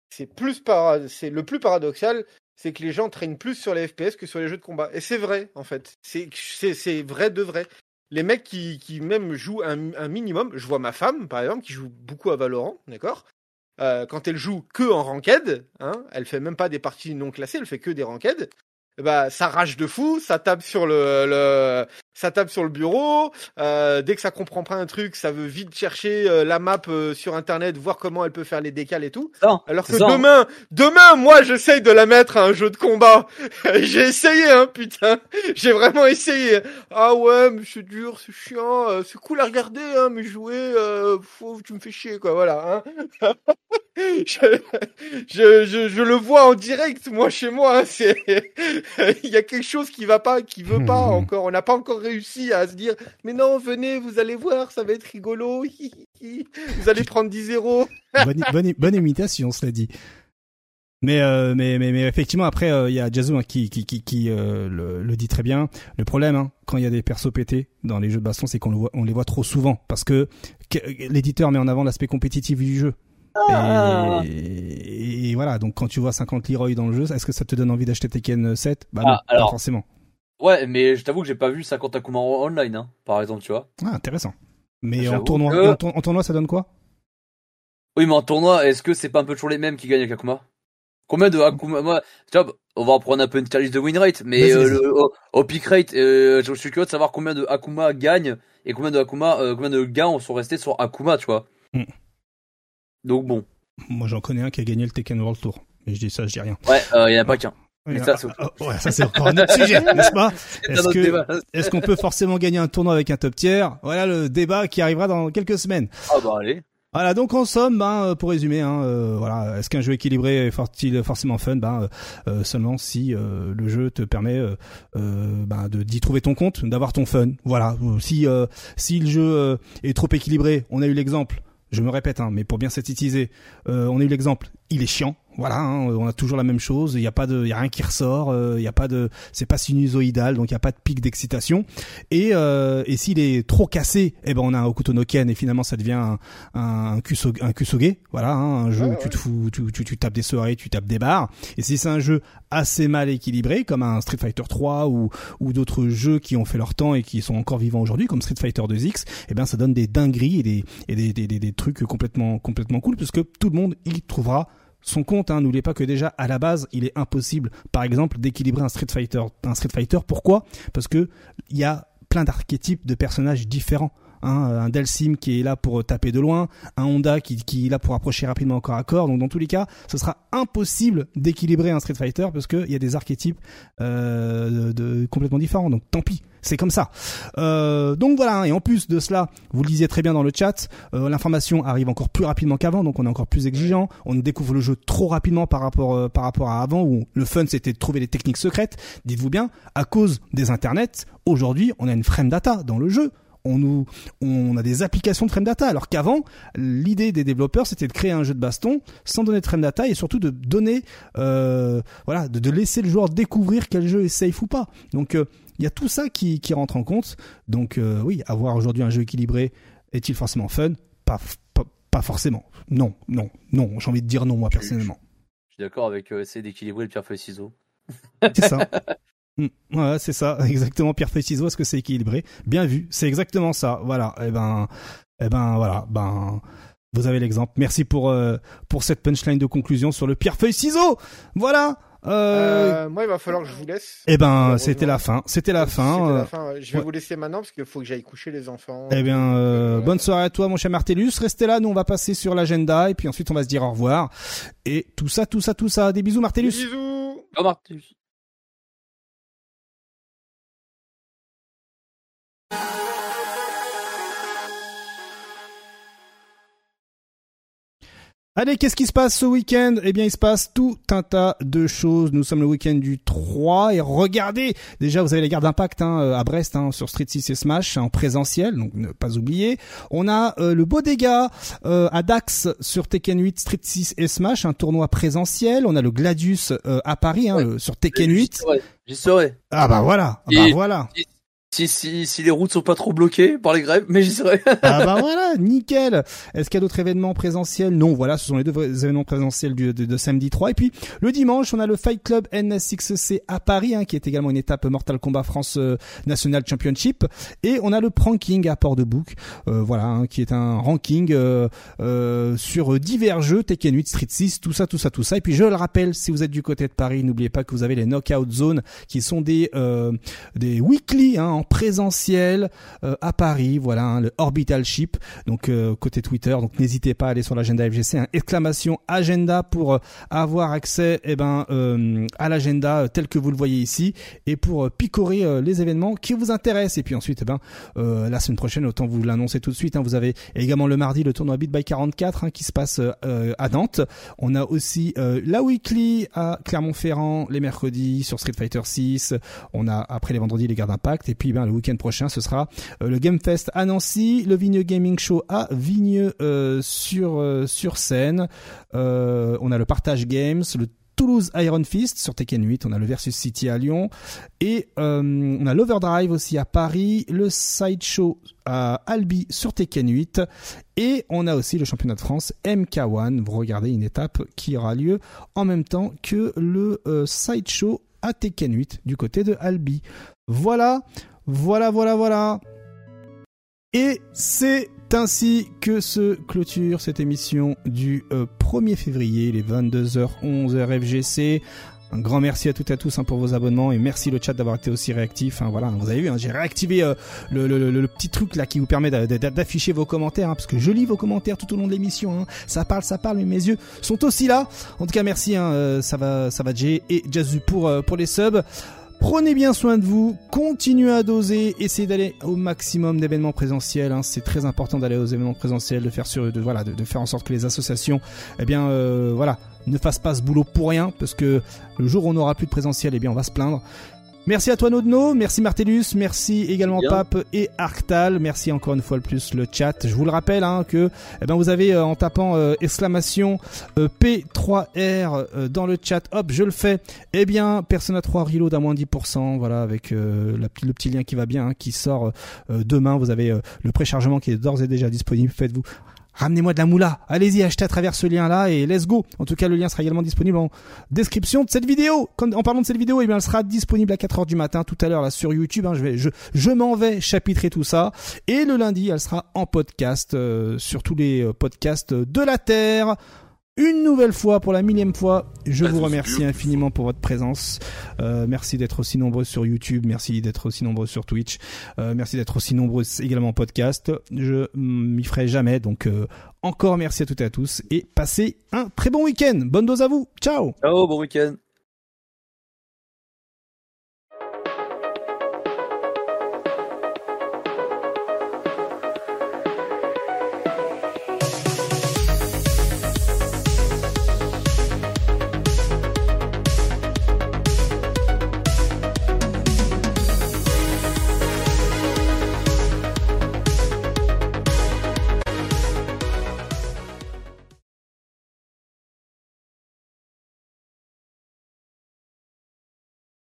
C'est plus c'est le plus paradoxal, c'est que les gens traînent plus sur les FPS que sur les jeux de combat. Et c'est vrai, en fait. C'est vrai de vrai. Les mecs qui, même jouent un, un, minimum, je vois ma femme, par exemple, qui joue beaucoup à Valorant, d'accord? Euh, Quand elle joue que en ranked, hein, elle fait même pas des parties non classées, elle fait que des ranked, bah ça rage de fou, ça tape sur le, le ça tape sur le bureau. Euh, dès que ça comprend pas un truc, ça veut vite chercher euh, la map euh, sur internet, voir comment elle peut faire les décales et tout. Alors que demain, demain, moi, j'essaye de la mettre à un jeu de combat. J'ai essayé, hein, putain. J'ai vraiment essayé. Ah ouais, mais c'est dur, c'est chiant, euh, c'est cool à regarder, hein, mais jouer, faut, tu me fais chier, quoi. Voilà. Hein. je, je, je, je, le vois en direct, moi, chez moi. Hein, c'est, il y a quelque chose qui va pas, qui veut pas encore. On n'a pas encore réussi à se dire mais non venez vous allez voir ça va être rigolo vous allez prendre 10-0 bonne, bonne, imitation cela dit mais, euh, mais, mais, mais effectivement après euh, il y a Jazoo hein, qui qui qui, qui euh, le, dit très bien. Le problème hein, quand il y a des persos pétés dans les jeux de baston, c'est qu'on le voit, on les voit trop souvent parce que, l'éditeur met en avant l'aspect compétitif du jeu. Ah. Et, voilà, donc quand tu vois 50 Leroy dans le jeu, est-ce que ça te donne envie d'acheter Tekken 7 Bah non, ah, pas forcément. Ouais, mais je t'avoue que j'ai pas vu 50 Akuma online, hein, par exemple, tu vois. Ah, intéressant. Mais en tournoi, en, tournoi, ça donne quoi? Oui, mais en tournoi, est-ce que c'est pas un peu toujours les mêmes qui gagnent avec Akuma? Combien de Akuma? Moi, on va reprendre un peu une liste de win rate, mais euh, au, peak rate, euh, je suis curieux de savoir combien de Akuma gagnent et combien de Akuma, euh, combien de gains sont restés sur Akuma, tu vois. Hmm. Donc bon. Moi, j'en connais un qui a gagné le Tekken World Tour. Mais je dis ça, je dis rien. Ouais, il y en a pas qu'un. Mais ça, c'est ah, ouais, ça c'est encore un autre sujet, n'est-ce pas Est-ce que est-ce qu'on peut forcément gagner un tournoi avec un top tier? Voilà le débat qui arrivera dans quelques semaines. Ah bah allez. Voilà, donc en somme, ben, euh, pour résumer, hein, euh, voilà, est-ce qu'un jeu équilibré est forcément fun? Ben, euh, seulement si le jeu te permet ben, de d'y trouver ton compte, d'avoir ton fun. Voilà. Si si le jeu est trop équilibré, on a eu l'exemple. Je me répète, hein, mais pour bien synthétiser, on a eu l'exemple. Il est chiant voilà, hein, on a toujours la même chose. Il n'y a pas de, il y a rien qui ressort. Euh, il n'y a pas de, c'est pas sinusoïdal, donc il n'y a pas de pic d'excitation. Et, euh, et s'il est trop cassé, eh ben on a un Okuto no Ken et finalement ça devient un, un, kusoge, un kusoge, voilà, hein, un jeu où tu te fous, tu, tu, tu, tapes des soirées, tu tapes des barres. Et si c'est un jeu assez mal équilibré, comme un Street Fighter 3 ou, ou d'autres jeux qui ont fait leur temps et qui sont encore vivants aujourd'hui, comme Street Fighter 2X, eh ben ça donne des dingueries et des, et des, des, des, des trucs complètement, complètement cool, puisque tout le monde y trouvera son compte. Hein, N'oubliez pas que déjà à la base, il est impossible, par exemple, d'équilibrer un Street Fighter. Un Street Fighter, pourquoi? Parce que il y a plein d'archétypes de personnages différents. Hein, un Delsim qui est là pour taper de loin, un Honda qui, est là pour approcher rapidement corps à corps. Donc dans tous les cas, ce sera impossible d'équilibrer un Street Fighter parce qu'il y a des archétypes euh, de, complètement différents. Donc tant pis c'est comme ça. Euh, donc voilà, et en plus de cela, vous le disiez très bien dans le chat, euh, l'information arrive encore plus rapidement qu'avant, donc on est encore plus exigeant. On découvre le jeu trop rapidement par rapport par rapport à avant où le fun c'était de trouver les techniques secrètes. Dites-vous bien, à cause des internets, aujourd'hui on a une frame data dans le jeu on nous, on a des applications de frame data, alors qu'avant, l'idée des développeurs, c'était de créer un jeu de baston sans donner de frame data et surtout de donner, euh, voilà, de, laisser le joueur découvrir quel jeu est safe ou pas. Donc, euh, il y a tout ça qui, qui rentre en compte. Donc, euh, oui, avoir aujourd'hui un jeu équilibré est-il forcément fun? Pas, pas, forcément. Non, non, non. J'ai envie de dire non, moi, personnellement. Je suis d'accord avec essayer d'équilibrer le pierre feuille ciseaux. C'est ça. Mm. Ouais, c'est ça, exactement. Pierre feuille ciseaux, est-ce que c'est équilibré? Bien vu, c'est exactement ça. Voilà. Et eh ben, et eh ben, voilà. Ben, vous avez l'exemple. Merci pour euh, pour cette punchline de conclusion sur le pierre feuille ciseaux. Voilà. Euh... Euh, moi, il va falloir que je vous laisse. Eh ben, c'était la fin. C'était la fin. La fin Je vais vous laisser maintenant parce qu'il faut que j'aille coucher les enfants. Eh bien, euh, bonne soirée à toi, mon cher Martellus. Restez là. Nous, on va passer sur l'agenda et puis ensuite, on va se dire au revoir. Et tout ça, tout ça, tout ça. Des bisous, Martellus. Des bisous. Au Martellus. Allez, qu'est-ce qui se passe ce week-end? Eh bien, il se passe tout un tas de choses. Nous sommes le week-end du 3 et regardez, déjà vous avez les gardes d'impact hein, euh, à Brest hein, sur Street 6 et Smash en présentiel, donc ne pas oublier. On a euh, le beau dégât euh, à Dax sur Tekken 8 Street 6 et Smash, un tournoi présentiel. On a le Gladius à Paris hein, sur Tekken 8. J'y serai. Ah bah voilà, ah bah voilà Si, si, si les routes sont pas trop bloquées par les grèves, mais j'y serai. ah bah voilà, nickel. Est-ce qu'il y a d'autres événements présentiels? Non, voilà, ce sont les deux événements présentiels du, de, de, samedi 3. Et puis le dimanche, on a le Fight Club NS6C à Paris, hein, qui est également une étape Mortal Kombat France euh, National Championship. Et on a le Pranking à Port-de-Bouc, euh, voilà, hein, qui est un ranking euh, euh sur divers jeux, Tekken 8, Street 6, tout ça, tout ça, tout ça. Et puis je le rappelle, si vous êtes du côté de Paris, n'oubliez pas que vous avez les Knockout Zone, qui sont des des weekly hein, présentiel euh, à Paris, voilà hein, le Orbital Ship, donc euh, côté Twitter, donc n'hésitez pas à aller sur l'agenda FGC, hein, exclamation agenda pour euh, avoir accès eh ben à l'agenda tel que vous le voyez ici et pour picorer les événements qui vous intéressent. Et puis ensuite eh ben la semaine prochaine autant vous l'annoncer tout de suite, vous avez également le mardi le tournoi Beat by 44 qui se passe à Nantes, on a aussi la weekly à Clermont-Ferrand les mercredis sur Street Fighter 6, on a après les vendredis les gardes d'impact. Et puis ben le week-end prochain, ce sera euh, le Game Fest à Nancy, le Vigneux Gaming Show à Vigneux euh, sur euh, sur scène. on a le Partage Games, le Toulouse Iron Fist sur Tekken 8, on a le Versus City à Lyon et on a l'Overdrive aussi à Paris, le Sideshow à Albi sur Tekken 8 et on a aussi le championnat de France MK1. Vous regardez une étape qui aura lieu en même temps que le Sideshow à Tekken 8 du côté de Albi. Voilà, voilà, voilà, voilà. Et c'est ainsi que se clôture cette émission du 1er euh, février, les 22h11 RFGC. Un grand merci à toutes et à tous hein, pour vos abonnements et merci le chat d'avoir été aussi réactif. Hein, voilà, vous avez vu, hein, j'ai réactivé euh, le, petit truc là qui vous permet d'afficher vos commentaires parce que je lis vos commentaires tout au long de l'émission. Ça parle, ça parle, mais mes yeux sont aussi là. En tout cas, merci. Euh, ça va, ça va, Jay et Jazzu pour pour les subs. Prenez bien soin de vous, continuez à doser, essayez d'aller au maximum d'événements présentiels. Hein. C'est très important d'aller aux événements présentiels, de faire sur, de, voilà, de, faire en sorte que les associations, eh bien, euh, voilà, ne fassent pas ce boulot pour rien, parce que le jour où on n'aura plus de présentiel, eh bien, on va se plaindre. Merci à toi Nodno, merci Martellus, merci également Pape et Arctal, merci encore une fois le plus le chat. Je vous le rappelle hein, que eh ben, vous avez euh, en tapant euh, exclamation euh, P3R dans le chat, hop je le fais, eh bien Persona 3 Reload à moins 10%, voilà avec le petit lien qui va bien, hein, qui sort demain, vous avez le préchargement qui est d'ores et déjà disponible, faites-vous ramenez-moi de la moula. Allez-y, achetez à travers ce lien-là et let's go. En tout cas, le lien sera également disponible en description de cette vidéo. en parlant de cette vidéo, eh elle sera disponible à 4 heures du matin tout à l'heure là sur YouTube. Hein. je m'en vais chapitrer tout ça. Et le lundi, elle sera en podcast euh, sur tous les euh, podcasts de la Terre une nouvelle fois, pour la millième fois, je vous remercie infiniment pour votre présence. Euh, merci d'être aussi nombreux sur YouTube, merci d'être aussi nombreux sur Twitch, euh, merci d'être aussi nombreux également en podcast. Je m'y ferai jamais, donc euh, encore merci à toutes et à tous et passez un très bon week-end. Bonne dose à vous. Ciao. Ciao, bon week-end.